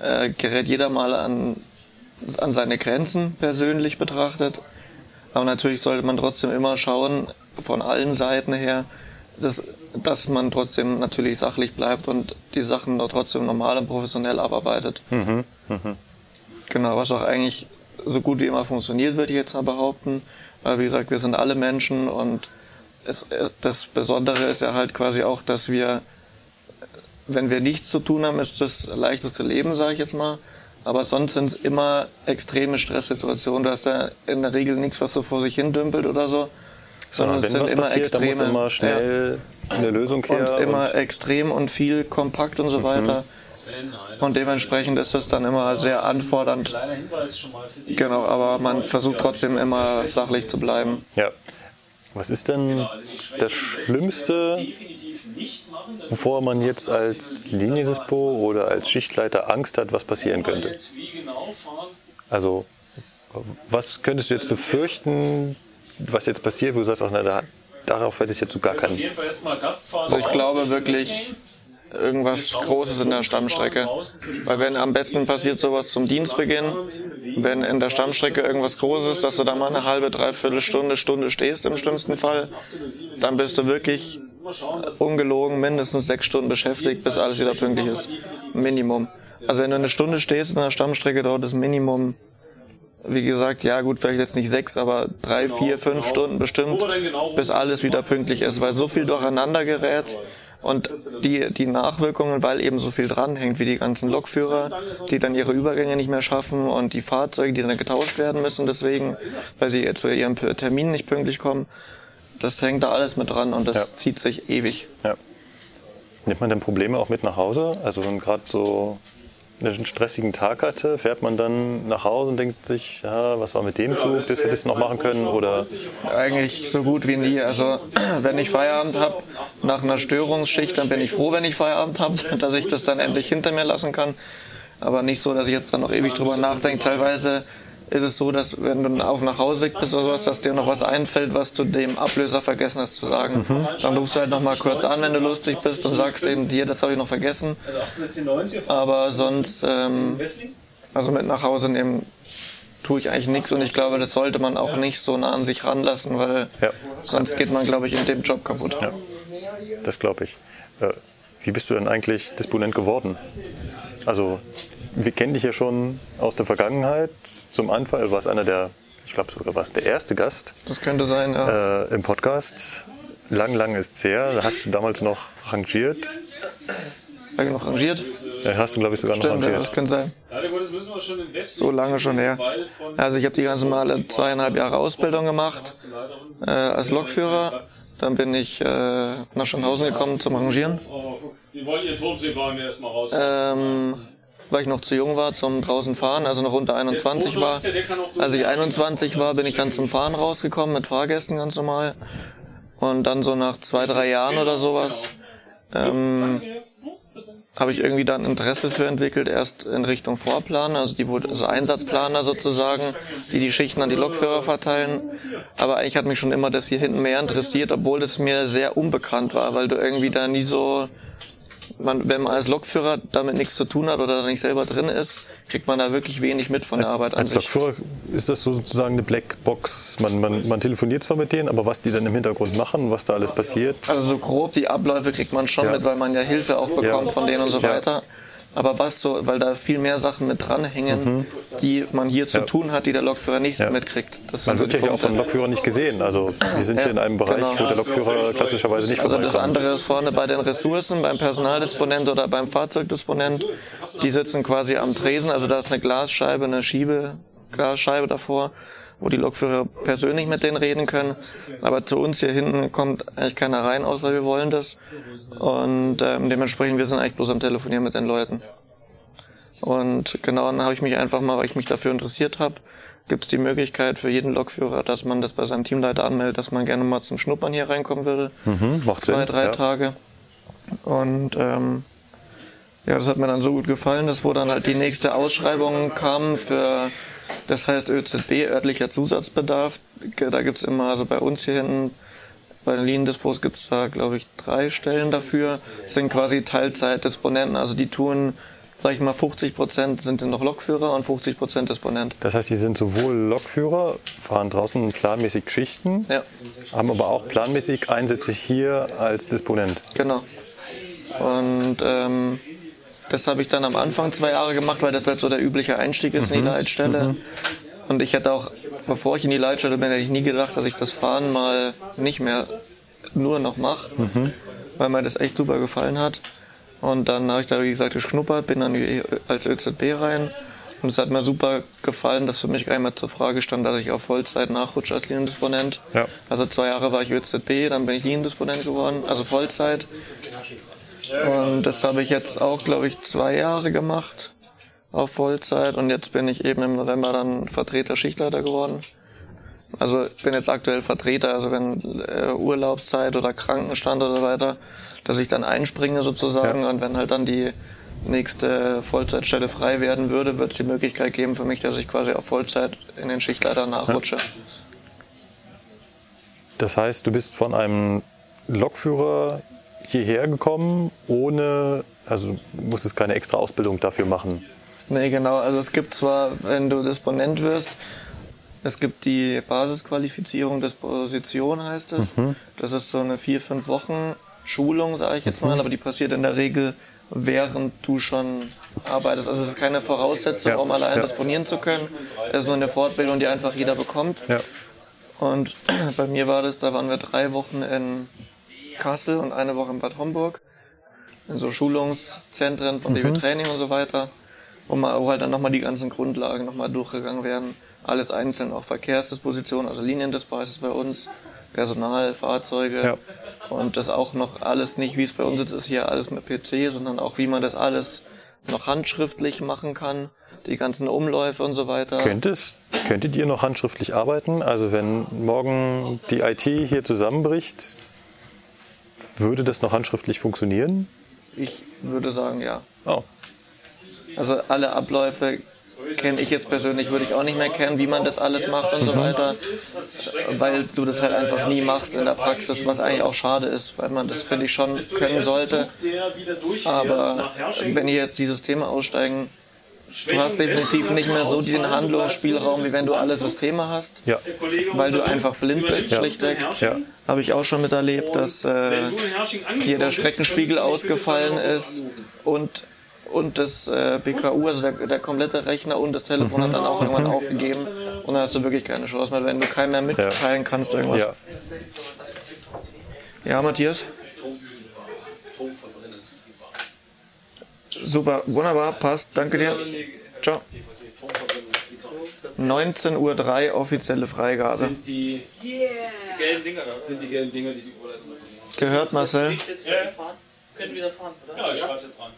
äh, gerät jeder mal an, an seine Grenzen persönlich betrachtet. Aber natürlich sollte man trotzdem immer schauen, von allen Seiten her, dass, dass man trotzdem natürlich sachlich bleibt und die Sachen doch trotzdem normal und professionell abarbeitet. Genau, was auch eigentlich so gut wie immer funktioniert, würde ich jetzt mal behaupten. Weil, wie gesagt, wir sind alle Menschen und es, das Besondere ist ja halt quasi auch, dass wir, wenn wir nichts zu tun haben, ist das leichteste Leben, sage ich jetzt mal. Aber sonst sind es immer extreme Stresssituationen. Du hast ja in der Regel nichts, was so vor sich hin dümpelt oder so. Sondern es wenn sind immer passiert, dann extreme. muss immer schnell eine Lösung ja, her. und immer extrem und viel kompakt und so weiter. Und dementsprechend ist es dann immer sehr anfordernd. Kleiner Hinweis schon mal für dich. Genau, aber man versucht trotzdem immer sachlich zu bleiben. ja. Was ist denn das Schlimmste. Das wovor man jetzt als Liniendispo oder als Schichtleiter Angst hat, was passieren könnte? Also, was könntest du jetzt befürchten, was jetzt passiert, wo du sagst, ach, na, da, darauf hätte ich jetzt so gar Auf keinen. jeden Fall erstmal Gastphase. Also ich glaube wirklich irgendwas Großes in der Stammstrecke. Weil wenn am besten passiert sowas zum Dienstbeginn, wenn in der Stammstrecke irgendwas Großes ist, dass du da mal eine halbe, dreiviertel Stunde, Stunde stehst im schlimmsten Fall, dann bist du wirklich ungelogen mindestens sechs Stunden beschäftigt, bis alles wieder pünktlich ist. Minimum. Also wenn du eine Stunde stehst in der Stammstrecke, dauert das Minimum, wie gesagt, ja gut, vielleicht jetzt nicht sechs, aber drei, vier, fünf Stunden bestimmt, bis alles wieder pünktlich ist, weil so viel durcheinander gerät. Und die, die Nachwirkungen, weil eben so viel dranhängt, wie die ganzen Lokführer, die dann ihre Übergänge nicht mehr schaffen und die Fahrzeuge, die dann getauscht werden müssen, deswegen, weil sie jetzt zu ihrem Termin nicht pünktlich kommen, das hängt da alles mit dran und das Ja. zieht sich ewig. Ja. Nimmt man denn Probleme auch mit nach Hause? Also wenn gerade so einen stressigen Tag hatte, fährt man dann nach Hause und denkt sich, ja, was war mit dem Zug, das hätte ich noch machen können oder Eigentlich so gut wie nie. Also wenn ich Feierabend habe nach einer Störungsschicht, dann bin ich froh, wenn ich Feierabend habe, dass ich das dann endlich hinter mir lassen kann. Aber nicht so, dass ich jetzt dann noch ewig drüber nachdenke. Teilweise ist es so, dass wenn du auf nach Hause bist oder sowas, dass dir noch was einfällt, was du dem Ablöser vergessen hast zu sagen. Dann rufst du halt noch mal kurz an, wenn du lustig bist und sagst eben, hier, das habe ich noch vergessen. Aber sonst, ähm, also mit nach Hause nehmen tue ich eigentlich nichts und ich glaube, das sollte man auch nicht so nah an sich ranlassen, weil Ja. sonst geht man, glaube ich, in dem Job kaputt. Ja. das glaube ich. Äh, Wie bist du denn eigentlich Disponent geworden? Also wir kennen dich ja schon aus der Vergangenheit. Zum Anfang, du warst einer der, ich glaube sogar warst der erste Gast Das könnte sein, ja. äh, im Podcast. Lang, lang ist es her. Da hast du damals noch rangiert. Ich noch rangiert? Da hast du, glaube ich, sogar noch Stimmt, ja, rangiert. das könnte sein. Ja, das müssen wir schon in Westen. So lange schon her. Also ich habe die ganze Male zweieinhalb Jahre Ausbildung gemacht äh, als Lokführer. Dann bin ich äh, nach Schönhausen gekommen zum Rangieren. Die wollen ihren Turmseewagen erstmal raus. Ähm, weil ich noch zu jung war zum draußen fahren, also noch unter 21 war. Als ich 21 war, bin ich dann zum Fahren rausgekommen mit Fahrgästen ganz normal. Und dann so nach zwei, drei Jahren oder sowas ähm, habe ich irgendwie dann Interesse für entwickelt, erst in Richtung Vorplaner, also die also Einsatzplaner sozusagen, die die Schichten an die Lokführer verteilen. Aber eigentlich hat mich schon immer das hier hinten mehr interessiert, obwohl das mir sehr unbekannt war, weil du irgendwie da nie so man, wenn man als Lokführer damit nichts zu tun hat oder da nicht selber drin ist, kriegt man da wirklich wenig mit von der Arbeit an Als sich. Lokführer ist das sozusagen eine Blackbox. Man, man, man telefoniert zwar mit denen, aber was die dann im Hintergrund machen, was da alles passiert, Also so grob die Abläufe kriegt man schon Ja. mit, weil man ja Hilfe auch bekommt Ja. von denen und so Ja. Aber was so, weil da viel mehr Sachen mit dranhängen, die man hier zu Mhm. Ja. tun hat, die der Lokführer nicht Ja. mitkriegt. Das man so wird ja hier auch Punkte. von Lokführern nicht gesehen. Also wir sind Ja, hier in einem Bereich, genau. wo der Lokführer klassischerweise nicht Also das andere ist vorne bei den Ressourcen, beim Personaldisponent oder beim Fahrzeugdisponent. Die sitzen quasi am Tresen, also da ist eine Glasscheibe, eine Schiebeglasscheibe davor, wo die Lokführer persönlich mit denen reden können. Aber zu uns hier hinten kommt eigentlich keiner rein, außer wir wollen das. Und ähm, dementsprechend, wir sind eigentlich bloß am Telefonieren mit den Leuten. Und genau dann habe ich mich einfach mal, weil ich mich dafür interessiert habe, gibt es die Möglichkeit für jeden Lokführer, dass man das bei seinem Teamleiter anmeldet, dass man gerne mal zum Schnuppern hier reinkommen würde Mhm, macht Sinn. zwei, drei ja. Tage. Und ähm, ja, das hat mir dann so gut gefallen, dass wo dann halt die nächste Ausschreibung kam für, das heißt ÖZB, örtlicher Zusatzbedarf. Da gibt's immer, also bei uns hier hinten, bei den Liniendispos gibt's da, glaube ich, drei Stellen dafür. Das sind quasi Teilzeitdisponenten, also die tun, sag ich mal, 50 Prozent sind dann noch Lokführer und 50 Prozent Disponent. Das heißt, die sind sowohl Lokführer, fahren draußen planmäßig Schichten, Ja. haben aber auch planmäßig Einsätze hier als Disponent. Genau. Und ähm, das habe ich dann am Anfang zwei Jahre gemacht, weil das halt so der übliche Einstieg ist in die Leitstelle. Und ich hätte auch, bevor ich in die Leitstelle bin, hätte ich nie gedacht, dass ich das Fahren mal nicht mehr nur noch mache, weil mir das echt super gefallen hat. Und dann habe ich da, wie gesagt, geschnuppert, bin dann als ÖZB rein. Und es hat mir super gefallen, dass für mich gar nicht mehr zur Frage stand, dass ich auf Vollzeit nachrutsche als Liniendisponent. Ja. Also zwei Jahre war ich ÖZB, dann bin ich Liniendisponent geworden, also Vollzeit. Und das habe ich jetzt auch, glaube ich, zwei Jahre gemacht auf Vollzeit. Und jetzt bin ich eben im November dann Vertreter Schichtleiter geworden. Also ich bin jetzt aktuell Vertreter, also wenn äh, Urlaubszeit oder Krankenstand oder so weiter, dass ich dann einspringe sozusagen Ja. und wenn halt dann die nächste Vollzeitstelle frei werden würde, wird es die Möglichkeit geben für mich, dass ich quasi auf Vollzeit in den Schichtleiter nachrutsche. Das heißt, du bist von einem Lokführer hierher gekommen, ohne, also du musstest keine extra Ausbildung dafür machen. Nee, genau. Also es gibt zwar, wenn du Disponent wirst, es gibt die Basisqualifizierung Disposition, heißt es. Das ist so eine vier, fünf Wochen Schulung, sage ich jetzt mal, aber die passiert in der Regel, während du schon arbeitest. Also es ist keine Voraussetzung, Ja, um allein ja. disponieren zu können. Es ist nur eine Fortbildung, die einfach jeder bekommt. Ja. Und bei mir war das, da waren wir drei Wochen in Kassel und eine Woche in Bad Homburg. in so Schulungszentren von DB Training und so weiter, wo, man, wo halt dann nochmal die ganzen Grundlagen nochmal durchgegangen werden. Alles einzeln, auch Verkehrsdisposition, also ist es bei uns, Personal, Fahrzeuge. Ja. Und das auch noch alles nicht, wie es bei uns jetzt ist, hier alles mit PC, sondern auch wie man das alles noch handschriftlich machen kann, die ganzen Umläufe und so weiter. Könntest, könntet ihr noch handschriftlich arbeiten? Also wenn morgen die IT hier zusammenbricht, würde das noch handschriftlich funktionieren? Ich würde sagen, ja. Oh. Also alle Abläufe kenne ich jetzt persönlich, würde ich auch nicht mehr kennen, wie man das alles macht und so weiter, weil du das halt einfach nie machst in der Praxis, was eigentlich auch schade ist, weil man das, finde ich, schon können sollte. Aber wenn hier jetzt die Systeme aussteigen, du hast definitiv nicht mehr so den Handlungsspielraum, wie wenn du alle Systeme hast, Ja. weil du einfach blind bist, schlichtweg. Ja. Habe ich auch schon miterlebt, dass äh, hier der Streckenspiegel ausgefallen ist und, und das äh, BKU, also der, der komplette Rechner und das Telefon hat dann auch irgendwann aufgegeben und dann hast du wirklich keine Chance mehr, wenn du keinem mehr mitteilen kannst irgendwas. Ja. Ja, Matthias? Super, wunderbar, passt, danke dir. Ciao. 19.03 Uhr offizielle Freigabe. Sind die, die gelben Dinger da? Sind die gelben Dinger, die die Ohrleitung machen. Gehört, Marcel? Können wieder fahren, oder? Ja, ich schreib's jetzt ran.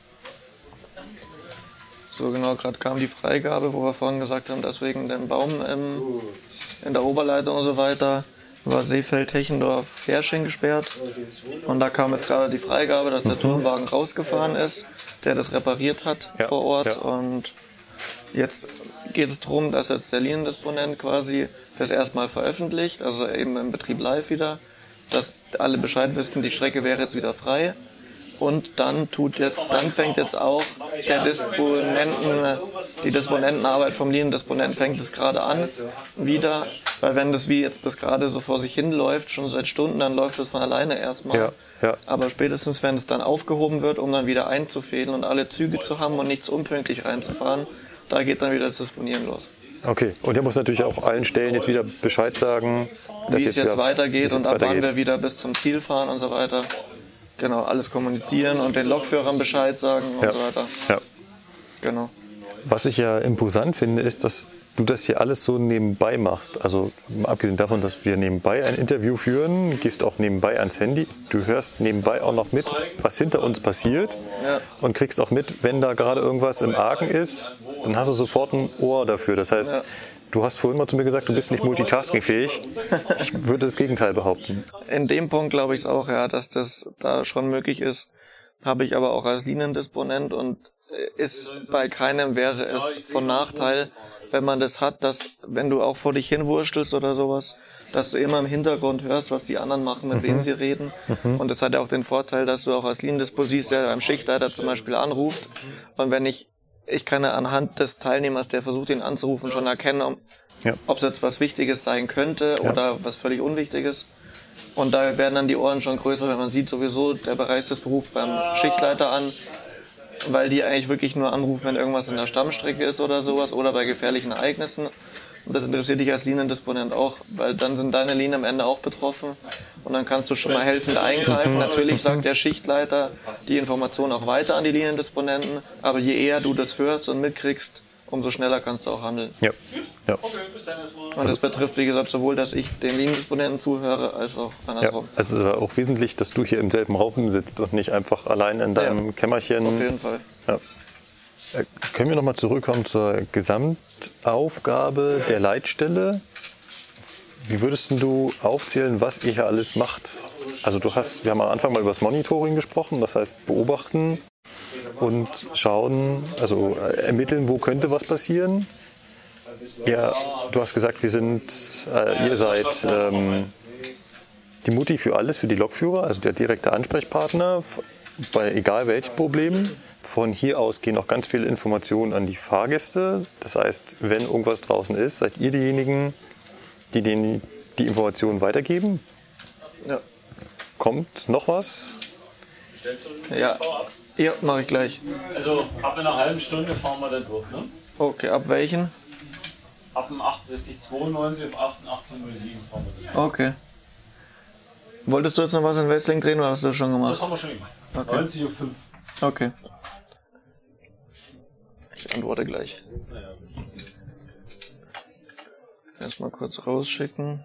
So genau, gerade kam die Freigabe, wo wir vorhin gesagt haben, dass wegen dem Baum im, in der Oberleitung und so weiter war Seefeld-Techendorf Hersching gesperrt. Und da kam jetzt gerade die Freigabe, dass der Turmwagen rausgefahren ist, der das repariert hat Ja, vor Ort. ja. Und jetzt geht es darum, dass jetzt der Liniendisponent quasi das erstmal veröffentlicht, also eben im Betrieb live wieder, dass alle Bescheid wissen, die Strecke wäre jetzt wieder frei. Und dann tut jetzt, dann fängt jetzt auch der Disponenten, die Disponentenarbeit vom Liniendisponenten fängt es gerade an wieder, weil wenn das wie jetzt bis gerade so vor sich hin läuft, schon seit Stunden, dann läuft es von alleine erstmal. Ja, ja. Aber spätestens, wenn es dann aufgehoben wird, um dann wieder einzufädeln und alle Züge zu haben und nichts unpünktlich reinzufahren, da geht dann wieder das Disponieren los. Okay. Und ihr muss natürlich auch allen Stellen jetzt wieder Bescheid sagen, dass wie es jetzt wieder- weitergeht und jetzt ab wann wir wieder bis zum Ziel fahren und so weiter. Genau, alles kommunizieren und den Lokführern Bescheid sagen und Ja. so weiter. Ja. Genau. Was ich ja imposant finde, ist, dass du das hier alles so nebenbei machst. Also abgesehen davon, dass wir nebenbei ein Interview führen, gehst auch nebenbei ans Handy. Du hörst nebenbei auch noch mit, was hinter uns passiert Ja. und kriegst auch mit, wenn da gerade irgendwas im Argen ist, dann hast du sofort ein Ohr dafür. Das heißt, Ja. Du hast vorhin mal zu mir gesagt, du bist nicht multitaskingfähig. Ich würde das Gegenteil behaupten. In dem Punkt glaube ich es auch, ja, dass das da schon möglich ist. Habe ich aber auch als Liniendisponent und äh, ist bei keinem wäre es von Nachteil, wenn man das hat, dass wenn du auch vor dich hinwurschtelst oder sowas, dass du immer im Hintergrund hörst, was die anderen machen, mit wem sie reden. Und das hat ja auch den Vorteil, dass du auch als Liniendispo siehst, der beim Schichtleiter zum Beispiel anruft. Und wenn ich, ich kann ja anhand des Teilnehmers, der versucht, ihn anzurufen, schon erkennen, ob Ja. ob es jetzt was Wichtiges sein könnte oder was völlig Unwichtiges. Und da werden dann die Ohren schon größer, wenn man sieht sowieso, der Bereich des Berufs beim Schichtleiter an, weil die eigentlich wirklich nur anrufen, wenn irgendwas in der Stammstrecke ist oder sowas oder bei gefährlichen Ereignissen. Und das interessiert dich als Liniendisponent auch, weil dann sind deine Linien am Ende auch betroffen und dann kannst du schon mal helfend eingreifen. Natürlich sagt der Schichtleiter die Information auch weiter an die Liniendisponenten, aber je eher du das hörst und mitkriegst, umso schneller kannst du auch handeln. Ja. ja. Und das betrifft, wie gesagt, sowohl, dass ich den Liniendisponenten zuhöre, als auch Ja, andersrum. also es ist auch wesentlich, dass du hier im selben Raum sitzt und nicht einfach allein in deinem Ja, Kämmerchen. Auf jeden Fall. Ja. Können wir nochmal zurückkommen zur Gesamtaufgabe der Leitstelle? Wie würdest du aufzählen, was ihr hier alles macht? Also du hast, wir haben am Anfang mal über das Monitoring gesprochen, das heißt beobachten und schauen, also ermitteln, wo könnte was passieren. Ja, du hast gesagt, wir sind, äh, ihr seid ähm, die Mutti für alles, für die Lokführer, also der direkte Ansprechpartner bei egal welchen Problemen. Von hier aus gehen auch ganz viele Informationen an die Fahrgäste. Das heißt, wenn irgendwas draußen ist, seid ihr diejenigen, die denen die Informationen weitergeben. Ja. Kommt noch was? Stellst du Ja. ab? Ja, mache ich gleich. Also ab einer halben Stunde fahren wir dann durch, ne? Okay, ab welchen? Ab dem 6892 auf 8807 fahren wir dann. Okay. Wolltest du jetzt noch was in Wrestling drehen oder hast du das schon Das gemacht? haben wir schon gemacht. Okay. 90 auf 5. Okay. Ich antworte gleich. Erstmal kurz rausschicken.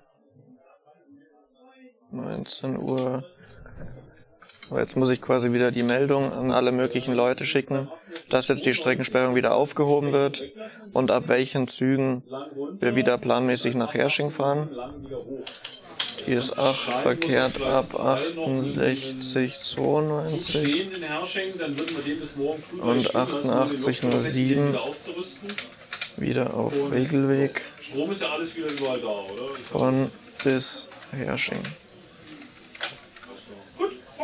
19 Uhr. Aber jetzt muss ich quasi wieder die Meldung an alle möglichen Leute schicken, dass jetzt die Streckensperrung wieder aufgehoben wird und ab welchen Zügen wir wieder planmäßig nach Hersching fahren. Ist 8 verkehrt ab 68 92 Stehen in Hersching, dann würden wir den bis morgen früh und durchschicken lassen, um die 88 Lok direkt 07 wieder auf Regelweg von bis Hersching.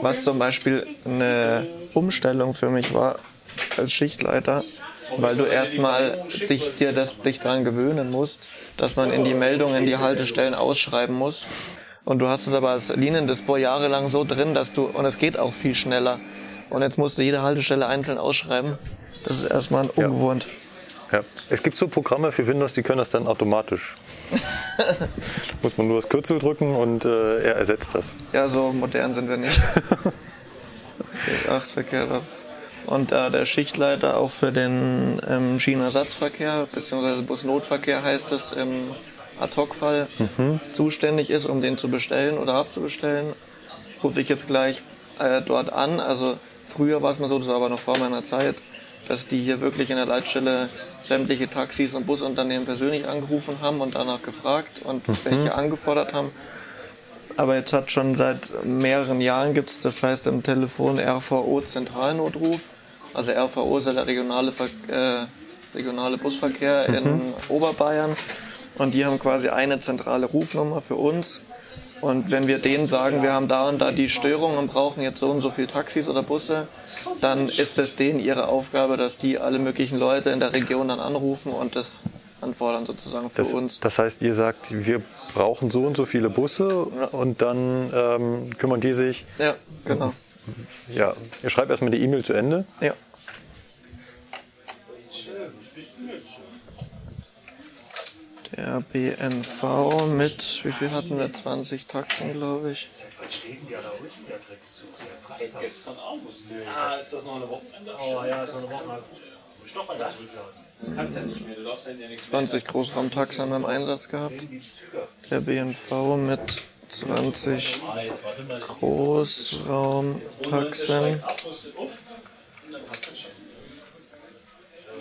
Was zum Beispiel eine Umstellung für mich war als Schichtleiter, weil du erstmal dich, dir das, dich daran gewöhnen musst, dass man in die Meldungen die Haltestellen ausschreiben muss. Und du hast es aber als Liniendispo jahrelang so drin, dass du, und es geht auch viel schneller. Und jetzt musst du jede Haltestelle einzeln ausschreiben. Das ist erstmal ungewohnt. Ja. Es gibt so Programme für Windows, die können das dann automatisch. Muss man nur das Kürzel drücken und äh, er ersetzt das. Ja, so modern sind wir nicht. Ich 8 verkehrt ab. Und da der Schichtleiter auch für den ähm, Schienenersatzverkehr bzw. Busnotverkehr heißt es im Ad-Hoc-Fall zuständig ist, um den zu bestellen oder abzubestellen, rufe ich jetzt gleich äh, dort an. Also früher war es mal so, das war aber noch vor meiner Zeit, dass die hier wirklich in der Leitstelle sämtliche Taxis und Busunternehmen persönlich angerufen haben und danach gefragt und welche angefordert haben. Aber jetzt hat schon seit mehreren Jahren gibt's, das heißt im Telefon RVO Zentralnotruf. Also RVO ist ja der regionale, Ver äh, regionale Busverkehr in Oberbayern. Und die haben quasi eine zentrale Rufnummer für uns. Und wenn wir denen sagen, wir haben da und da die Störung und brauchen jetzt so und so viel Taxis oder Busse, dann ist es denen ihre Aufgabe, dass die alle möglichen Leute in der Region dann anrufen und das anfordern sozusagen für Das, uns. das heißt, ihr sagt, wir brauchen so und so viele Busse und dann ähm, kümmern die sich. Ja, genau. Ja, ihr schreibt erstmal die E-Mail zu Ende. Ja. Der BNV mit, wie viel hatten wir? 20 Taxen, glaube ich. Gestern Abend. Ah, ist das noch eine Wochenende? Oh ja, ist noch eine Woche. Stopp mal das. Du kannst ja nicht mehr, du darfst ja nichts 20 Großraumtaxen haben wir im Einsatz gehabt. Der BNV mit 20 Ah, jetzt warte mal. Großraumtaxen Ab, rüstet auf. Und dann passt das schon. Mal Alles hin.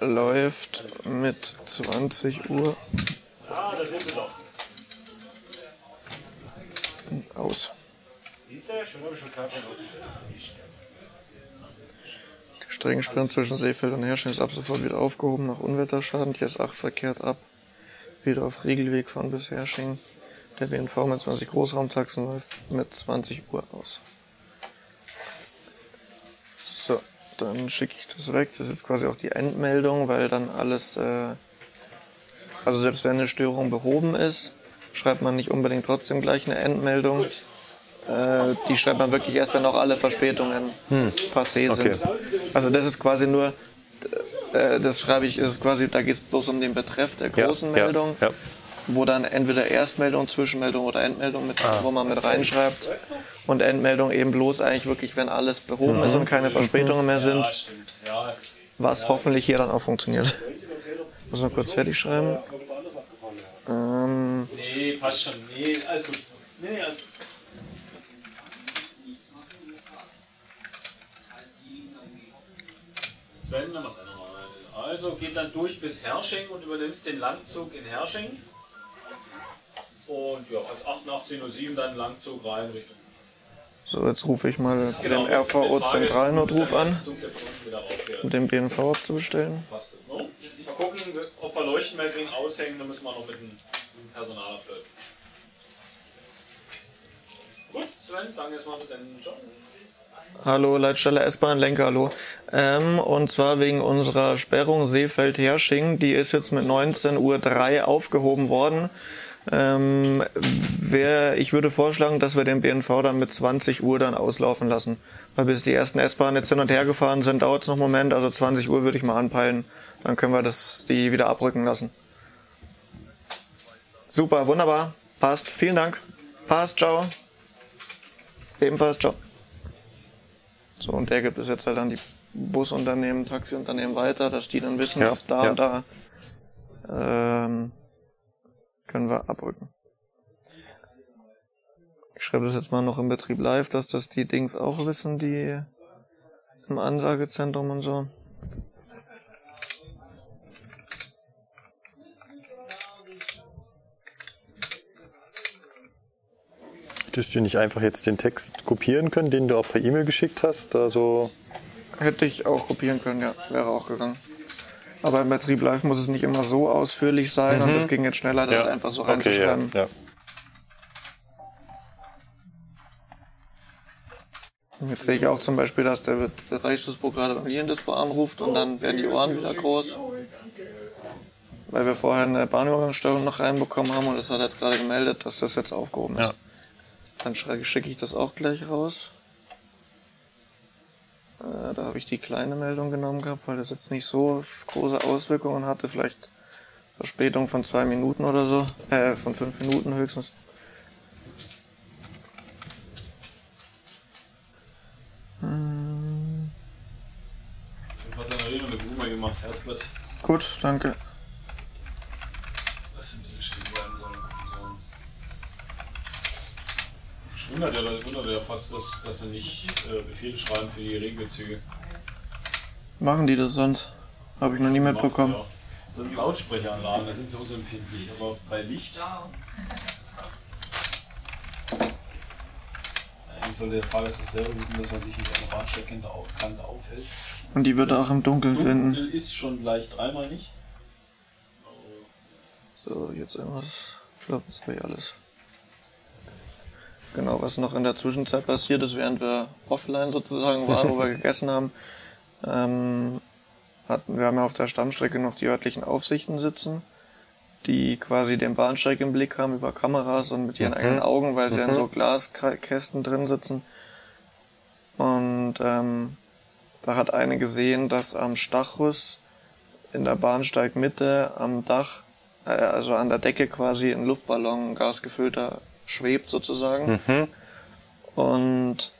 Läuft mit 20 Uhr Ah, aus. Die Streckensperren zwischen Seefeld und Herrsching ist ab sofort wieder aufgehoben nach Unwetterschaden. Die S8 verkehrt ab. Wieder auf Regelweg von bis Hersching. Der BNV mit 20 Großraumtaxen läuft mit 20 Uhr aus. So, dann schicke ich das weg. Das ist jetzt quasi auch die Endmeldung, weil dann alles, äh, also selbst wenn eine Störung behoben ist, schreibt man nicht unbedingt trotzdem gleich eine Endmeldung. Äh, die schreibt man wirklich erst, wenn auch alle Verspätungen passé sind. Also das ist quasi nur, äh, das schreibe ich, ist quasi, da geht es bloß um den Betreff der großen ja, Meldung, Ja, wo dann entweder Erstmeldung, Zwischenmeldung oder Endmeldung mit, wo man mit reinschreibt. Und Endmeldung eben bloß eigentlich wirklich, wenn alles behoben ist und keine Verspätungen mehr sind, was hoffentlich hier dann auch funktioniert. Muss noch kurz fertig schreiben. Ähm, Nee, passt schon. Nee, alles gut. Nee, alles gut. Also geht dann durch bis Hersching und übernimmst den Langzug in Hersching. Und ja, als 88.07 dann Langzug rein Richtung. so, jetzt rufe ich mal den Genau. RVO Die Frage ist, Zentralnotruf wo ist der an, um den BNV abzubestellen. Passt das, ne? Mal gucken, ob wir Leuchtmeldring aushängen, dann müssen wir noch mit dem, mit dem Personal flirten. Gut, Sven, danke erstmal bis dann. Ciao. Hallo, Leitstelle S-Bahn, Lenker, hallo. Ähm, und zwar wegen unserer Sperrung Seefeld-Hersching. Die ist jetzt mit 19.03 Uhr aufgehoben worden. Ähm, wer, ich würde vorschlagen, dass wir den BNV dann mit 20 Uhr dann auslaufen lassen. Weil bis die ersten S-Bahnen jetzt hin und her gefahren sind, dauert es noch einen Moment. Also 20 Uhr würde ich mal anpeilen. Dann können wir das, die wieder abrücken lassen. Super, wunderbar. Passt. Vielen Dank. Passt, ciao. Ebenfalls, ciao. So, und der gibt es jetzt halt an die Busunternehmen, Taxiunternehmen weiter, dass die dann wissen, Ja, da ja. und da ähm, können wir abrücken. Ich schreibe das jetzt mal noch im Betrieb live, dass das die Dings auch wissen, die im Ansagezentrum und so. Hättest du nicht einfach jetzt den Text kopieren können, den du auch per E-Mail geschickt hast? Also Hätte ich auch kopieren können, ja, wäre auch gegangen. Aber im Betrieb live muss es nicht immer so ausführlich sein und Mhm. es ging jetzt schneller, da halt einfach so reinzuschreiben. ja. Und Jetzt sehe ich auch zum Beispiel, dass der Bereichsdispo gerade beim Liniendispo anruft und dann werden die Ohren wieder groß. Weil wir vorher eine Bahnübergangssteuerung noch reinbekommen haben und es hat jetzt gerade gemeldet, dass das jetzt aufgehoben ist. Ja. Dann schicke ich das auch gleich raus. Äh, da habe ich die kleine Meldung genommen gehabt, weil das jetzt nicht so große Auswirkungen hatte. Vielleicht Verspätung von zwei Minuten oder so. Äh, von fünf Minuten höchstens. Hm, dann Arena eine Blume gemacht, Herzblatt. gut, danke. Das ist ein bisschen stehen bleiben sollen. sollen. Ich wundert ja, wundert ja fast, dass, dass sie nicht äh, Befehle schreiben für die Regelzüge. Machen die das sonst? Habe ich noch nie mitbekommen. Ja. So die Lautsprecheranlagen, da sind sie unempfindlich. Aber bei Licht. Eigentlich soll der Fahrgast selber wissen, dass er sich nicht an der Bahnsteigkante auf, Kante aufhält. Und die wird er auch im Dunkeln finden. Dunkel ist schon gleich dreimal nicht. So, jetzt irgendwas. Ich glaube, das wäre alles. Genau, was noch in der Zwischenzeit passiert ist, während wir offline sozusagen waren, wo wir gegessen haben, ähm, hatten wir haben ja auf der Stammstrecke noch die örtlichen Aufsichten sitzen, die quasi den Bahnsteig im Blick haben über Kameras und mit ihren Mhm. eigenen Augen, weil sie ja in Mhm. so Glaskästen drin sitzen. Und ähm, da hat eine gesehen, dass am Stachus in der Bahnsteigmitte am Dach, äh, also an der Decke quasi ein Luftballon, ein gasgefüllter, schwebt sozusagen. Mhm. Und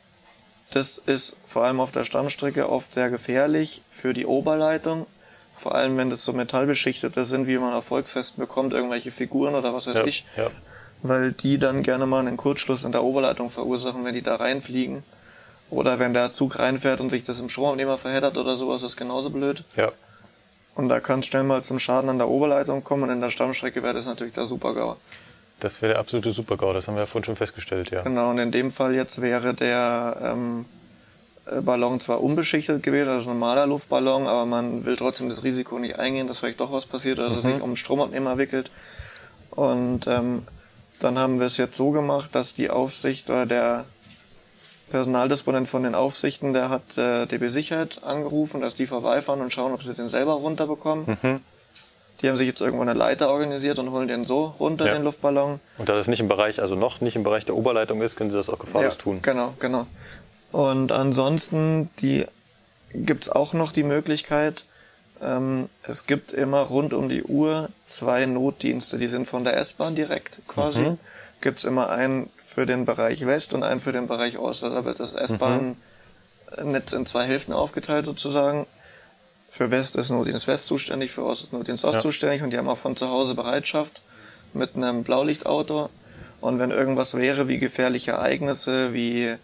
das ist vor allem auf der Stammstrecke oft sehr gefährlich für die Oberleitung. Vor allem, wenn das so metallbeschichtete sind, wie man auf Volksfesten bekommt, irgendwelche Figuren oder was weiß Ja, ich. ja. Weil die dann gerne mal einen Kurzschluss in der Oberleitung verursachen, wenn die da reinfliegen. Oder wenn der Zug reinfährt und sich das im Stromabnehmer verheddert oder sowas, ist genauso blöd. Ja. Und da kann es schnell mal zum Schaden an der Oberleitung kommen und in der Stammstrecke wäre das natürlich der Super-GAU. Das wäre der absolute Supergau, das haben wir ja vorhin schon festgestellt, ja. Genau, und in dem Fall jetzt wäre der ähm, äh, Ballon zwar unbeschichtet gewesen, also ein normaler Luftballon, aber man will trotzdem das Risiko nicht eingehen, dass vielleicht doch was passiert oder dass Mhm. sich um Stromabnehmer wickelt. Und ähm, dann haben wir es jetzt so gemacht, dass die Aufsicht oder der Personaldisponent von den Aufsichten, der hat äh, DB Sicherheit angerufen, dass die vorbeifahren und schauen, ob sie den selber runterbekommen. Mhm. Die haben sich jetzt irgendwo eine Leiter organisiert und holen den so runter, Ja. den Luftballon. Und da das nicht im Bereich, also noch nicht im Bereich der Oberleitung ist, können sie das auch gefahrlos tun. Genau, genau. Und ansonsten die gibt's auch noch die Möglichkeit, ähm, es gibt immer rund um die Uhr zwei Notdienste, die sind von der S-Bahn direkt quasi. Mhm. Gibt's immer einen für den Bereich West und einen für den Bereich Ost. Also da wird das S-Bahn-Netz in zwei Hälften aufgeteilt sozusagen. Für West ist Notdienst West zuständig, für Ost ist Notdienst Ost Ja. zuständig und die haben auch von zu Hause Bereitschaft mit einem Blaulichtauto. Und wenn irgendwas wäre, wie gefährliche Ereignisse, wie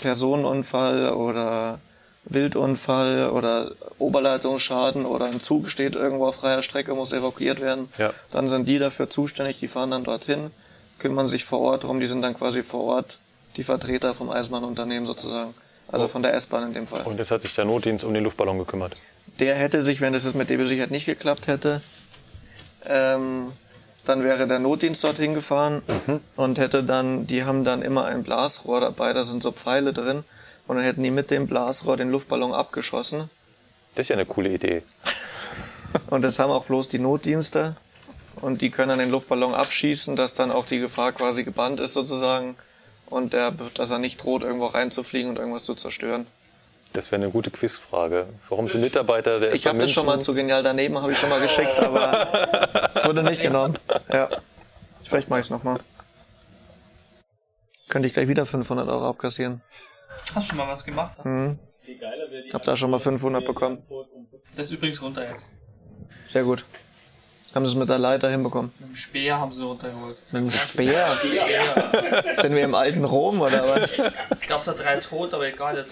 Personenunfall oder Wildunfall oder Oberleitungsschaden oder ein Zug steht irgendwo auf freier Strecke, muss evakuiert werden, Ja. dann sind die dafür zuständig, die fahren dann dorthin, kümmern sich vor Ort drum, die sind dann quasi vor Ort die Vertreter vom Eisenbahnunternehmen sozusagen. Also Oh. von der S-Bahn in dem Fall. Und jetzt hat sich der Notdienst um den Luftballon gekümmert. Der hätte sich, wenn das jetzt mit DB Sicherheit nicht geklappt hätte, ähm, dann wäre der Notdienst dorthin gefahren und hätte dann, die haben dann immer ein Blasrohr dabei, da sind so Pfeile drin und dann hätten die mit dem Blasrohr den Luftballon abgeschossen Das ist ja eine coole Idee. und das haben auch bloß die Notdienste und die können dann den Luftballon abschießen, dass dann auch die Gefahr quasi gebannt ist sozusagen und der, dass er nicht droht, irgendwo reinzufliegen und irgendwas zu zerstören. Das wäre eine gute Quizfrage. Warum sind Mitarbeiter der Ich habe das schon mal zu genial daneben, habe ich schon mal geschickt, aber es wurde nicht genommen. Ja. Vielleicht mache ich es nochmal. Könnte ich gleich wieder 500 Euro abkassieren. Hast schon mal was gemacht? Mhm. Hab da schon mal 500 bekommen. Das ist übrigens runter jetzt. Sehr gut. Haben sie es mit der Leiter hinbekommen? Mit dem Speer haben sie runtergeholt. Mit dem Speer? Sind wir im alten Rom oder was? Ich glaube, es hat drei Tote, aber egal. Das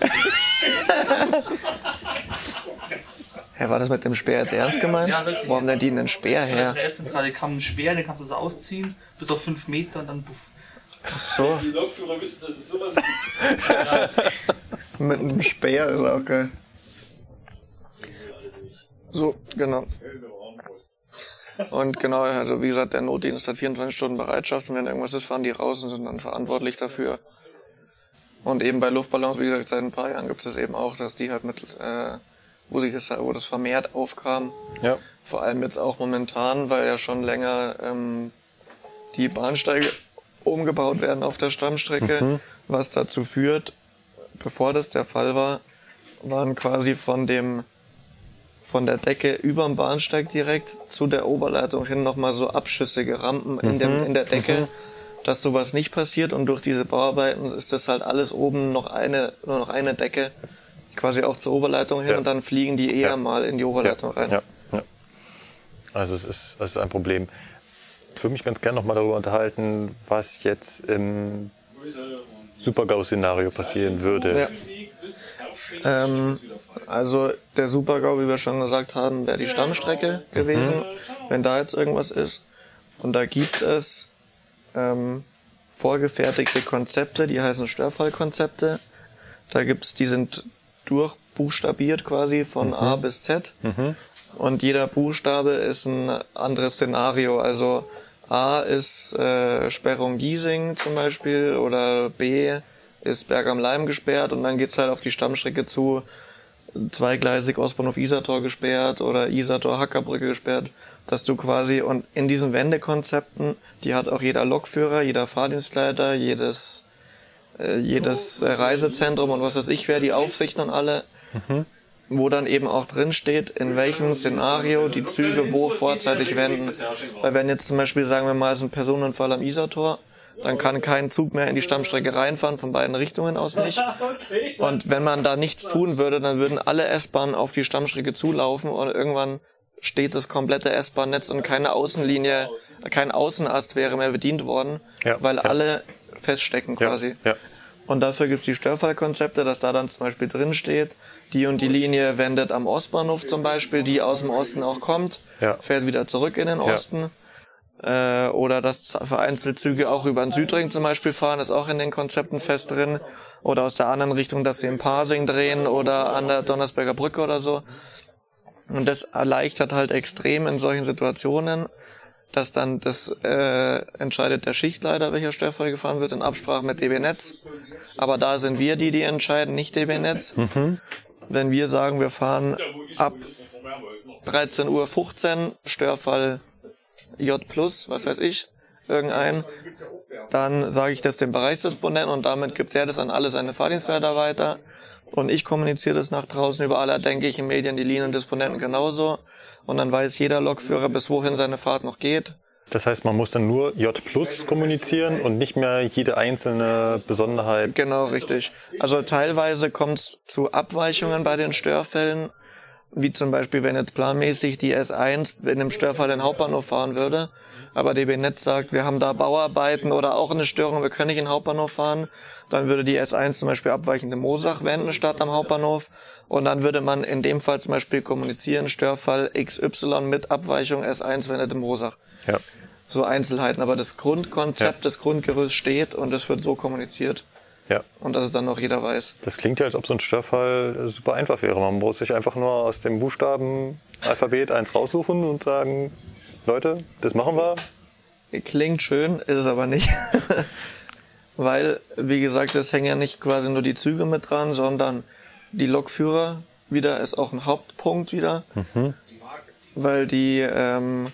Hä, war das mit dem Speer jetzt ernst gemeint? Ja, wirklich. Wo haben denn die einen Speer Von der her? Dresdenzentrale kam ein Speer, den kannst du so ausziehen, bis auf 5 Meter und dann puff. Ach so, Die Lokführer wissen, dass es sowas gibt. mit einem Speer ist auch geil. So, genau. Und genau, also wie gesagt, der Notdienst hat 24 Stunden Bereitschaft und wenn irgendwas ist, fahren die raus und sind dann verantwortlich dafür. Und eben bei Luftballons, wie gesagt, seit ein paar Jahren gibt es das eben auch, dass die halt mit, äh, wo sich das, wo das vermehrt aufkam. Ja. Vor allem jetzt auch momentan, weil ja schon länger ähm, die Bahnsteige umgebaut werden auf der Stammstrecke, Mhm. was dazu führt, bevor das der Fall war, waren quasi von dem von der Decke überm Bahnsteig direkt zu der Oberleitung hin nochmal so abschüssige Rampen in, dem, Mhm. in der Decke, Mhm. dass sowas nicht passiert und durch diese Bauarbeiten ist das halt alles oben noch eine, nur noch eine Decke quasi auch zur Oberleitung hin Ja. und dann fliegen die eher Ja. mal in die Oberleitung rein. Ja, ja. Also es ist, es ist ein Problem. Ich würde mich ganz gerne noch mal darüber unterhalten, was jetzt im Super-GAU-Szenario passieren würde. Ähm, also der Supergau, wie wir schon gesagt haben, wäre die Stammstrecke gewesen, wenn da jetzt irgendwas ist. Und da gibt es ähm, vorgefertigte Konzepte, die heißen Störfallkonzepte. Da gibt's, die sind durchbuchstabiert quasi von A bis Z. Und jeder Buchstabe ist ein anderes Szenario. Also A ist äh, Sperrung Giesing zum Beispiel oder B ist Berg am Leim gesperrt und dann geht's halt auf die Stammstrecke zu, zweigleisig Ostbahnhof Isartor gesperrt oder Isartor Hackerbrücke gesperrt, dass du quasi und in diesen Wendekonzepten, die hat auch jeder Lokführer, jeder Fahrdienstleiter, jedes äh, jedes äh, Reisezentrum und was weiß ich wer, die Aufsichten und alle, wo dann eben auch drin steht, in welchem Szenario die Züge wo vorzeitig wenden. Weil wenn jetzt zum Beispiel, sagen wir mal, es ist ein Personenunfall am Isartor, dann kann kein Zug mehr in die Stammstrecke reinfahren, von beiden Richtungen aus nicht. Und wenn man da nichts tun würde, dann würden alle S-Bahnen auf die Stammstrecke zulaufen und irgendwann steht das komplette S-Bahn-Netz und keine Außenlinie, kein Außenast wäre mehr bedient worden, Ja, weil ja. alle feststecken quasi. ja. Und dafür gibt's die Störfallkonzepte, dass da dann zum Beispiel drin steht, die und die Linie wendet am Ostbahnhof zum Beispiel, die aus dem Osten auch kommt, Ja. fährt wieder zurück in den Osten. Äh, oder dass vereinzelt Züge auch über den Südring zum Beispiel fahren, ist auch in den Konzepten fest drin. Oder aus der anderen Richtung, dass sie in Parsing drehen oder an der Donnersberger Brücke oder so. Und das erleichtert halt extrem in solchen Situationen, dass dann das äh, entscheidet der Schichtleiter, welcher Störfall gefahren wird, in Absprache mit DB Netz. Aber da sind wir die, die entscheiden, nicht DB Netz. Wenn wir sagen, wir fahren ab 13.15 Uhr Störfall J+, was weiß ich, irgendein, dann sage ich das dem Bereichsdisponenten und damit gibt er das an alle seine Fahrdienstleiter weiter. Und ich kommuniziere das nach draußen über alle, denke ich, in Medien, die Liniendisponenten genauso. Und dann weiß jeder Lokführer, bis wohin seine Fahrt noch geht. Das heißt, man muss dann nur J Plus kommunizieren und nicht mehr jede einzelne Besonderheit. Genau, richtig. Also teilweise kommt es zu Abweichungen bei den Störfällen, wie zum Beispiel, wenn jetzt planmäßig die S1 in einem Störfall den Hauptbahnhof fahren würde, aber DB Netz sagt, wir haben da Bauarbeiten oder auch eine Störung, wir können nicht in den Hauptbahnhof fahren, dann würde die S1 zum Beispiel abweichend in Mosach wenden statt am Hauptbahnhof und dann würde man in dem Fall zum Beispiel kommunizieren, Störfall XY mit Abweichung S1 wendet in Mosach. Ja. So Einzelheiten, aber das Grundkonzept, das Grundgerüst steht und es wird so kommuniziert. Ja. Und dass es dann noch jeder weiß. Das klingt ja, als ob so ein Störfall super einfach wäre. Man muss sich einfach nur aus dem Buchstabenalphabet eins raussuchen und sagen, Leute, das machen wir. Klingt schön, ist es aber nicht. Weil, wie gesagt, es hängen ja nicht quasi nur die Züge mit dran, sondern die Lokführer wieder ist auch ein Hauptpunkt wieder. Weil die ähm,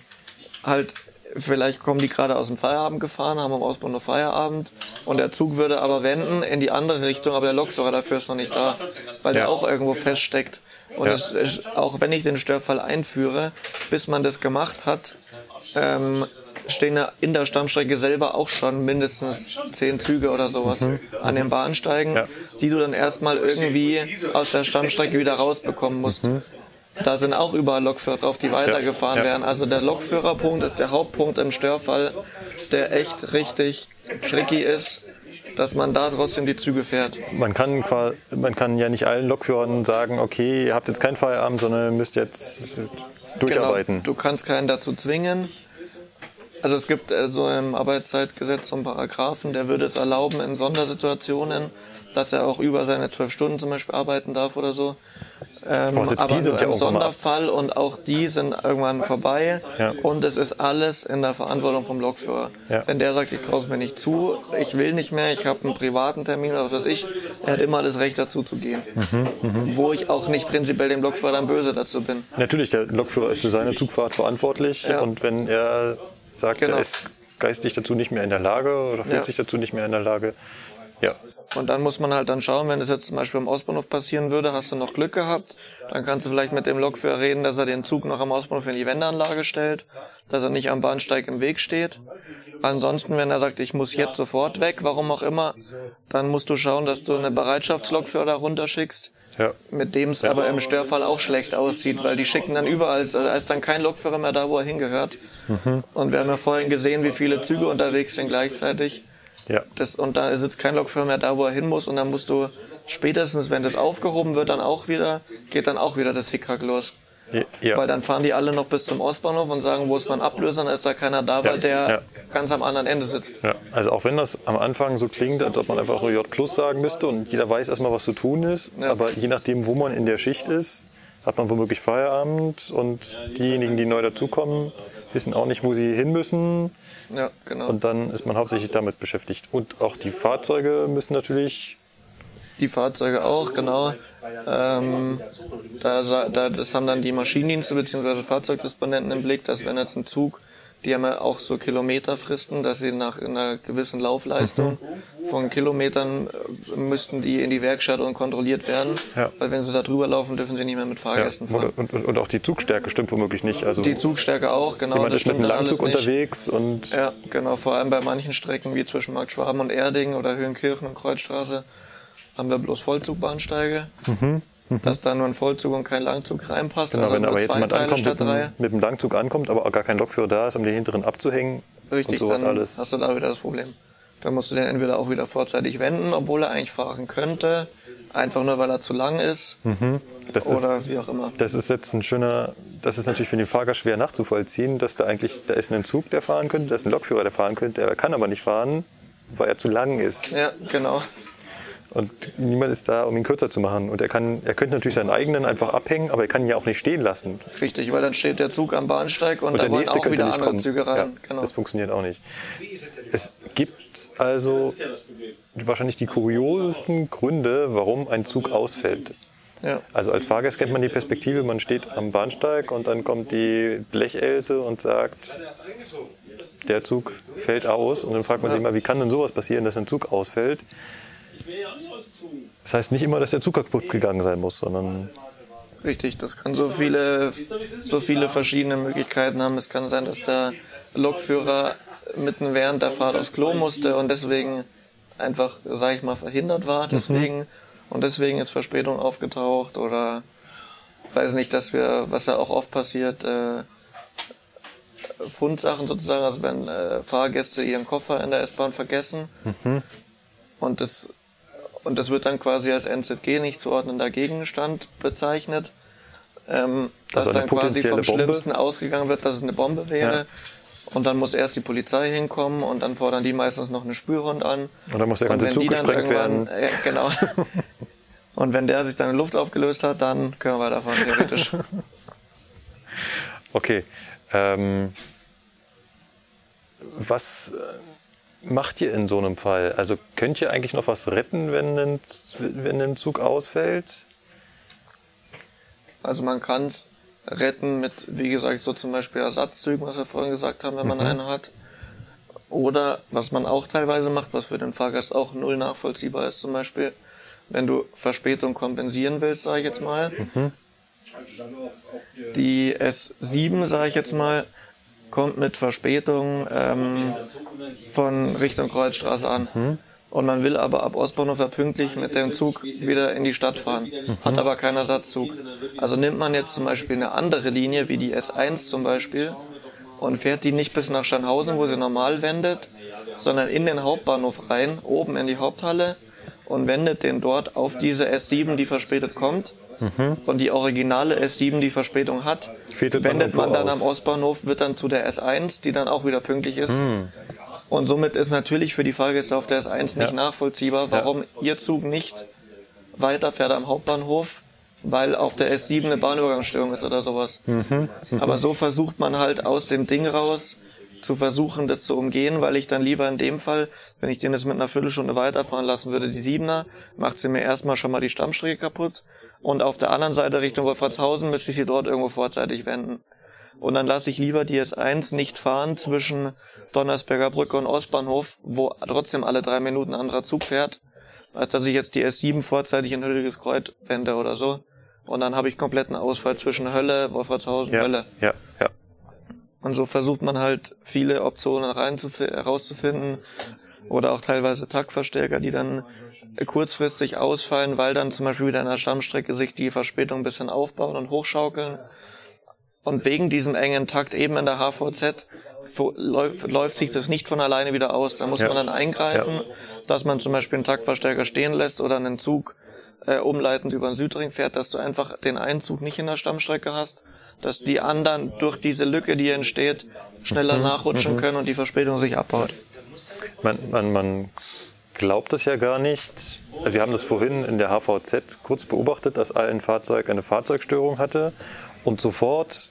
halt, vielleicht kommen die gerade aus dem Feierabend gefahren, haben am Ausbau noch Feierabend und der Zug würde aber wenden in die andere Richtung, aber der Lokführer dafür ist noch nicht da, weil der Ja. auch irgendwo feststeckt. Und Ja. es, auch wenn ich den Störfall einführe, bis man das gemacht hat, ähm, stehen in der Stammstrecke selber auch schon mindestens zehn Züge oder sowas an den Bahnsteigen, Ja. die du dann erstmal irgendwie aus der Stammstrecke wieder rausbekommen musst. Da sind auch überall Lokführer drauf, die weitergefahren Ja. werden. Also der Lokführerpunkt ist der Hauptpunkt im Störfall, der echt richtig tricky ist, dass man da trotzdem die Züge fährt. Man kann, man kann ja nicht allen Lokführern sagen, okay, ihr habt jetzt keinen Feierabend, sondern müsst jetzt durcharbeiten. Genau, du kannst keinen dazu zwingen. Also es gibt äh, so im Arbeitszeitgesetz so einen Paragraphen, der würde es erlauben in Sondersituationen, dass er auch über seine zwölf Stunden zum Beispiel arbeiten darf oder so. Ähm, Aber selbst die sind ja im. Sonderfall und auch die sind irgendwann vorbei. Ja. Und es ist alles in der Verantwortung vom Lokführer. Ja. Wenn der sagt, ich traue es mir nicht zu, ich will nicht mehr, ich habe einen privaten Termin oder was weiß ich, er hat immer das Recht dazu zu gehen. Mhm, Wo ich auch nicht prinzipiell dem Lokführer dann böse dazu bin. Natürlich, der Lokführer ist für seine Zugfahrt verantwortlich Ja. und wenn er sagt, Genau. er ist geistig dazu nicht mehr in der Lage oder fühlt Ja. sich dazu nicht mehr in der Lage, ja, Und dann muss man halt dann schauen, wenn das jetzt zum Beispiel am Ostbahnhof passieren würde, hast du noch Glück gehabt. Dann kannst du vielleicht mit dem Lokführer reden, dass er den Zug noch am Ostbahnhof in die Wendeanlage stellt, dass er nicht am Bahnsteig im Weg steht. Ansonsten, wenn er sagt, ich muss jetzt sofort weg, warum auch immer, dann musst du schauen, dass du eine Bereitschaftslokführer da runterschickst. Ja. Mit dem es aber im Störfall auch schlecht aussieht, weil die schicken dann überall, also da ist dann kein Lokführer mehr da, wo er hingehört. Mhm. Und wir haben ja vorhin gesehen, wie viele Züge unterwegs sind gleichzeitig. ja. Das, und da sitzt kein Lokführer mehr da, wo er hin muss. Und dann musst du spätestens, wenn das aufgehoben wird, dann auch wieder, geht dann auch wieder das Hickhack los. Ja. Weil dann fahren die alle noch bis zum Ostbahnhof und sagen, wo ist mein Ablöser? Dann ist da keiner da, weil Ja, der ja. ganz am anderen Ende sitzt. Ja, also auch wenn das am Anfang so klingt, als ob man einfach nur J plus sagen müsste und jeder weiß erstmal, was zu tun ist, aber je nachdem, wo man in der Schicht ist, hat man womöglich Feierabend und diejenigen, die neu dazukommen, wissen auch nicht, wo sie hin müssen Ja, genau. und dann ist man hauptsächlich damit beschäftigt. Und auch die Fahrzeuge müssen natürlich, Die Fahrzeuge auch, genau. Ähm, da, da, das haben dann die Maschinendienste bzw. Fahrzeugdisponenten im Blick, dass wenn jetzt ein Zug, die haben ja auch so Kilometerfristen, dass sie nach einer gewissen Laufleistung von Kilometern äh, müssten die in die Werkstatt und kontrolliert werden. Ja. Weil wenn sie da drüber laufen, dürfen sie nicht mehr mit ja, Fahrgästen fahren. und, und, und auch die Zugstärke stimmt womöglich nicht. Also Die Zugstärke auch, genau. jemand ist mit einem Langzug unterwegs und Ja, genau. Vor allem bei manchen Strecken wie zwischen Markt Schwaben und Erding oder Höhenkirchen und Kreuzstraße haben wir bloß Vollzugbahnsteige. Dass da nur ein Vollzug und kein Langzug reinpasst. Mhm, Genau, also wenn aber jetzt jemand Teile ankommt mit, dem- mit dem Langzug ankommt, aber gar kein Lokführer da ist, um den hinteren abzuhängen Richtig, und sowas dann alles. hast du da wieder das Problem. Dann musst du den entweder auch wieder vorzeitig wenden, obwohl er eigentlich fahren könnte, einfach nur weil er zu lang ist Das oder ist, wie auch immer. Das ist jetzt ein schöner, das ist natürlich für den Fahrer schwer nachzuvollziehen, dass da eigentlich, da ist ein Zug, der fahren könnte, da ist ein Lokführer, der fahren könnte, er kann aber nicht fahren, weil er zu lang ist. Ja, genau. Und niemand ist da, um ihn kürzer zu machen. Und er kann, er könnte natürlich seinen eigenen einfach abhängen, aber er kann ihn ja auch nicht stehen lassen. Richtig, weil dann steht der Zug am Bahnsteig und, Und da der wollen nächste auch könnte wieder nicht andere kommen. Züge rein. Ja, genau. Das funktioniert auch nicht. Es gibt also wahrscheinlich die kuriosesten Gründe, warum ein Zug ausfällt. Ja. Also als Fahrgast kennt man die Perspektive, man steht am Bahnsteig und dann kommt die Blechelse und sagt, der Zug fällt aus. Und dann fragt man sich mal, wie kann denn sowas passieren, dass ein Zug ausfällt? Das heißt nicht immer, dass der Zug kaputt gegangen sein muss, sondern Richtig, das kann so viele, so viele verschiedene Möglichkeiten haben. Es kann sein, dass der Lokführer mitten während der Fahrt aufs Klo musste und deswegen einfach, sag ich mal, verhindert war. Deswegen und deswegen ist Verspätung aufgetaucht oder weiß nicht, dass wir, was ja auch oft passiert, äh, Fundsachen sozusagen, also wenn äh, Fahrgäste ihren Koffer in der S-Bahn vergessen und das und das wird dann quasi als NZG nicht zuordnender Gegenstand bezeichnet. Ähm, dass Also dann quasi vom Bombe? Schlimmsten ausgegangen wird, dass es eine Bombe wäre. Ja. Und dann muss erst die Polizei hinkommen und dann fordern die meistens noch eine Spürhund an. Und dann muss der ganze Zug gesprengt werden. Äh, genau. und wenn der sich dann in Luft aufgelöst hat, dann können wir weiterfahren, theoretisch. Okay. Ähm, was macht ihr in so einem Fall? Also könnt ihr eigentlich noch was retten, wenn ein, wenn ein Zug ausfällt? Also man kann es retten mit, wie gesagt, so zum Beispiel Ersatzzügen, was wir vorhin gesagt haben, wenn man einen hat. Oder was man auch teilweise macht, was für den Fahrgast auch null nachvollziehbar ist, zum Beispiel, wenn du Verspätung kompensieren willst, sage ich jetzt mal. Die S7, sage ich jetzt mal, kommt mit Verspätung ähm, von Richtung Kreuzstraße an. Und man will aber ab Ostbahnhof ja pünktlich mit dem Zug wieder in die Stadt fahren, hat aber keinen Ersatzzug. Also nimmt man jetzt zum Beispiel eine andere Linie, wie die S1 zum Beispiel, und fährt die nicht bis nach Schanhausen, wo sie normal wendet, sondern in den Hauptbahnhof rein, oben in die Haupthalle und wendet den dort auf diese S7, die verspätet kommt. Und die originale S7, die Verspätung hat, man wendet man irgendwo dann aus. am Ostbahnhof, wird dann zu der S1, die dann auch wieder pünktlich ist. Und somit ist natürlich für die Fahrgäste auf der S1 nicht Ja. nachvollziehbar, warum ihr Zug nicht weiterfährt am Hauptbahnhof, weil auf der S7 eine Bahnübergangsstörung ist oder sowas. Aber so versucht man halt aus dem Ding raus zu versuchen, das zu umgehen, weil ich dann lieber in dem Fall, wenn ich den jetzt mit einer Viertelstunde weiterfahren lassen würde, die Siebener, macht sie mir erstmal schon mal die Stammstrecke kaputt und auf der anderen Seite Richtung Wolfratshausen müsste ich sie dort irgendwo vorzeitig wenden. Und dann lasse ich lieber die S1 nicht fahren zwischen Donnersberger Brücke und Ostbahnhof, wo trotzdem alle drei Minuten ein anderer Zug fährt, als dass ich jetzt die S7 vorzeitig in Hülliges Kreuz wende oder so. Und dann habe ich kompletten Ausfall zwischen Hölle, Wolfratshausen, Ja, Hölle. ja, ja. Und so versucht man halt viele Optionen reinzufi- herauszufinden oder auch teilweise Taktverstärker, die dann kurzfristig ausfallen, weil dann zum Beispiel wieder in der Stammstrecke sich die Verspätung ein bisschen aufbauen und hochschaukeln. Und wegen diesem engen Takt eben in der HVZ läuft, sich das nicht von alleine wieder aus. Da muss Ja. man dann eingreifen, dass man zum Beispiel einen Taktverstärker stehen lässt oder einen Zug äh, umleitend über den Südring fährt, dass du einfach den Einzug nicht in der Stammstrecke hast, dass die anderen durch diese Lücke, die entsteht, schneller Mhm. nachrutschen Mhm. können und die Verspätung sich abbaut. Man, man, man glaubt das ja gar nicht. Also wir haben das vorhin in der HVZ kurz beobachtet, dass ein Fahrzeug eine Fahrzeugstörung hatte und sofort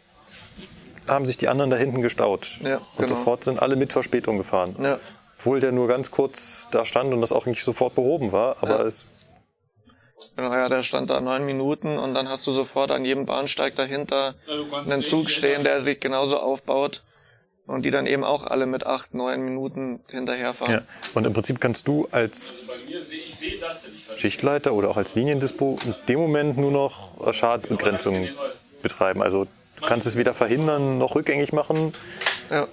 haben sich die anderen da hinten gestaut. Ja, und genau. sofort sind alle mit Verspätung gefahren. Ja. Obwohl der nur ganz kurz da stand und das auch nicht sofort behoben war, aber Ja. es Genau, ja, der stand da neun Minuten und dann hast du sofort an jedem Bahnsteig dahinter einen Zug stehen, der sich genauso aufbaut und die dann eben auch alle mit acht, neun Minuten hinterherfahren. ja. Und im Prinzip kannst du als. Schichtleiter oder auch als Liniendispo in dem Moment nur noch Schadensbegrenzung betreiben. Also du kannst es weder verhindern noch rückgängig machen. Ja.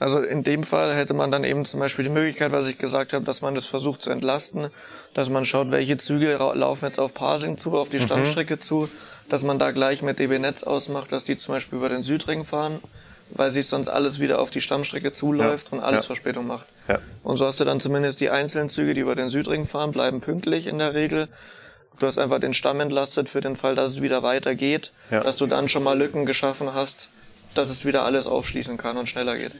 Also in dem Fall hätte man dann eben zum Beispiel die Möglichkeit, was ich gesagt habe, dass man das versucht zu entlasten, dass man schaut, welche Züge laufen jetzt auf Parsing zu, auf die Mhm. Stammstrecke zu, dass man da gleich mit DB Netz ausmacht, dass die zum Beispiel über den Südring fahren, weil sich sonst alles wieder auf die Stammstrecke zuläuft Ja. und alles Ja. Verspätung macht. Ja. Und so hast du dann zumindest die einzelnen Züge, die über den Südring fahren, bleiben pünktlich in der Regel. Du hast einfach den Stamm entlastet für den Fall, dass es wieder weitergeht, Ja. dass du dann schon mal Lücken geschaffen hast, dass es wieder alles aufschließen kann und schneller geht.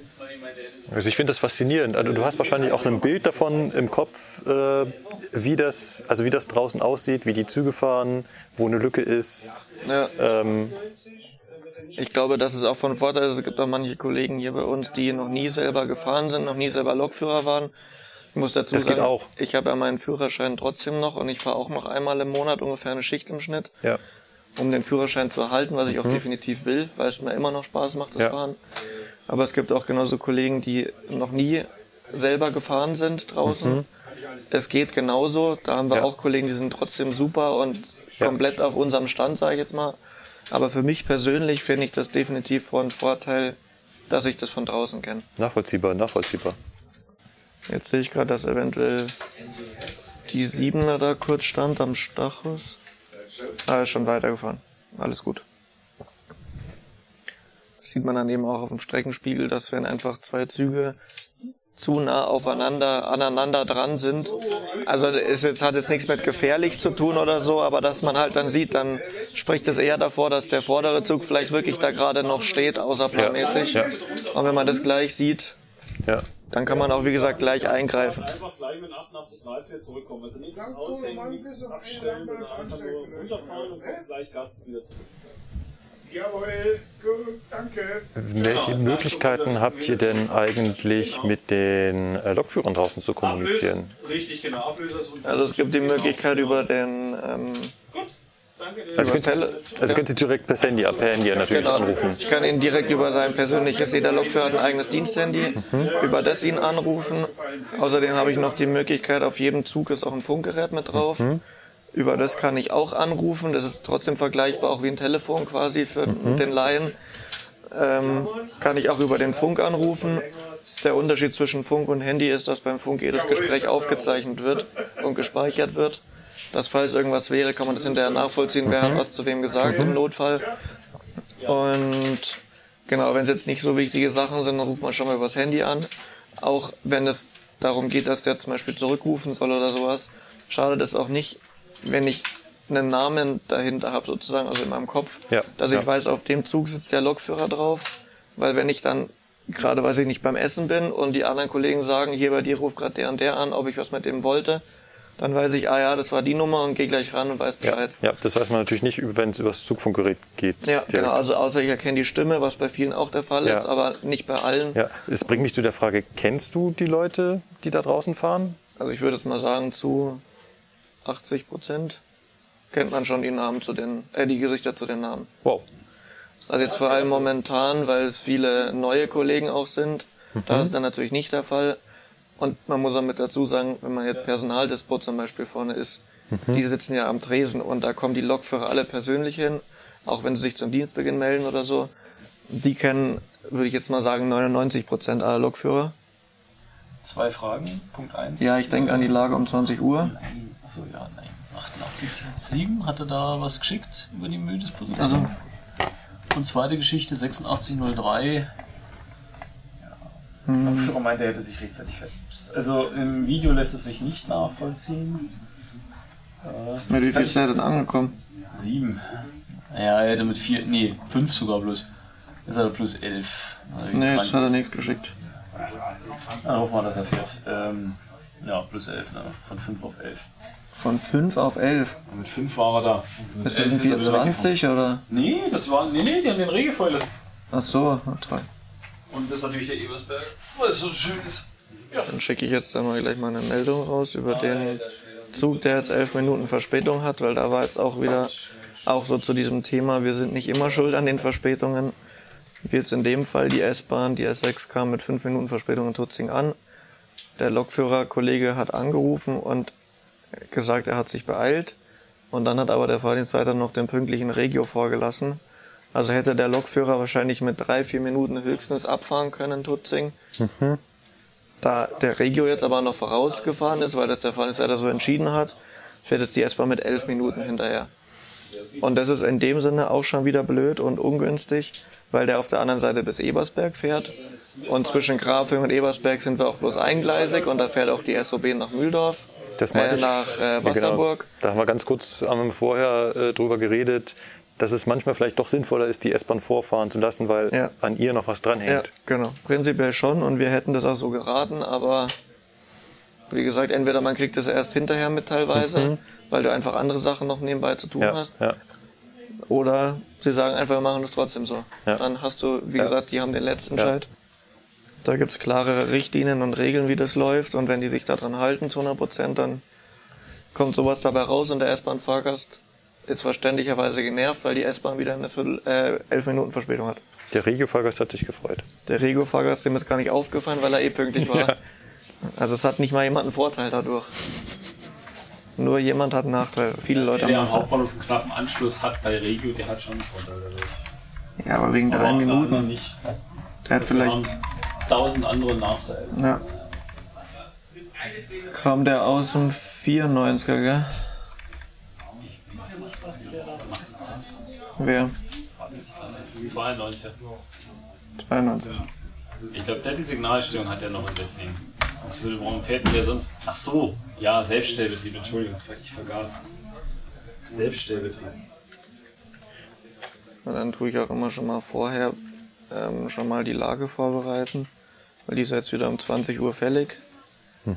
Also ich finde das faszinierend. Also du hast wahrscheinlich auch ein Bild davon im Kopf, äh, wie das, also wie das draußen aussieht, wie die Züge fahren, wo eine Lücke ist. Ja. Ähm, Ich glaube, das ist auch von Vorteil. Es gibt auch manche Kollegen hier bei uns, die noch nie selber gefahren sind, noch nie selber Lokführer waren. Ich muss dazu Das sagen, geht auch. ich habe ja meinen Führerschein trotzdem noch und ich fahre auch noch einmal im Monat ungefähr eine Schicht im Schnitt, ja. um den Führerschein zu erhalten, was ich auch Mhm. definitiv will, weil es mir immer noch Spaß macht, das Ja. Fahren. Aber es gibt auch genauso Kollegen, die noch nie selber gefahren sind draußen. Mhm. Es geht genauso. Da haben wir Ja. auch Kollegen, die sind trotzdem super und komplett auf unserem Stand, sage ich jetzt mal. Aber für mich persönlich finde ich das definitiv von Vorteil, dass ich das von draußen kenne. Nachvollziehbar, nachvollziehbar. Jetzt sehe ich gerade, dass eventuell die Siebener da kurz stand am Stachus. Ah, ist schon weitergefahren. Alles gut. Das sieht man dann eben auch auf dem Streckenspiegel, dass wenn einfach zwei Züge zu nah aufeinander, aneinander dran sind. Also es jetzt, hat jetzt nichts mit gefährlich zu tun oder so, aber dass man halt dann sieht, dann spricht es eher davor, dass der vordere Zug vielleicht wirklich da gerade noch steht, außerplanmäßig. Ja, Und wenn man das gleich sieht, Ja. dann kann man auch, wie gesagt, gleich eingreifen. Einfach gleich mit 88 Grad wieder zurückkommen. Also nichts aushängen, nichts abstellen, sondern einfach nur runterfahren und kommt gleich Gas wieder zurück. Jawohl, gut, danke. Welche Möglichkeiten habt ihr denn eigentlich mit den äh, Lokführern draußen zu kommunizieren? Richtig, genau. Ablöser Also es gibt die Möglichkeit über den ähm, Also Übers könnt, Tele- also könnt ihr direkt per Handy, per Handy natürlich Genau. anrufen. Ich kann ihn direkt über sein persönliches, jeder Lokführer hat ein eigenes Diensthandy, über das ihn anrufen. Außerdem habe ich noch die Möglichkeit, auf jedem Zug ist auch ein Funkgerät mit drauf. Über das kann ich auch anrufen. Das ist trotzdem vergleichbar auch wie ein Telefon quasi für den Laien. ähm, kann ich auch über den Funk anrufen. Der Unterschied zwischen Funk und Handy ist, dass beim Funk jedes Gespräch aufgezeichnet wird und gespeichert wird. Dass falls irgendwas wäre, kann man das hinterher nachvollziehen, wer hat was zu wem gesagt im Notfall. Und genau, wenn es jetzt nicht so wichtige Sachen sind, dann ruft man schon mal übers Handy an. Auch wenn es darum geht, dass der zum Beispiel zurückrufen soll oder sowas, schadet es auch nicht, wenn ich einen Namen dahinter habe, sozusagen, also in meinem Kopf, Ja, dass ja. ich weiß, auf dem Zug sitzt der Lokführer drauf. Weil wenn ich dann gerade, weiß ich nicht, beim Essen bin und die anderen Kollegen sagen, hier bei dir ruft gerade der und der an, ob ich was mit dem wollte, dann weiß ich, ah ja, das war die Nummer und gehe gleich ran und weiß Bescheid. Ja, das weiß man natürlich nicht, wenn es übers Zugfunkgerät geht. Ja, direkt. genau. Also außer ich erkenne die Stimme, was bei vielen auch der Fall Ja. ist, aber nicht bei allen. Ja, es bringt mich zu der Frage, kennst du die Leute, die da draußen fahren? Also ich würde jetzt mal sagen, zu 80 Prozent kennt man schon die Namen zu den, äh, die Gesichter zu den Namen. Wow. Also jetzt vor allem momentan, weil es viele neue Kollegen auch sind. Da ist dann natürlich nicht der Fall. Und man muss auch mit dazu sagen, wenn man jetzt Personaldispo zum Beispiel vorne ist, die sitzen ja am Tresen und da kommen die Lokführer alle persönlich hin, auch wenn sie sich zum Dienstbeginn melden oder so. Die kennen, würde ich jetzt mal sagen, 99 Prozent aller Lokführer. Zwei Fragen. Punkt 1. Ja, ich denke an die Lage um 20 Uhr. Nein. Achso, ja, nein. 88,7 hat er da was geschickt über die Müdesposition. Also, Und zweite Geschichte 8603. Ja. Der Führer meinte, er hätte sich rechtzeitig verpasst. Also im Video lässt es sich nicht nachvollziehen. Äh, mit wie viel ist der denn angekommen? Sieben. Ja, er hätte mit vier, nee, fünf sogar bloß. Jetzt hat er plus elf. Also Nee, das hat er nichts geschickt. Dann hoffen wir, dass er fährt. Ähm, ja, plus elf, ne? von fünf auf elf. Von 5 auf 11. Und mit fünf war er da. Und Ist das ein er wieder 420 oder? Nee, das war, nee, nee, die haben den Regelfeuer. Ach so, toll. Und das ist natürlich der Ebersberg, weil es so schön ist. Ja. Dann schicke ich jetzt dann mal gleich mal eine Meldung raus über den Zug, der jetzt elf Minuten Verspätung hat, weil da war jetzt auch wieder auch so zu diesem Thema, wir sind nicht immer schuld an den Verspätungen. Wie jetzt in dem Fall die S-Bahn, die S6 kam mit fünf Minuten Verspätung in Tutzing an. Der Lokführerkollege hat angerufen und gesagt, er hat sich beeilt. Und dann hat aber der Fahrdienstleiter noch den pünktlichen Regio vorgelassen. Also hätte der Lokführer wahrscheinlich mit drei, vier Minuten höchstens abfahren können in Tutzing. Da der Regio jetzt aber noch vorausgefahren ist, weil das der Fahrdienstleiter so entschieden hat, fährt jetzt die S-Bahn mit elf Minuten hinterher. Und das ist in dem Sinne auch schon wieder blöd und ungünstig, weil der auf der anderen Seite bis Ebersberg fährt. Und zwischen Grafing und Ebersberg sind wir auch bloß eingleisig und da fährt auch die SOB nach Mühldorf, Das meinte äh, nach äh, Ja, genau. Wasserburg. Da haben wir ganz kurz haben vorher äh, drüber geredet, dass es manchmal vielleicht doch sinnvoller ist, die S-Bahn vorfahren zu lassen, weil Ja. an ihr noch was Ja, dranhängt. genau. Prinzipiell schon und wir hätten das auch so geraten, aber wie gesagt, entweder man kriegt es erst hinterher mit teilweise, weil du einfach andere Sachen noch nebenbei zu tun Ja, hast. ja. Oder sie sagen einfach, wir machen das trotzdem so. Ja. Dann hast du, wie gesagt, die haben den letzten Entscheid. Da gibt's klare Richtlinien und Regeln, wie das läuft. Und wenn die sich daran halten zu 100 Prozent, dann kommt sowas dabei raus und der S-Bahn-Fahrgast ist verständlicherweise genervt, weil die S-Bahn wieder eine Viertel, äh, elf Minuten Verspätung hat. Der Regio-Fahrgast hat sich gefreut. Der Rego-Fahrgast, dem ist gar nicht aufgefallen, weil er eh pünktlich war. Ja. Also es hat nicht mal jemand einen Vorteil dadurch. Nur jemand hat einen Nachteil. Viele Leute haben Der einen am Nachteil. Hauptbahnhof einen knappen Anschluss hat bei Regio, der hat schon einen Vorteil dadurch. Ja, aber wegen drei Aber anderen Minuten. nicht. Der hat vielleicht. haben tausend andere Nachteile. Ja. Kam der aus dem 94er, gell? Ich weiß nicht, was der da macht. Wer? 92. 92. Ich glaube, der die Signalstörung hat ja noch und deswegen. Sonst würde, warum fährt denn der sonst? Ach so, ja, Selbststellbetrieb, Entschuldigung, ich vergaß. Selbststellbetrieb. Und dann tue ich auch immer schon mal vorher ähm, schon mal die Lage vorbereiten. Weil die ist jetzt wieder um 20 Uhr fällig.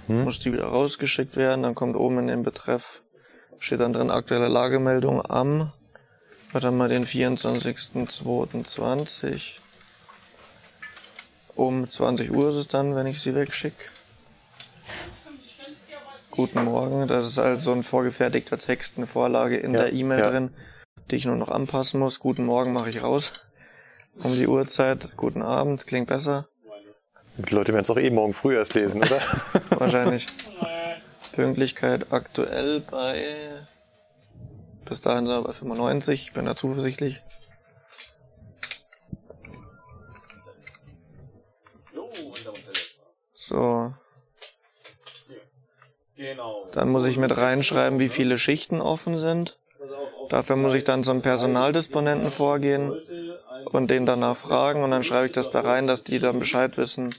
Muss die wieder rausgeschickt werden. Dann kommt oben in den Betreff, steht dann drin aktuelle Lagemeldung am, warte mal, den 24.02.20. Um 20 Uhr ist es dann, wenn ich sie wegschicke. Guten Morgen. Das ist also so ein vorgefertigter Text, eine Vorlage in ja, der E-Mail ja. drin, die ich nur noch anpassen muss. Guten Morgen mache ich raus. Um die Uhrzeit. Guten Abend. Klingt besser. Die Leute werden es auch eh morgen früh erst lesen, oder? Wahrscheinlich. Pünktlichkeit aktuell bei. Bis dahin sind wir bei 95. Ich bin da zuversichtlich. So, dann muss ich mit reinschreiben, wie viele Schichten offen sind. Dafür muss ich dann zum Personaldisponenten vorgehen und den danach fragen und dann schreibe ich das da rein, dass die dann Bescheid wissen,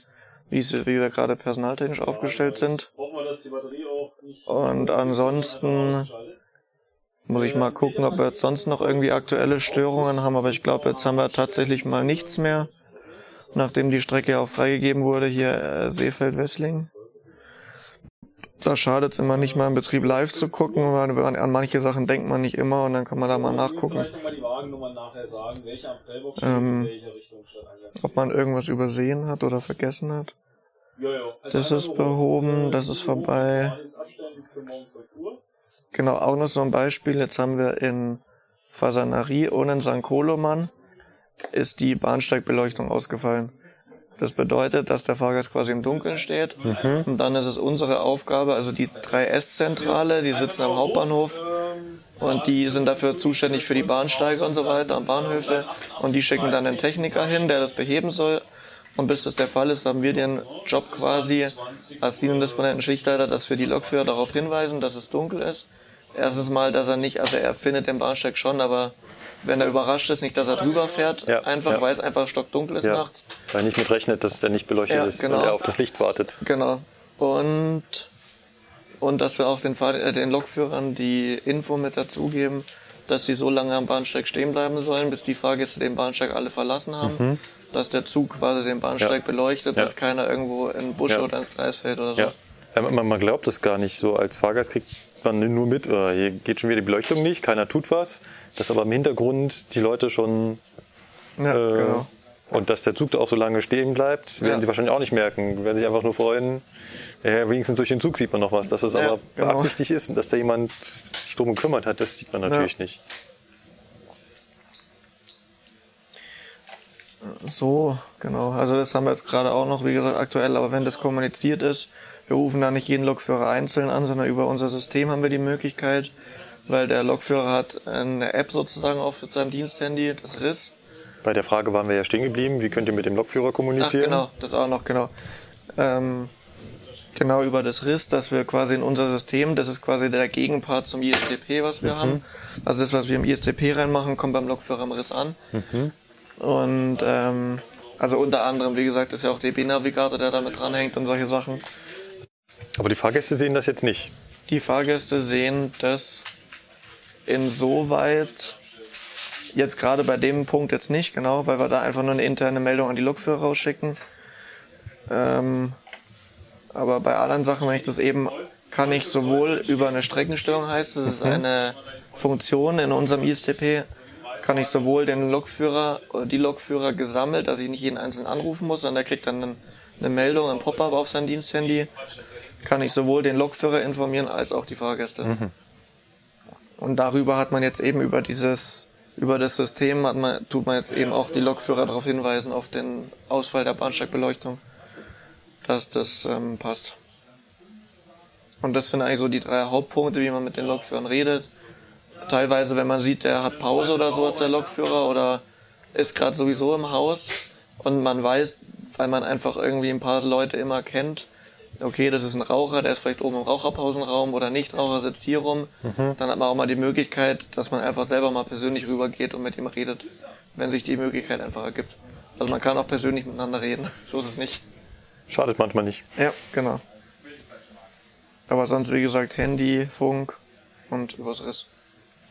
wie, sie, wie wir gerade personaltechnisch aufgestellt sind. Und ansonsten muss ich mal gucken, ob wir jetzt sonst noch irgendwie aktuelle Störungen haben, aber ich glaube, jetzt haben wir tatsächlich mal nichts mehr, nachdem die Strecke auch freigegeben wurde, hier äh, Seefeld-Wessling. Da schadet es immer nicht mal im Betrieb live zu gucken, weil an an manche Sachen denkt man nicht immer und dann kann man da mal nachgucken, Ähm, ob man irgendwas übersehen hat oder vergessen hat. Also Das ist behoben, hoch, das ist vorbei. Alles abstellen für morgen 5 Uhr. Genau, auch noch so ein Beispiel. Jetzt haben wir in Fasanerie und in St. Koloman ist die Bahnsteigbeleuchtung ausgefallen. Das bedeutet, dass der Fahrgast quasi im Dunkeln steht. Und dann ist es unsere Aufgabe, also die 3S-Zentrale, die sitzen am Hauptbahnhof und die sind dafür zuständig für die Bahnsteige und so weiter und Bahnhöfe. Und die schicken dann den Techniker hin, der das beheben soll. Und bis das der Fall ist, haben wir den Job quasi als Liniendisponenten Schichtleiter, dass wir die Lokführer darauf hinweisen, dass es dunkel ist. Erstens mal, dass er nicht, also er findet den Bahnsteig schon, aber wenn er überrascht ist, nicht, dass er drüber fährt, Ja, einfach, ja. weil es einfach stockdunkel ist Ja. nachts. Weil nicht mit rechnet, dass der nicht beleuchtet Ja, ist genau. und er auf das Licht wartet. Genau. Und, und dass wir auch den, Fahr äh, den Lokführern die Info mit dazugeben, dass sie so lange am Bahnsteig stehen bleiben sollen, bis die Fahrgäste den Bahnsteig alle verlassen haben. Dass der Zug quasi den Bahnsteig Ja. beleuchtet, Ja. dass keiner irgendwo in den Busch Ja. oder ins Gleis fällt oder so. Ja, Man, man glaubt es gar nicht so. Als Fahrgast kriegt man nur mit, äh, hier geht schon wieder die Beleuchtung nicht, keiner tut was. Dass aber im Hintergrund die Leute schon. Ja, äh, genau. Und dass der Zug da auch so lange stehen bleibt, werden Ja. sie wahrscheinlich auch nicht merken. Die werden sich einfach nur freuen. Ja, wenigstens durch den Zug sieht man noch was. Dass es Ja, aber genau. beabsichtigt ist und dass da jemand sich drum gekümmert hat, das sieht man natürlich nicht. So, genau. Also das haben wir jetzt gerade auch noch, wie gesagt, aktuell, aber wenn das kommuniziert ist, wir rufen da nicht jeden Lokführer einzeln an, sondern über unser System haben wir die Möglichkeit, weil der Lokführer hat eine App sozusagen auf seinem Diensthandy, das RIS. Bei der Frage waren wir ja stehen geblieben. Wie könnt ihr mit dem Lokführer Ach kommunizieren? genau, das auch noch, genau. Ähm, genau über das RIS, dass wir quasi in unser System, das ist quasi der Gegenpart zum ISTP, was wir haben. Also das, was wir im ISTP reinmachen, kommt beim Lokführer im RIS an. Und ähm, also unter anderem, wie gesagt, ist ja auch DB-Navigator, der damit dranhängt und solche Sachen. Aber die Fahrgäste sehen das jetzt nicht. Die Fahrgäste sehen das insoweit jetzt gerade bei dem Punkt jetzt nicht, genau, weil wir da einfach nur eine interne Meldung an die Lokführer rausschicken. Ähm, aber bei anderen Sachen, wenn ich das eben, kann ich sowohl über eine Streckenstörung heißt, das ist eine Funktion in unserem ISTP, kann ich sowohl den Lokführer oder die Lokführer gesammelt, dass ich nicht jeden einzeln anrufen muss, sondern der kriegt dann eine Meldung, ein Pop-up auf sein Diensthandy, kann ich sowohl den Lokführer informieren als auch die Fahrgäste. Und darüber hat man jetzt eben über dieses, über das System hat man, tut man jetzt eben auch die Lokführer darauf hinweisen, auf den Ausfall der Bahnsteigbeleuchtung, dass das ähm, passt. Und das sind eigentlich so die drei Hauptpunkte, wie man mit den Lokführern redet. Teilweise, wenn man sieht, der hat Pause oder sowas, der Lokführer, oder ist gerade sowieso im Haus und man weiß, weil man einfach irgendwie ein paar Leute immer kennt, okay, das ist ein Raucher, der ist vielleicht oben im Raucherpausenraum oder nicht, Raucher sitzt hier rum, dann hat man auch mal die Möglichkeit, dass man einfach selber mal persönlich rübergeht und mit ihm redet, wenn sich die Möglichkeit einfach ergibt. Also man kann auch persönlich miteinander reden, so ist es nicht. Schadet manchmal nicht. Ja, genau. Aber sonst, wie gesagt, Handy, Funk und übers Riss.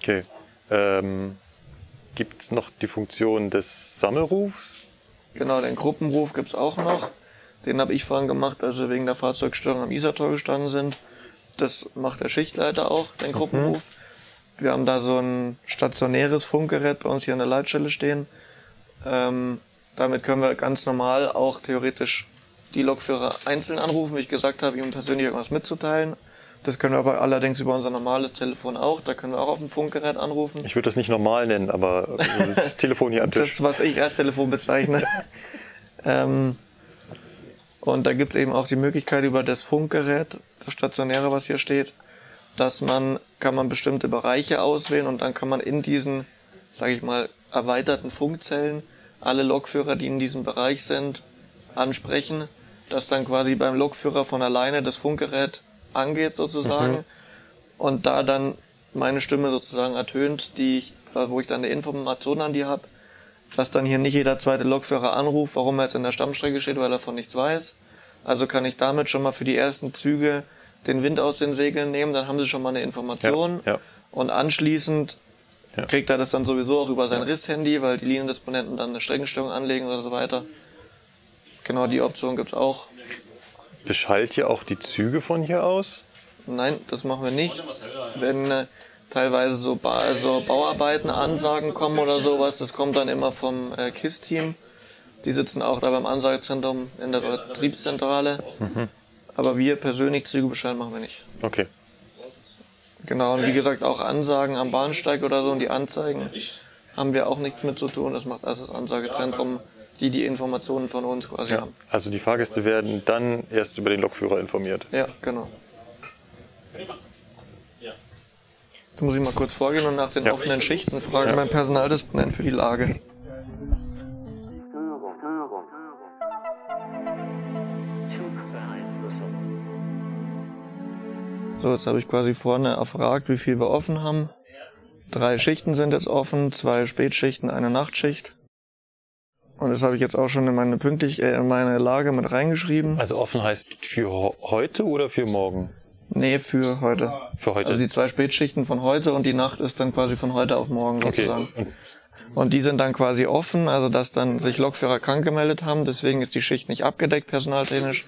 Okay. Ähm, Gibt es noch die Funktion des Sammelrufs? Genau, den Gruppenruf gibt's auch noch. Den habe ich vorhin gemacht, als wir wegen der Fahrzeugstörung am Isartor gestanden sind. Das macht der Schichtleiter auch, den Gruppenruf. Wir haben da so ein stationäres Funkgerät bei uns hier an der Leitstelle stehen. Ähm, damit können wir ganz normal auch theoretisch die Lokführer einzeln anrufen, wie ich gesagt habe, ihm persönlich irgendwas mitzuteilen. Das können wir aber allerdings über unser normales Telefon auch. Da können wir auch auf dem Funkgerät anrufen. Ich würde das nicht normal nennen, aber das Telefon hier am Tisch. Das, was ich als Telefon bezeichne. ähm, und da gibt's eben auch die Möglichkeit über das Funkgerät, das stationäre, was hier steht, dass man, kann man bestimmte Bereiche auswählen und dann kann man in diesen, sage ich mal, erweiterten Funkzellen alle Lokführer, die in diesem Bereich sind, ansprechen. dass dann quasi beim Lokführer von alleine das Funkgerät angeht sozusagen Mhm. und da dann meine Stimme sozusagen ertönt, die ich, wo ich dann eine Information an die habe, dass dann hier nicht jeder zweite Lokführer anruft, warum er jetzt in der Stammstrecke steht, weil er von nichts weiß. Also kann ich damit schon mal für die ersten Züge den Wind aus den Segeln nehmen, dann haben sie schon mal eine Information Ja, ja. und anschließend Ja. kriegt er das dann sowieso auch über sein Riss-Handy, weil die Liniendisponenten dann eine Streckenstörung anlegen oder so weiter. Genau, die Option gibt's auch. Beschallt ihr auch die Züge von hier aus? Nein, das machen wir nicht. Wenn äh, teilweise so, ba so Bauarbeiten, Ansagen kommen oder sowas, das kommt dann immer vom äh, KISS-Team. Die sitzen auch da beim Ansagezentrum in der Betriebszentrale. Aber wir persönlich Züge beschallen machen wir nicht. Okay. Genau, und wie gesagt, auch Ansagen am Bahnsteig oder so und die Anzeigen haben wir auch nichts mit zu tun. Das macht erst das Ansagezentrum, die die Informationen von uns quasi Ja. haben. Also die Fahrgäste werden dann erst über den Lokführer informiert. Ja, genau. Jetzt muss ich mal kurz vorgehen und nach den Ja. offenen Schichten fragen mein Personaldisponent für die Lage. So, jetzt habe ich quasi vorne erfragt, wie viel wir offen haben. Drei Schichten sind jetzt offen, zwei Spätschichten, eine Nachtschicht. Und das habe ich jetzt auch schon in meine pünktlich äh, in meine Lage mit reingeschrieben. Also offen heißt für heute oder für morgen? Nee, für heute. Für heute. Also die zwei Spätschichten von heute und die Nacht ist dann quasi von heute auf morgen okay. sozusagen. Und die sind dann quasi offen, also dass dann sich Lokführer krank gemeldet haben, deswegen ist die Schicht nicht abgedeckt personaltechnisch.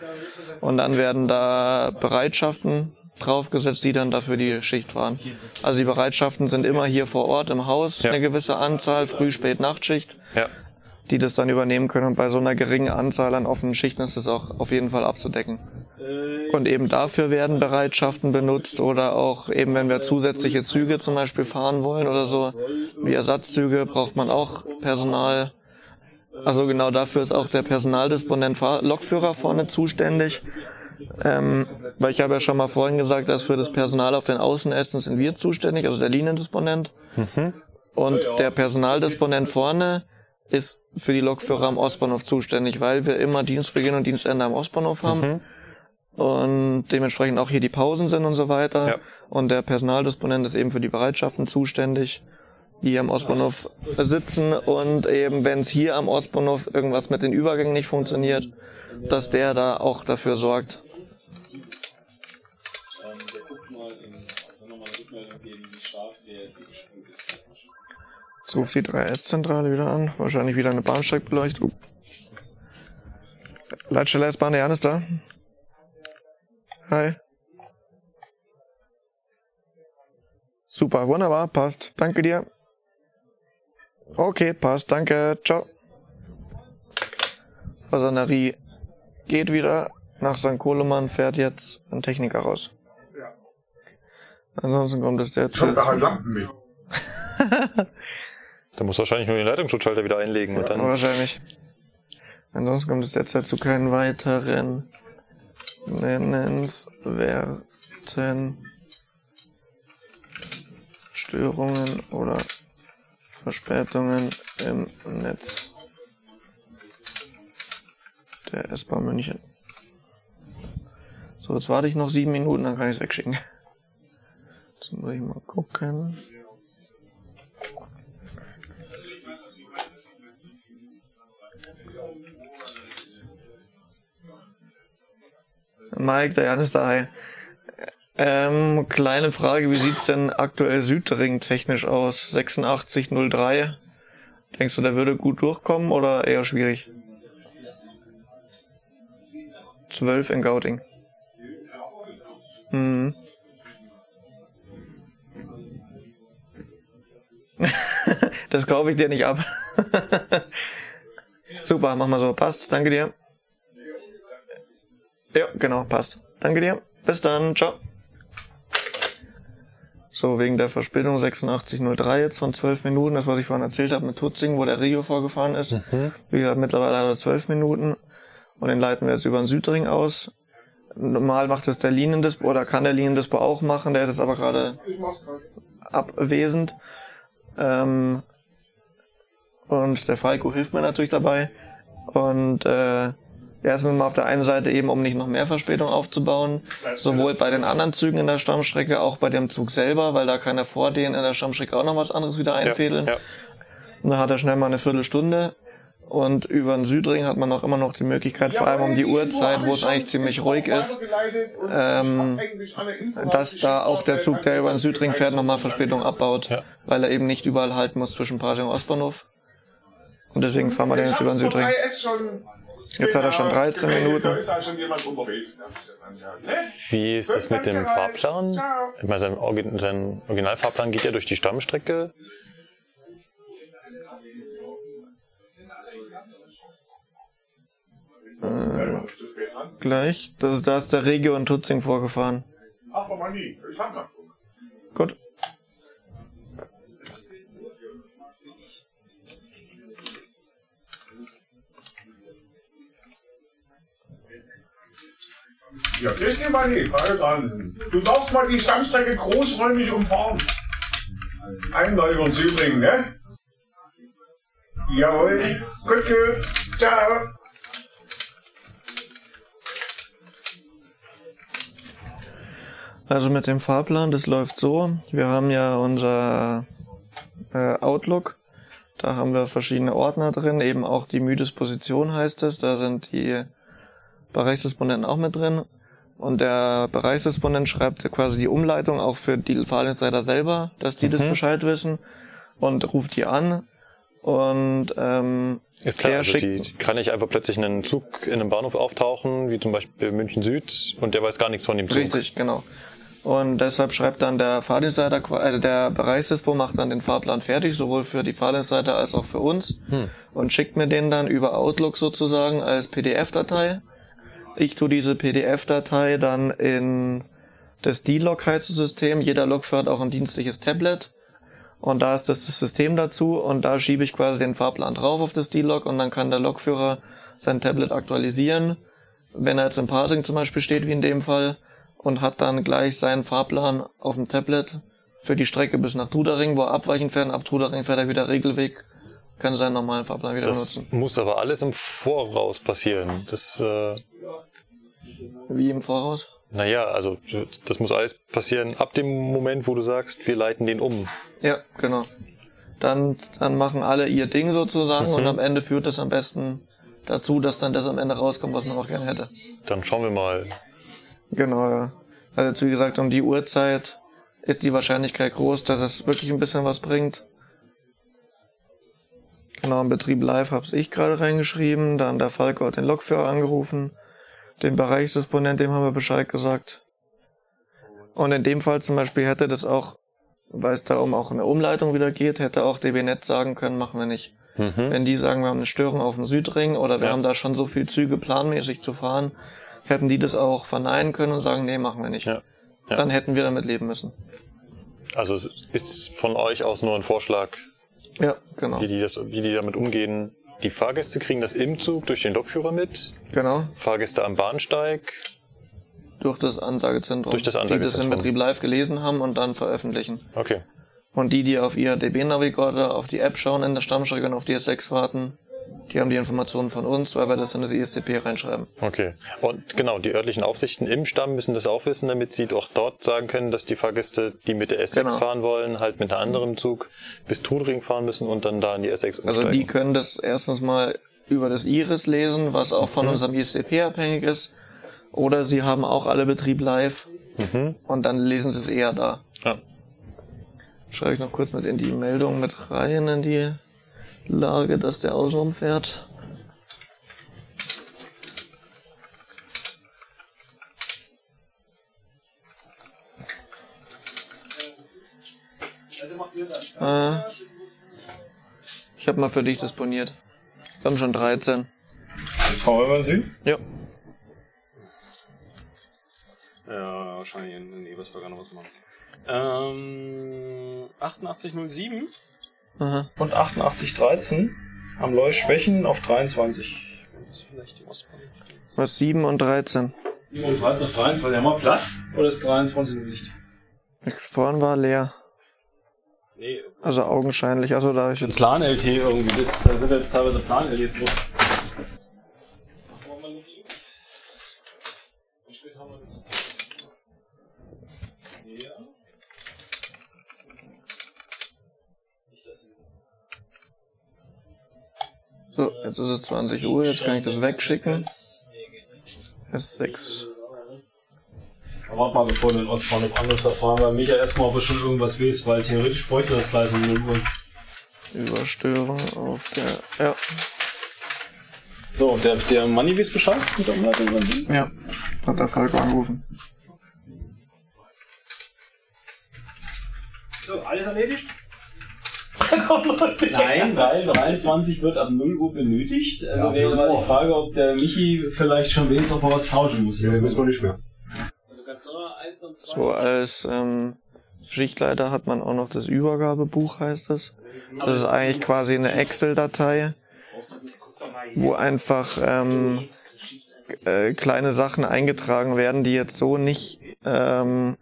Und dann werden da Bereitschaften draufgesetzt, die dann dafür die Schicht fahren. Also die Bereitschaften sind immer hier vor Ort im Haus, Ja. eine gewisse Anzahl, Früh-, Spät-, Nachtschicht, Ja. Die das dann übernehmen können. Und bei so einer geringen Anzahl an offenen Schichten ist das auch auf jeden Fall abzudecken. Und eben dafür werden Bereitschaften benutzt oder auch eben, wenn wir zusätzliche Züge zum Beispiel fahren wollen oder so, wie Ersatzzüge, braucht man auch Personal. Also genau dafür ist auch der Personaldisponent Lokführer vorne zuständig. Ähm, weil ich habe ja schon mal vorhin gesagt, dass für das Personal auf den Außenästen sind wir zuständig, also der Liniendisponent. Und der Personaldisponent vorne ist für die Lokführer am Ostbahnhof zuständig, weil wir immer Dienstbeginn und Dienstende am Ostbahnhof haben. Und dementsprechend auch hier die Pausen sind und so weiter. Ja. Und der Personaldisponent ist eben für die Bereitschaften zuständig, die am Ostbahnhof sitzen. Und eben, wenn es hier am Ostbahnhof irgendwas mit den Übergängen nicht funktioniert, dass der da auch dafür sorgt. Jetzt ruft die 3S-Zentrale wieder an. Wahrscheinlich wieder eine Bahnsteigbeleuchtung. Leitstelle S-Bahn, der Jan ist da. Hi. Super, wunderbar, passt. Danke dir. Okay, passt, danke. Ciao. Fasanerie geht wieder. Nach St. Kohlemann fährt jetzt ein Techniker raus. Ansonsten kommt es der Ich hab da halt Lampen mit. Da muss wahrscheinlich nur den Leitungsschutzschalter wieder einlegen und dann. Wahrscheinlich. Ansonsten kommt es derzeit zu keinen weiteren nennenswerten Störungen oder Verspätungen im Netz der S-Bahn München. So, jetzt warte ich noch sieben Minuten, dann kann ich es wegschicken. Jetzt muss ich mal gucken. Mike, der Jan ist da. Ähm, kleine Frage, wie sieht's denn aktuell Südring technisch aus? 8603. Denkst du, der würde gut durchkommen oder eher schwierig? 12 in Gauting. Hm. das kaufe ich dir nicht ab. Super, mach mal so. Passt. Danke dir. Ja, genau, passt. Danke dir. Bis dann. Ciao. So, wegen der Verspätung 8603 jetzt von 12 Minuten, das was ich vorhin erzählt habe mit Tutzing, wo der Rio vorgefahren ist. Wie gesagt, mittlerweile hat er 12 Minuten und den leiten wir jetzt über den Südring aus. Normal macht es der Liniendispo oder kann der Liniendispo auch machen, der ist jetzt aber gerade abwesend. Ähm, und der Falco hilft mir natürlich dabei. Und äh, Erstens mal auf der einen Seite eben, um nicht noch mehr Verspätung aufzubauen, sowohl bei den anderen Zügen in der Stammstrecke, auch bei dem Zug selber, weil da kann er vor denen in der Stammstrecke auch noch was anderes wieder einfädeln. ja. Und da hat er schnell mal eine Viertelstunde. Und über den Südring hat man auch immer noch die Möglichkeit, vor allem um die Uhrzeit, wo es eigentlich ziemlich ruhig ist, ähm, dass da auch der Zug, der über den Südring fährt, nochmal Verspätung abbaut, Ja. weil er eben nicht überall halten muss zwischen Pasing und Ostbahnhof. Und deswegen fahren wir den jetzt über den Südring. Jetzt hat er schon 13 Minuten. Da ist halt. Ne? Wie ist das mit dem Fahrplan? Ich meine, sein, Orgi- sein Originalfahrplan geht ja durch die Stammstrecke. Dran. Gleich. Das, da ist der Regio und Tutzing vorgefahren. Ach, aber nie. Ich hab mal. Gut. Ja, das dir mal nicht. Halt an. Du darfst mal die Stammstrecke großräumig umfahren. Einmal über den Südring, ne? Jawohl. Gut. Ciao. Also mit dem Fahrplan, das läuft so. Wir haben ja unser äh, Outlook. Da haben wir verschiedene Ordner drin, eben auch die Müdesposition heißt es. Da sind die Bereichsdisponenten auch mit drin. Und der Bereichsdisponent schreibt quasi die Umleitung auch für die Fahrdienstleiter selber, dass die das Bescheid wissen und ruft die an. Und ähm, Ist klar, also die kann nicht einfach plötzlich einen Zug in einem Bahnhof auftauchen, wie zum Beispiel München Süd, und der weiß gar nichts von dem Zug. Richtig, genau. Und deshalb schreibt dann der Fahrdienstleiter, äh, der Bereichsdispo macht dann den Fahrplan fertig, sowohl für die Fahrdienstleiter als auch für uns. Und schickt mir den dann über Outlook sozusagen als PDF-Datei. Ich tue diese PDF-Datei dann in das D-Log heißt das System. Jeder Logfahrer hat auch ein dienstliches Tablet. Und da ist das, das System dazu und da schiebe ich quasi den Fahrplan drauf auf das D-Log und dann kann der Lokführer sein Tablet aktualisieren. Wenn er jetzt im Parsing zum Beispiel steht, wie in dem Fall, und hat dann gleich seinen Fahrplan auf dem Tablet für die Strecke bis nach Trudering, wo er abweichen fährt. Ab Trudering fährt er wieder Regelweg, kann seinen normalen Fahrplan wieder Das benutzen. muss aber alles im Voraus passieren. Das, äh, Wie im Voraus. naja, also das muss alles passieren ab dem Moment, wo du sagst, wir leiten den um. Ja, genau. Dann, dann machen alle ihr Ding sozusagen Mhm. und am Ende führt es am besten dazu, dass dann das am Ende rauskommt, was man auch gerne hätte. Dann schauen wir mal. Genau, ja. Also jetzt, wie gesagt, um die Uhrzeit ist die Wahrscheinlichkeit groß, dass es wirklich ein bisschen was bringt. Genau, im Betrieb live hab's ich gerade reingeschrieben, dann der Falco hat den Lokführer angerufen, den Bereichsdisponent, dem haben wir Bescheid gesagt. Und in dem Fall zum Beispiel hätte das auch, weil es da um auch eine Umleitung wieder geht, hätte auch DB Netz sagen können, machen wir nicht. Wenn die sagen, wir haben eine Störung auf dem Südring oder wir Ja. haben da schon so viel Züge planmäßig zu fahren, hätten die das auch verneinen können und sagen, nee, machen wir nicht. Ja. Ja. Dann hätten wir damit leben müssen. Also es ist von euch aus nur ein Vorschlag, Ja, genau. wie die, das, wie die damit umgehen. Die Fahrgäste kriegen das im Zug durch den Lokführer mit. Genau. Fahrgäste am Bahnsteig. Durch das Ansagezentrum. Durch das Die das Ansagezentrum. im Betrieb live gelesen haben und dann veröffentlichen. Okay. Und die, die auf ihr DB-Navigator, auf die App schauen in der Stammstrecke und auf die S6 warten, die haben die Informationen von uns, weil wir das in das ISTP reinschreiben. Okay. Und genau, die örtlichen Aufsichten im Stamm müssen das auch wissen, damit sie auch dort sagen können, dass die Fahrgäste, die mit der S6 Genau. fahren wollen, halt mit einem anderen Zug bis Trudering fahren müssen und dann da in die S6 umsteigen. Also die können das erstens mal über das Iris lesen, was auch von unserem ISTP abhängig ist. Oder sie haben auch alle Betrieb live und dann lesen sie es eher da. ja. Schreibe ich noch kurz mit in die Meldung mit rein, in die Lage, dass der außen rumfährt. Äh, ich habe mal für dich disponiert. Wir haben schon 13. Fahren wir Sie? Ja. Ja, wahrscheinlich in den Ebersberger noch was machen. Ähm, 8807 Aha. und 8813 am Leu Schwächen auf 23. Das ist vielleicht die Ostbahn. Was 7 und 13. 37 auf 23, haben wir Platz? Oder ist 23 noch nicht? Vorhin war leer. Nee, Also augenscheinlich. Also da hab ich jetzt. Plan-LT irgendwie. Das, da sind jetzt teilweise Plan-LTs So, jetzt ist es 20 Uhr, jetzt kann ich das wegschicken. Es ist 6. Warte mal, bevor wir in Ostfahren auf anderes erfahren, weil Micha erstmal, ob er schon irgendwas weiß, weil theoretisch bräuchte das gleich um 0 Uhr. Überstörung auf der. Ja. So, der, der Manni weiß Bescheid mit der Umleitung über Ja. Hat der Falco angerufen. So, alles erledigt? Nein, weil 23 wird ab 0 Uhr benötigt. Also Ja, wäre 0 mal die Frage, ob der Michi vielleicht schon weiß, ob er was tauschen muss. Nee, müssen wir nicht mehr. Du kannst nur 1 und 2. So, als ähm, Schichtleiter hat man auch noch das Übergabebuch, heißt es. Das ist eigentlich quasi eine Excel-Datei, wo einfach ähm, äh, kleine Sachen eingetragen werden, die jetzt so nicht ähm,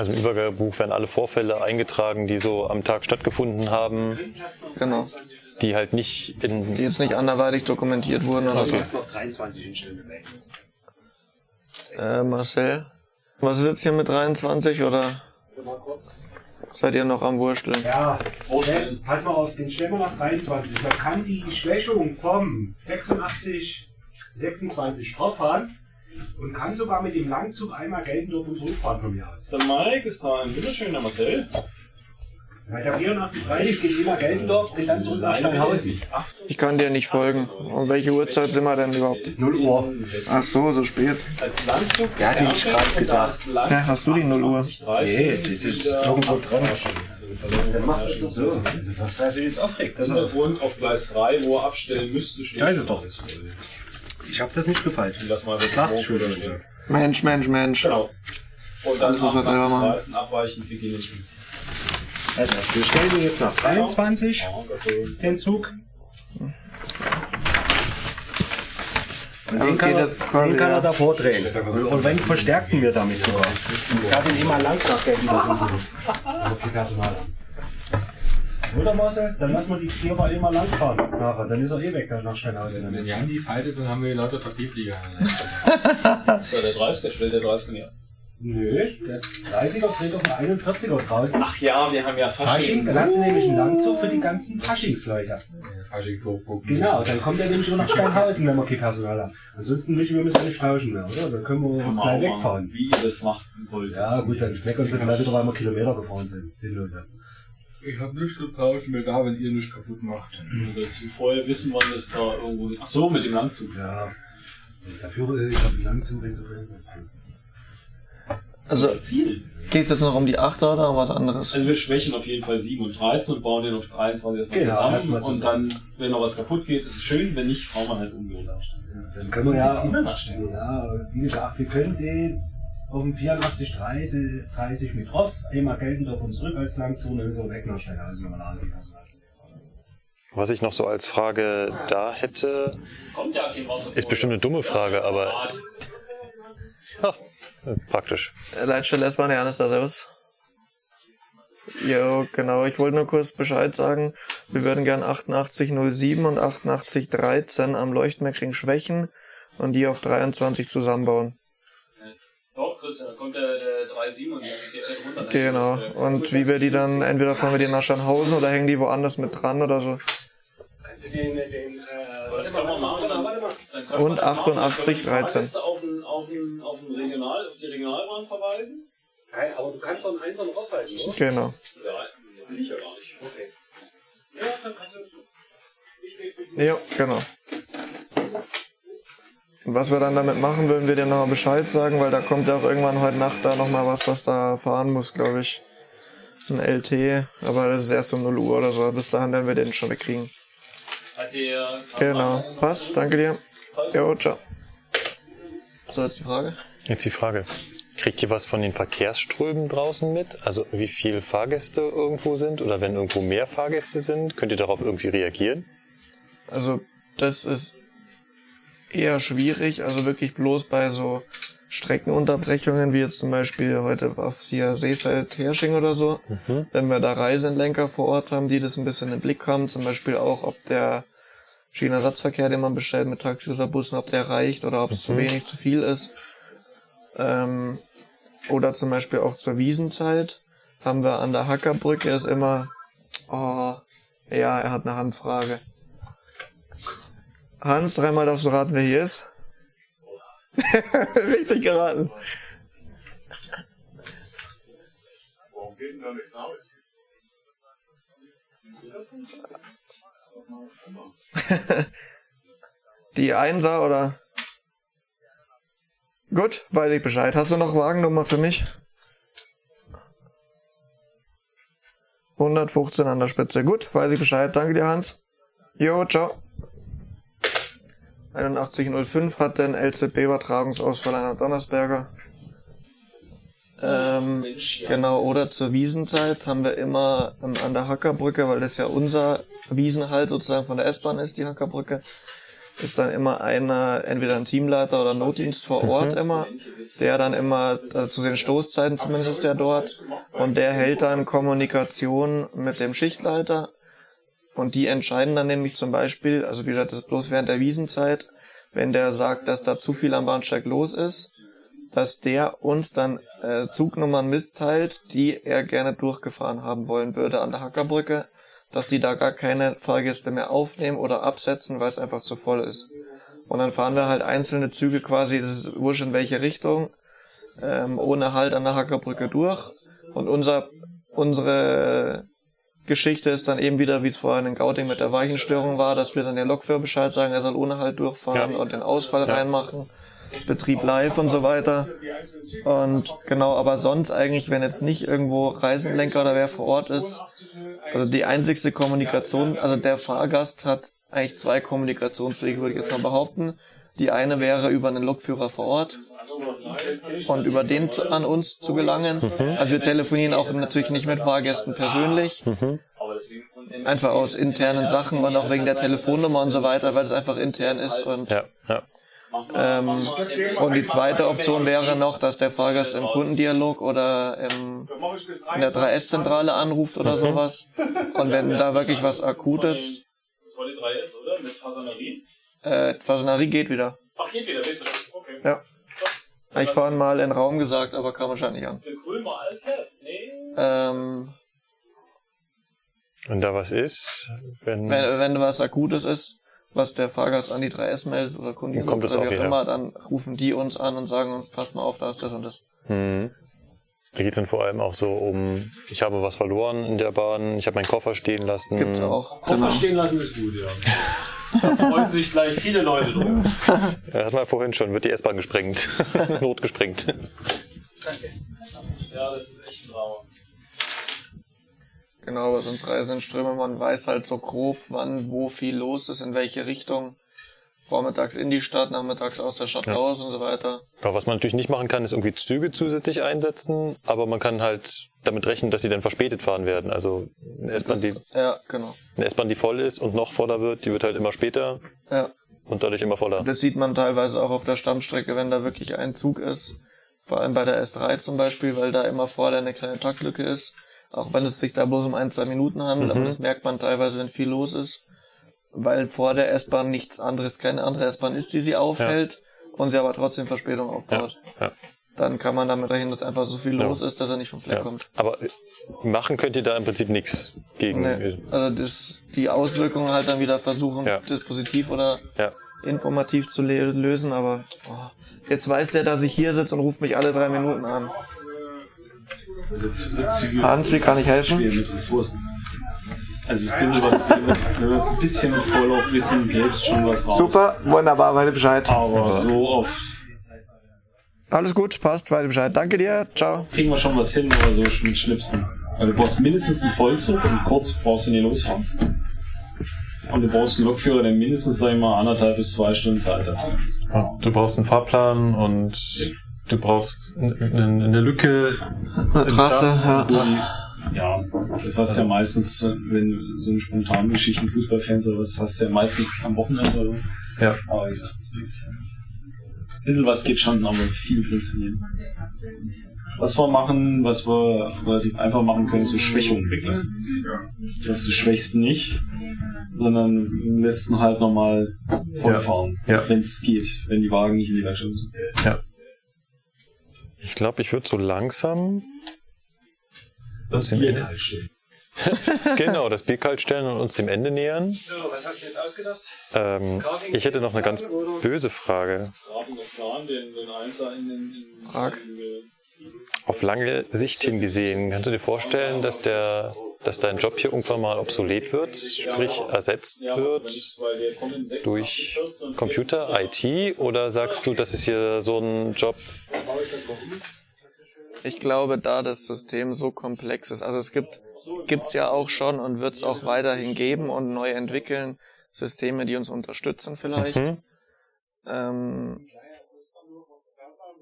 Also im Übergabebuch werden alle Vorfälle eingetragen, die so am Tag stattgefunden haben, genau, die halt nicht in die jetzt nicht anderweitig dokumentiert wurden oder so. Jetzt noch 23 Instände weg. Äh, Marcel, was ist jetzt hier mit 23 oder seid ihr noch am Wursteln? Ja, stell, pass mal auf, den stellen wir nach 23. Man kann die Schwächung vom 86, 26 drauf fahren und kann sogar mit dem Langzug einmal Geltendorf und zurückfahren von mir aus. Der Mike ist da, ein wunderschöner Marcel. Bei der 8430 geht immer Geltendorf und dann zurück nach Steinhausen. Ich kann dir nicht folgen. Um welche Uhrzeit sind wir denn überhaupt? 0 Uhr. Ach so, so spät. Als Langzug. Ja, die ich gerade gesagt. Ja, hast du die 0 Uhr? Nee, das ist irgendwo dran. Dann macht das doch so. Also, Was heißt jetzt aufregt? Das ist Hintergrund auf Gleis 3, wo er abstellen müsste, steht. Da ist es doch. Ich habe das nicht gefallen. Lass mal Das. Also. Mensch, Mensch, Mensch. Genau. Und dann Das muss man selber machen. 13 abweichend beginnen. Also, wir stellen ihn jetzt nach 23, den Zug. Und Ja, den das kann, er, den kann er davor drehen. Und, wenn verstärkten wir damit sogar. Ich habe ihn immer lang nach. Okay, Personal. Oder Marcel? Dann lassen wir die Vierer immer lang fahren. Nachher, dann ist er eh weg dann nach Steinhausen. Wenn Jan die faltet, dann haben wir lauter Papierflieger. Das war der 30er, stellt der 30er näher. Nö, der 30er dreht auf den 41er draußen. Ach ja, wir haben ja Fasching, dann hast du nämlich einen Langzug für die ganzen Faschingsleute. Faschingshochpunkt. Genau, dann kommt er nämlich nur nach Steinhausen, wenn wir kein Personal haben. Ansonsten müssen wir müssen nicht tauschen mehr, oder? Dann können wir gleich wegfahren. machen, Wie ihr das machen wollt. Ja, gut, dann schmecken uns dann gleich wieder, weil wir Kilometer gefahren sind. Sinnloser. Ich hab nichts zu tauschen, mir da, wenn ihr nichts kaputt macht. Also jetzt vorher wissen, wann das da irgendwo. Ach so, mit dem Langzug. Ja. Und Dafür, äh, ich habe Langzug reserviert. Also, Ziel. geht's jetzt noch um die 8er oder um was anderes? Also wir schwächen auf jeden Fall 7 und 13 und bauen den auf 23 erstmal Genau, zusammen. erstmal Und zusammen. dann, wenn noch was kapput geht, ist es schön. Wenn nicht, fahren wir halt umgehend nachstellen. Dann können wir ja, immer nachstellen. ja, wie gesagt, wir können den auf dem 84 30, 30 mit drauf, einmal Geltendorf und zurück als Langzug, dann ist er weg nach Steinhausen, wenn wir da angehen lassen. Was ich noch so als Frage da hätte, Kommt ja kein Wasser. ist bestimmt eine dumme Frage, aber ja, praktisch. Äh, Leitstelle S-Bahn, Janis da, servus. Jo, genau, ich wollte nur kurz Bescheid sagen. Wir würden gern 8807 und 8813 am Leuchtmeckring schwächen und die auf 23 zusammenbauen. Doch, Christian, da kommt der, der 3,7 und jetzt geht halt runter. Genau. Und wie wir die dann, entweder fahren wir die nach Scharnhausen oder hängen die woanders mit dran oder so. Kannst du den, den, äh, Das kann man machen. Dann, dann können wir Und das machen. 88, Dann können wir die 13. Fahrgäste Auf, den, auf, den, auf, den Regional, auf die Regionalbahn verweisen. Kein, aber du kannst doch einen Einser noch aufhalten, oder? Genau. Ja, will ich ja gar nicht. Okay. Ja, dann kannst du Ja, genau. Was wir dann damit machen, würden wir dir noch mal Bescheid sagen, weil da kommt ja auch irgendwann heute Nacht da noch mal was, was da fahren muss, glaube ich. Ein LT, aber das ist erst um 0 Uhr oder so. Bis dahin werden wir den schon wegkriegen. Genau. Passt, danke dir. Jo, ciao. So, jetzt die Frage. Jetzt die Frage. Kriegt ihr was von den Verkehrsströmen draußen mit? Also wie viele Fahrgäste irgendwo sind oder wenn irgendwo mehr Fahrgäste sind, könnt ihr darauf irgendwie reagieren? Also, das ist eher schwierig, also wirklich bloß bei so Streckenunterbrechungen, wie jetzt zum Beispiel heute auf hier Seefeld-Hersching oder so. Wenn wir da Reisenlenker vor Ort haben, die das ein bisschen im Blick haben, zum Beispiel auch, ob der Schienenersatzverkehr, den man bestellt mit Taxis oder Bussen, ob der reicht oder ob es zu wenig, zu viel ist. Ähm, oder zum Beispiel auch zur Wiesenzeit haben wir an der Hackerbrücke ist immer, oh, ja, er hat eine Hans-Frage. Hans, dreimal darfst du raten, wer hier ist. Richtig geraten. Warum geht denn da nichts aus? Die Einser oder? Gut, weiß ich Bescheid. Hast du noch Wagennummer für mich? 115 an der Spitze. Gut, weiß ich Bescheid. Danke dir, Hans. Jo, ciao. 8105 hat den LZB-Übertragungsausfall einer Donnersberger. Ähm, genau, oder zur Wiesenzeit haben wir immer ähm, an der Hackerbrücke, weil das ja unser Wiesenhalt sozusagen von der S-Bahn ist, die Hackerbrücke, ist dann immer einer, entweder ein Teamleiter oder Notdienst vor Ort immer, der dann immer, also zu den Stoßzeiten zumindest ist der dort, und der hält dann Kommunikation mit dem Schichtleiter, und die entscheiden dann nämlich zum Beispiel, also wie gesagt, das ist bloß während der Wiesenzeit, wenn der sagt, dass da zu viel am Bahnsteig los ist, dass der uns dann äh, Zugnummern mitteilt, die er gerne durchgefahren haben wollen würde an der Hackerbrücke, dass die da gar keine Fahrgäste mehr aufnehmen oder absetzen, weil es einfach zu voll ist. Und dann fahren wir halt einzelne Züge quasi, das ist wurscht in welche Richtung, ähm, ohne Halt an der Hackerbrücke durch. Und unser, unsere Geschichte ist dann eben wieder, wie es vorhin in Gauting mit der Weichenstörung war, dass wir dann den Lokführer Bescheid sagen, er soll ohne Halt durchfahren Ja. und den Ausfall reinmachen. Betrieb live und so weiter. Und genau, aber sonst eigentlich, wenn jetzt nicht irgendwo Reisenlenker oder wer vor Ort ist, also die einzigste Kommunikation, also der Fahrgast hat eigentlich zwei Kommunikationswege, würde ich jetzt mal behaupten. Die eine wäre über einen Lokführer vor Ort und über den zu, an uns zu gelangen. Also wir telefonieren auch natürlich nicht mit Fahrgästen persönlich. Einfach aus internen Sachen und auch wegen der Telefonnummer und so weiter, weil es einfach intern ist und Ja, ja. ähm, und die zweite Option wäre noch, dass der Fahrgast im Kundendialog oder im, in der 3S-Zentrale anruft oder sowas. Und wenn da wirklich was Akutes, Das war die 3S, oder? Mit Fasanerie? äh, Fasanerie geht wieder. Ach, geht wieder, weißt du? Okay. Ja. Hab Ich vorhin mal in Raum gesagt, aber kam wahrscheinlich an. Für mal alles helfen. Nee. Ähm, Wenn da was ist, wenn, wenn, wenn was Akutes ist, was der Fahrgast an die 3S meldet oder Kommt das oder wie auch immer, dann rufen die uns an und sagen uns, passt mal auf, da ist das und das. Mhm. Da geht es dann vor allem auch so um, ich habe was verloren in der Bahn, ich habe meinen Koffer stehen lassen. Gibt's auch. Koffer Genau. stehen lassen ist gut, ja. Da freuen sich gleich viele Leute drüber. Ja, hat man vorhin schon, wird die S-Bahn gesprengt. Notgesprengt. Ja, das ist echt ein Drama. Genau, bei sonst reisenden Ströme, man weiß halt so grob, wann, wo viel los ist, in welche Richtung. Vormittags in die Stadt, nachmittags aus der Stadt Ja. raus und so weiter. Aber was man natürlich nicht machen kann, ist irgendwie Züge zusätzlich einsetzen, aber man kann halt damit rechnen, dass sie dann verspätet fahren werden. Also eine S-Bahn, die, Ja, genau. eine S-Bahn, die voll ist und noch voller wird, die wird halt immer später Ja. und dadurch immer voller. Das sieht man teilweise auch auf der Stammstrecke, wenn da wirklich ein Zug ist. Vor allem bei der S3 zum Beispiel, weil da immer vorher eine kleine Taktlücke ist. Auch wenn es sich da bloß um ein, zwei Minuten handelt, aber das merkt man teilweise, wenn viel los ist. Weil vor der S-Bahn nichts anderes, keine andere S-Bahn ist, die sie aufhält und sie aber trotzdem Verspätung aufbaut. Ja. Dann kann man damit rechnen, dass einfach so viel Ja. los ist, dass er nicht vom Fleck Ja. kommt. Aber äh, machen könnt ihr da im Prinzip nichts gegen. Nee. Also das, die Auswirkungen halt dann wieder versuchen, Ja. dispositiv oder Ja. informativ zu lösen, aber oh, jetzt weiß der, dass ich hier sitze und ruft mich alle drei Minuten an. Also Zusatzzüge. Hans, wie kann ich helfen? Mit Ressourcen. Also ein bisschen was, wenn wir es- ein bisschen im Vorlauf wissen, gäbe es schon was raus. Super, wunderbar, weiß Bescheid. Aber so auf Alles gut, passt, weiß Bescheid. Danke dir, ciao. kriegen wir schon was hin, aber so mit Schnipsen. Also du brauchst mindestens einen Vollzug und kurz brauchst du nicht losfahren. Und du brauchst einen Lokführer, der mindestens, sag ich mal, anderthalb bis zwei Stunden Zeit hat. Ja, du brauchst einen Fahrplan und du brauchst n- eine Lücke. Eine Trasse, ja. Ja, das hast du ja meistens, wenn du so eine spontane Geschichte, Fußballfans oder was, hast du ja meistens am Wochenende oder so. Ja. Aber wie gesagt, das ist ein bisschen was geht schon, aber viel funktioniert. Was wir machen, was wir relativ einfach machen können, ist so Schwächungen weglassen. Dass du schwächst nicht, sondern lässt ihn halt nochmal vollfahren, Ja. Ja. wenn es geht, wenn die Wagen nicht in die Werkstatt müssen. Ich glaube, ich würde so langsam Das Bier Ende, kalt stellen. genau, das Bier kalt stellen und uns dem Ende nähern. So, was hast du jetzt ausgedacht? Ähm, ich hätte noch eine ganz böse Frage. Frag. Auf lange Sicht hingesehen, kannst du dir vorstellen, dass der, dass dein Job hier irgendwann mal obsolet wird, sprich ersetzt wird weil der kommt in 86 durch Computer, IT, oder sagst du, das ist hier so ein Job? Ich glaube, da das System so komplex ist, also es gibt gibt's ja auch schon und wird es auch weiterhin geben und neu entwickeln, Systeme, die uns unterstützen vielleicht. Mhm. Ähm,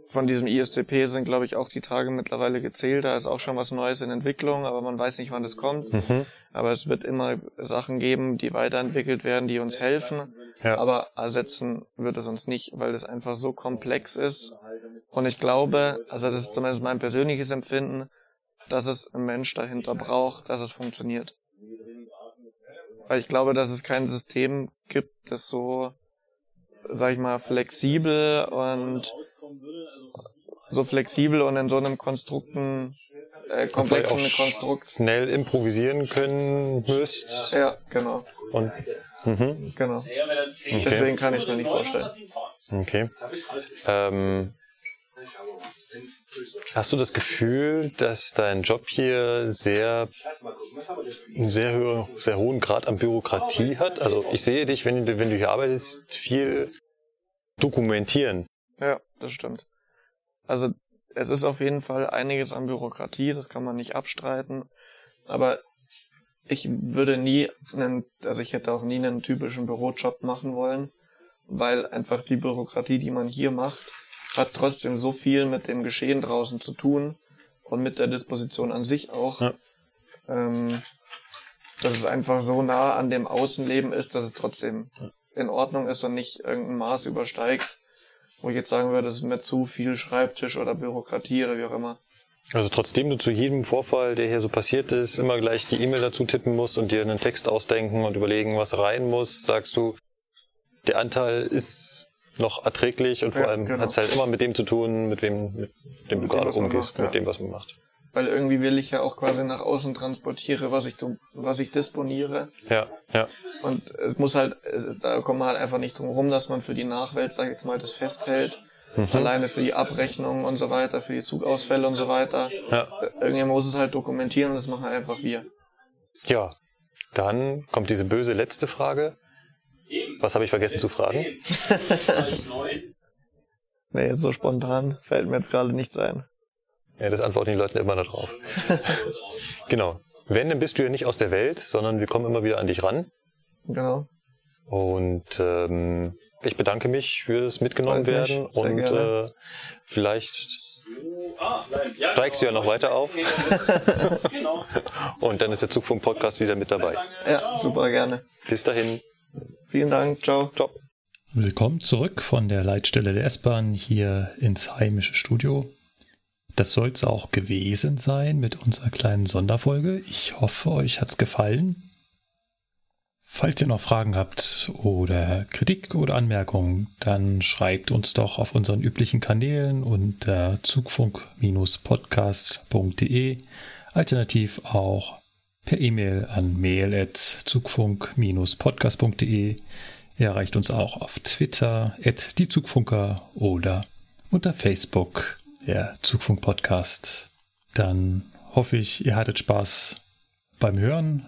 von diesem ISCP sind, glaube ich, auch die Tage mittlerweile gezählt. Da ist auch schon was Neues in Entwicklung, aber man weiß nicht, wann das kommt. Mhm. Aber es wird immer Sachen geben, die weiterentwickelt werden, die uns helfen. Ja. Aber ersetzen wird es uns nicht, weil es einfach so komplex ist. Und ich glaube, also das ist zumindest mein persönliches Empfinden, dass es ein Mensch dahinter braucht, dass es funktioniert. Weil ich glaube, dass es kein System gibt, das so, sag ich mal, flexibel und so flexibel und in so einem Konstrukten, äh, komplexen Konstrukt. Schnell improvisieren können müsst. Ja, genau, Und, mhm. genau. 10 Deswegen kann ich es mir nicht vorstellen. Okay. Ähm, hast du das Gefühl, dass dein Job hier sehr, einen sehr, höher, sehr hohen Grad an Bürokratie hat? Also ich sehe dich, wenn, du- wenn du hier arbeitest, viel dokumentieren. Ja, das stimmt. Also es ist auf jeden Fall einiges an Bürokratie, das kann man nicht abstreiten. Aber ich würde nie einen, also ich hätte auch nie einen typischen Bürojob machen wollen, weil einfach die Bürokratie, die man hier macht, hat trotzdem so viel mit dem Geschehen draußen zu tun und mit der Disposition an sich auch, Ja. ähm, dass es einfach so nah an dem Außenleben ist, dass es trotzdem in Ordnung ist und nicht irgendein Maß übersteigt, wo ich jetzt sagen würde, das ist mir zu viel Schreibtisch oder Bürokratie oder wie auch immer. Also trotzdem du zu jedem Vorfall, der hier so passiert ist, immer gleich die E-Mail dazu tippen musst und dir einen Text ausdenken und überlegen, was rein muss, sagst du, der Anteil ist noch erträglich und vor Ja, allem genau. hat es halt immer mit dem zu tun, mit wem mit dem du Mit dem, gerade umgehst, ja. mit dem, was man macht. Weil irgendwie will ich ja auch quasi nach außen transportiere, was ich, was ich disponiere. Ja, ja. Und es muss halt, da kommt man halt einfach nicht drum rum, dass man für die Nachwelt, sag ich jetzt mal, das festhält. Mhm. Alleine für die Abrechnung und so weiter, für die Zugausfälle und so weiter. Ja. Irgendjemand muss es halt dokumentieren und das machen einfach wir. Ja, dann kommt diese böse letzte Frage. Was habe ich vergessen zu fragen? Nee, jetzt so spontan fällt mir jetzt gerade nichts ein. Ja, das antworten die Leute immer noch drauf. genau. Wenn, dann bist du ja nicht aus der Welt, sondern wir kommen immer wieder an dich ran. Genau. Und ähm, ich bedanke mich fürs mitgenommen werden Sehr und gerne. äh, vielleicht Ah, steigst du ja noch weiter auf genau. und dann ist der Zugfunk-Podcast wieder mit dabei. Ja, super gerne. Bis dahin. Vielen Dank. Ciao. Ciao. Willkommen zurück von der Leitstelle der S-Bahn hier ins heimische Studio. Das soll es auch gewesen sein mit unserer kleinen Sonderfolge. Ich hoffe, euch hat's gefallen. Falls ihr noch Fragen habt oder Kritik oder Anmerkungen, dann schreibt uns doch auf unseren üblichen Kanälen unter zugfunk-podcast.de, alternativ auch per E-Mail an mail.zugfunk-podcast.de. Ihr erreicht uns auch auf Twitter, at die Zugfunker oder unter Facebook, der Zugfunk Podcast. Dann hoffe ich, ihr hattet Spaß beim Hören.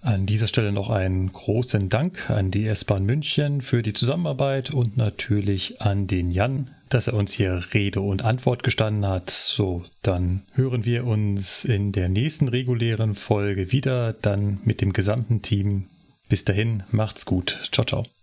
An dieser Stelle noch einen großen Dank an die S-Bahn München für die Zusammenarbeit und natürlich an den Jan, dass er uns hier Rede und Antwort gestanden hat. So, dann hören wir uns in der nächsten regulären Folge wieder, dann mit dem gesamten Team. Bis dahin, macht's gut. Ciao, ciao.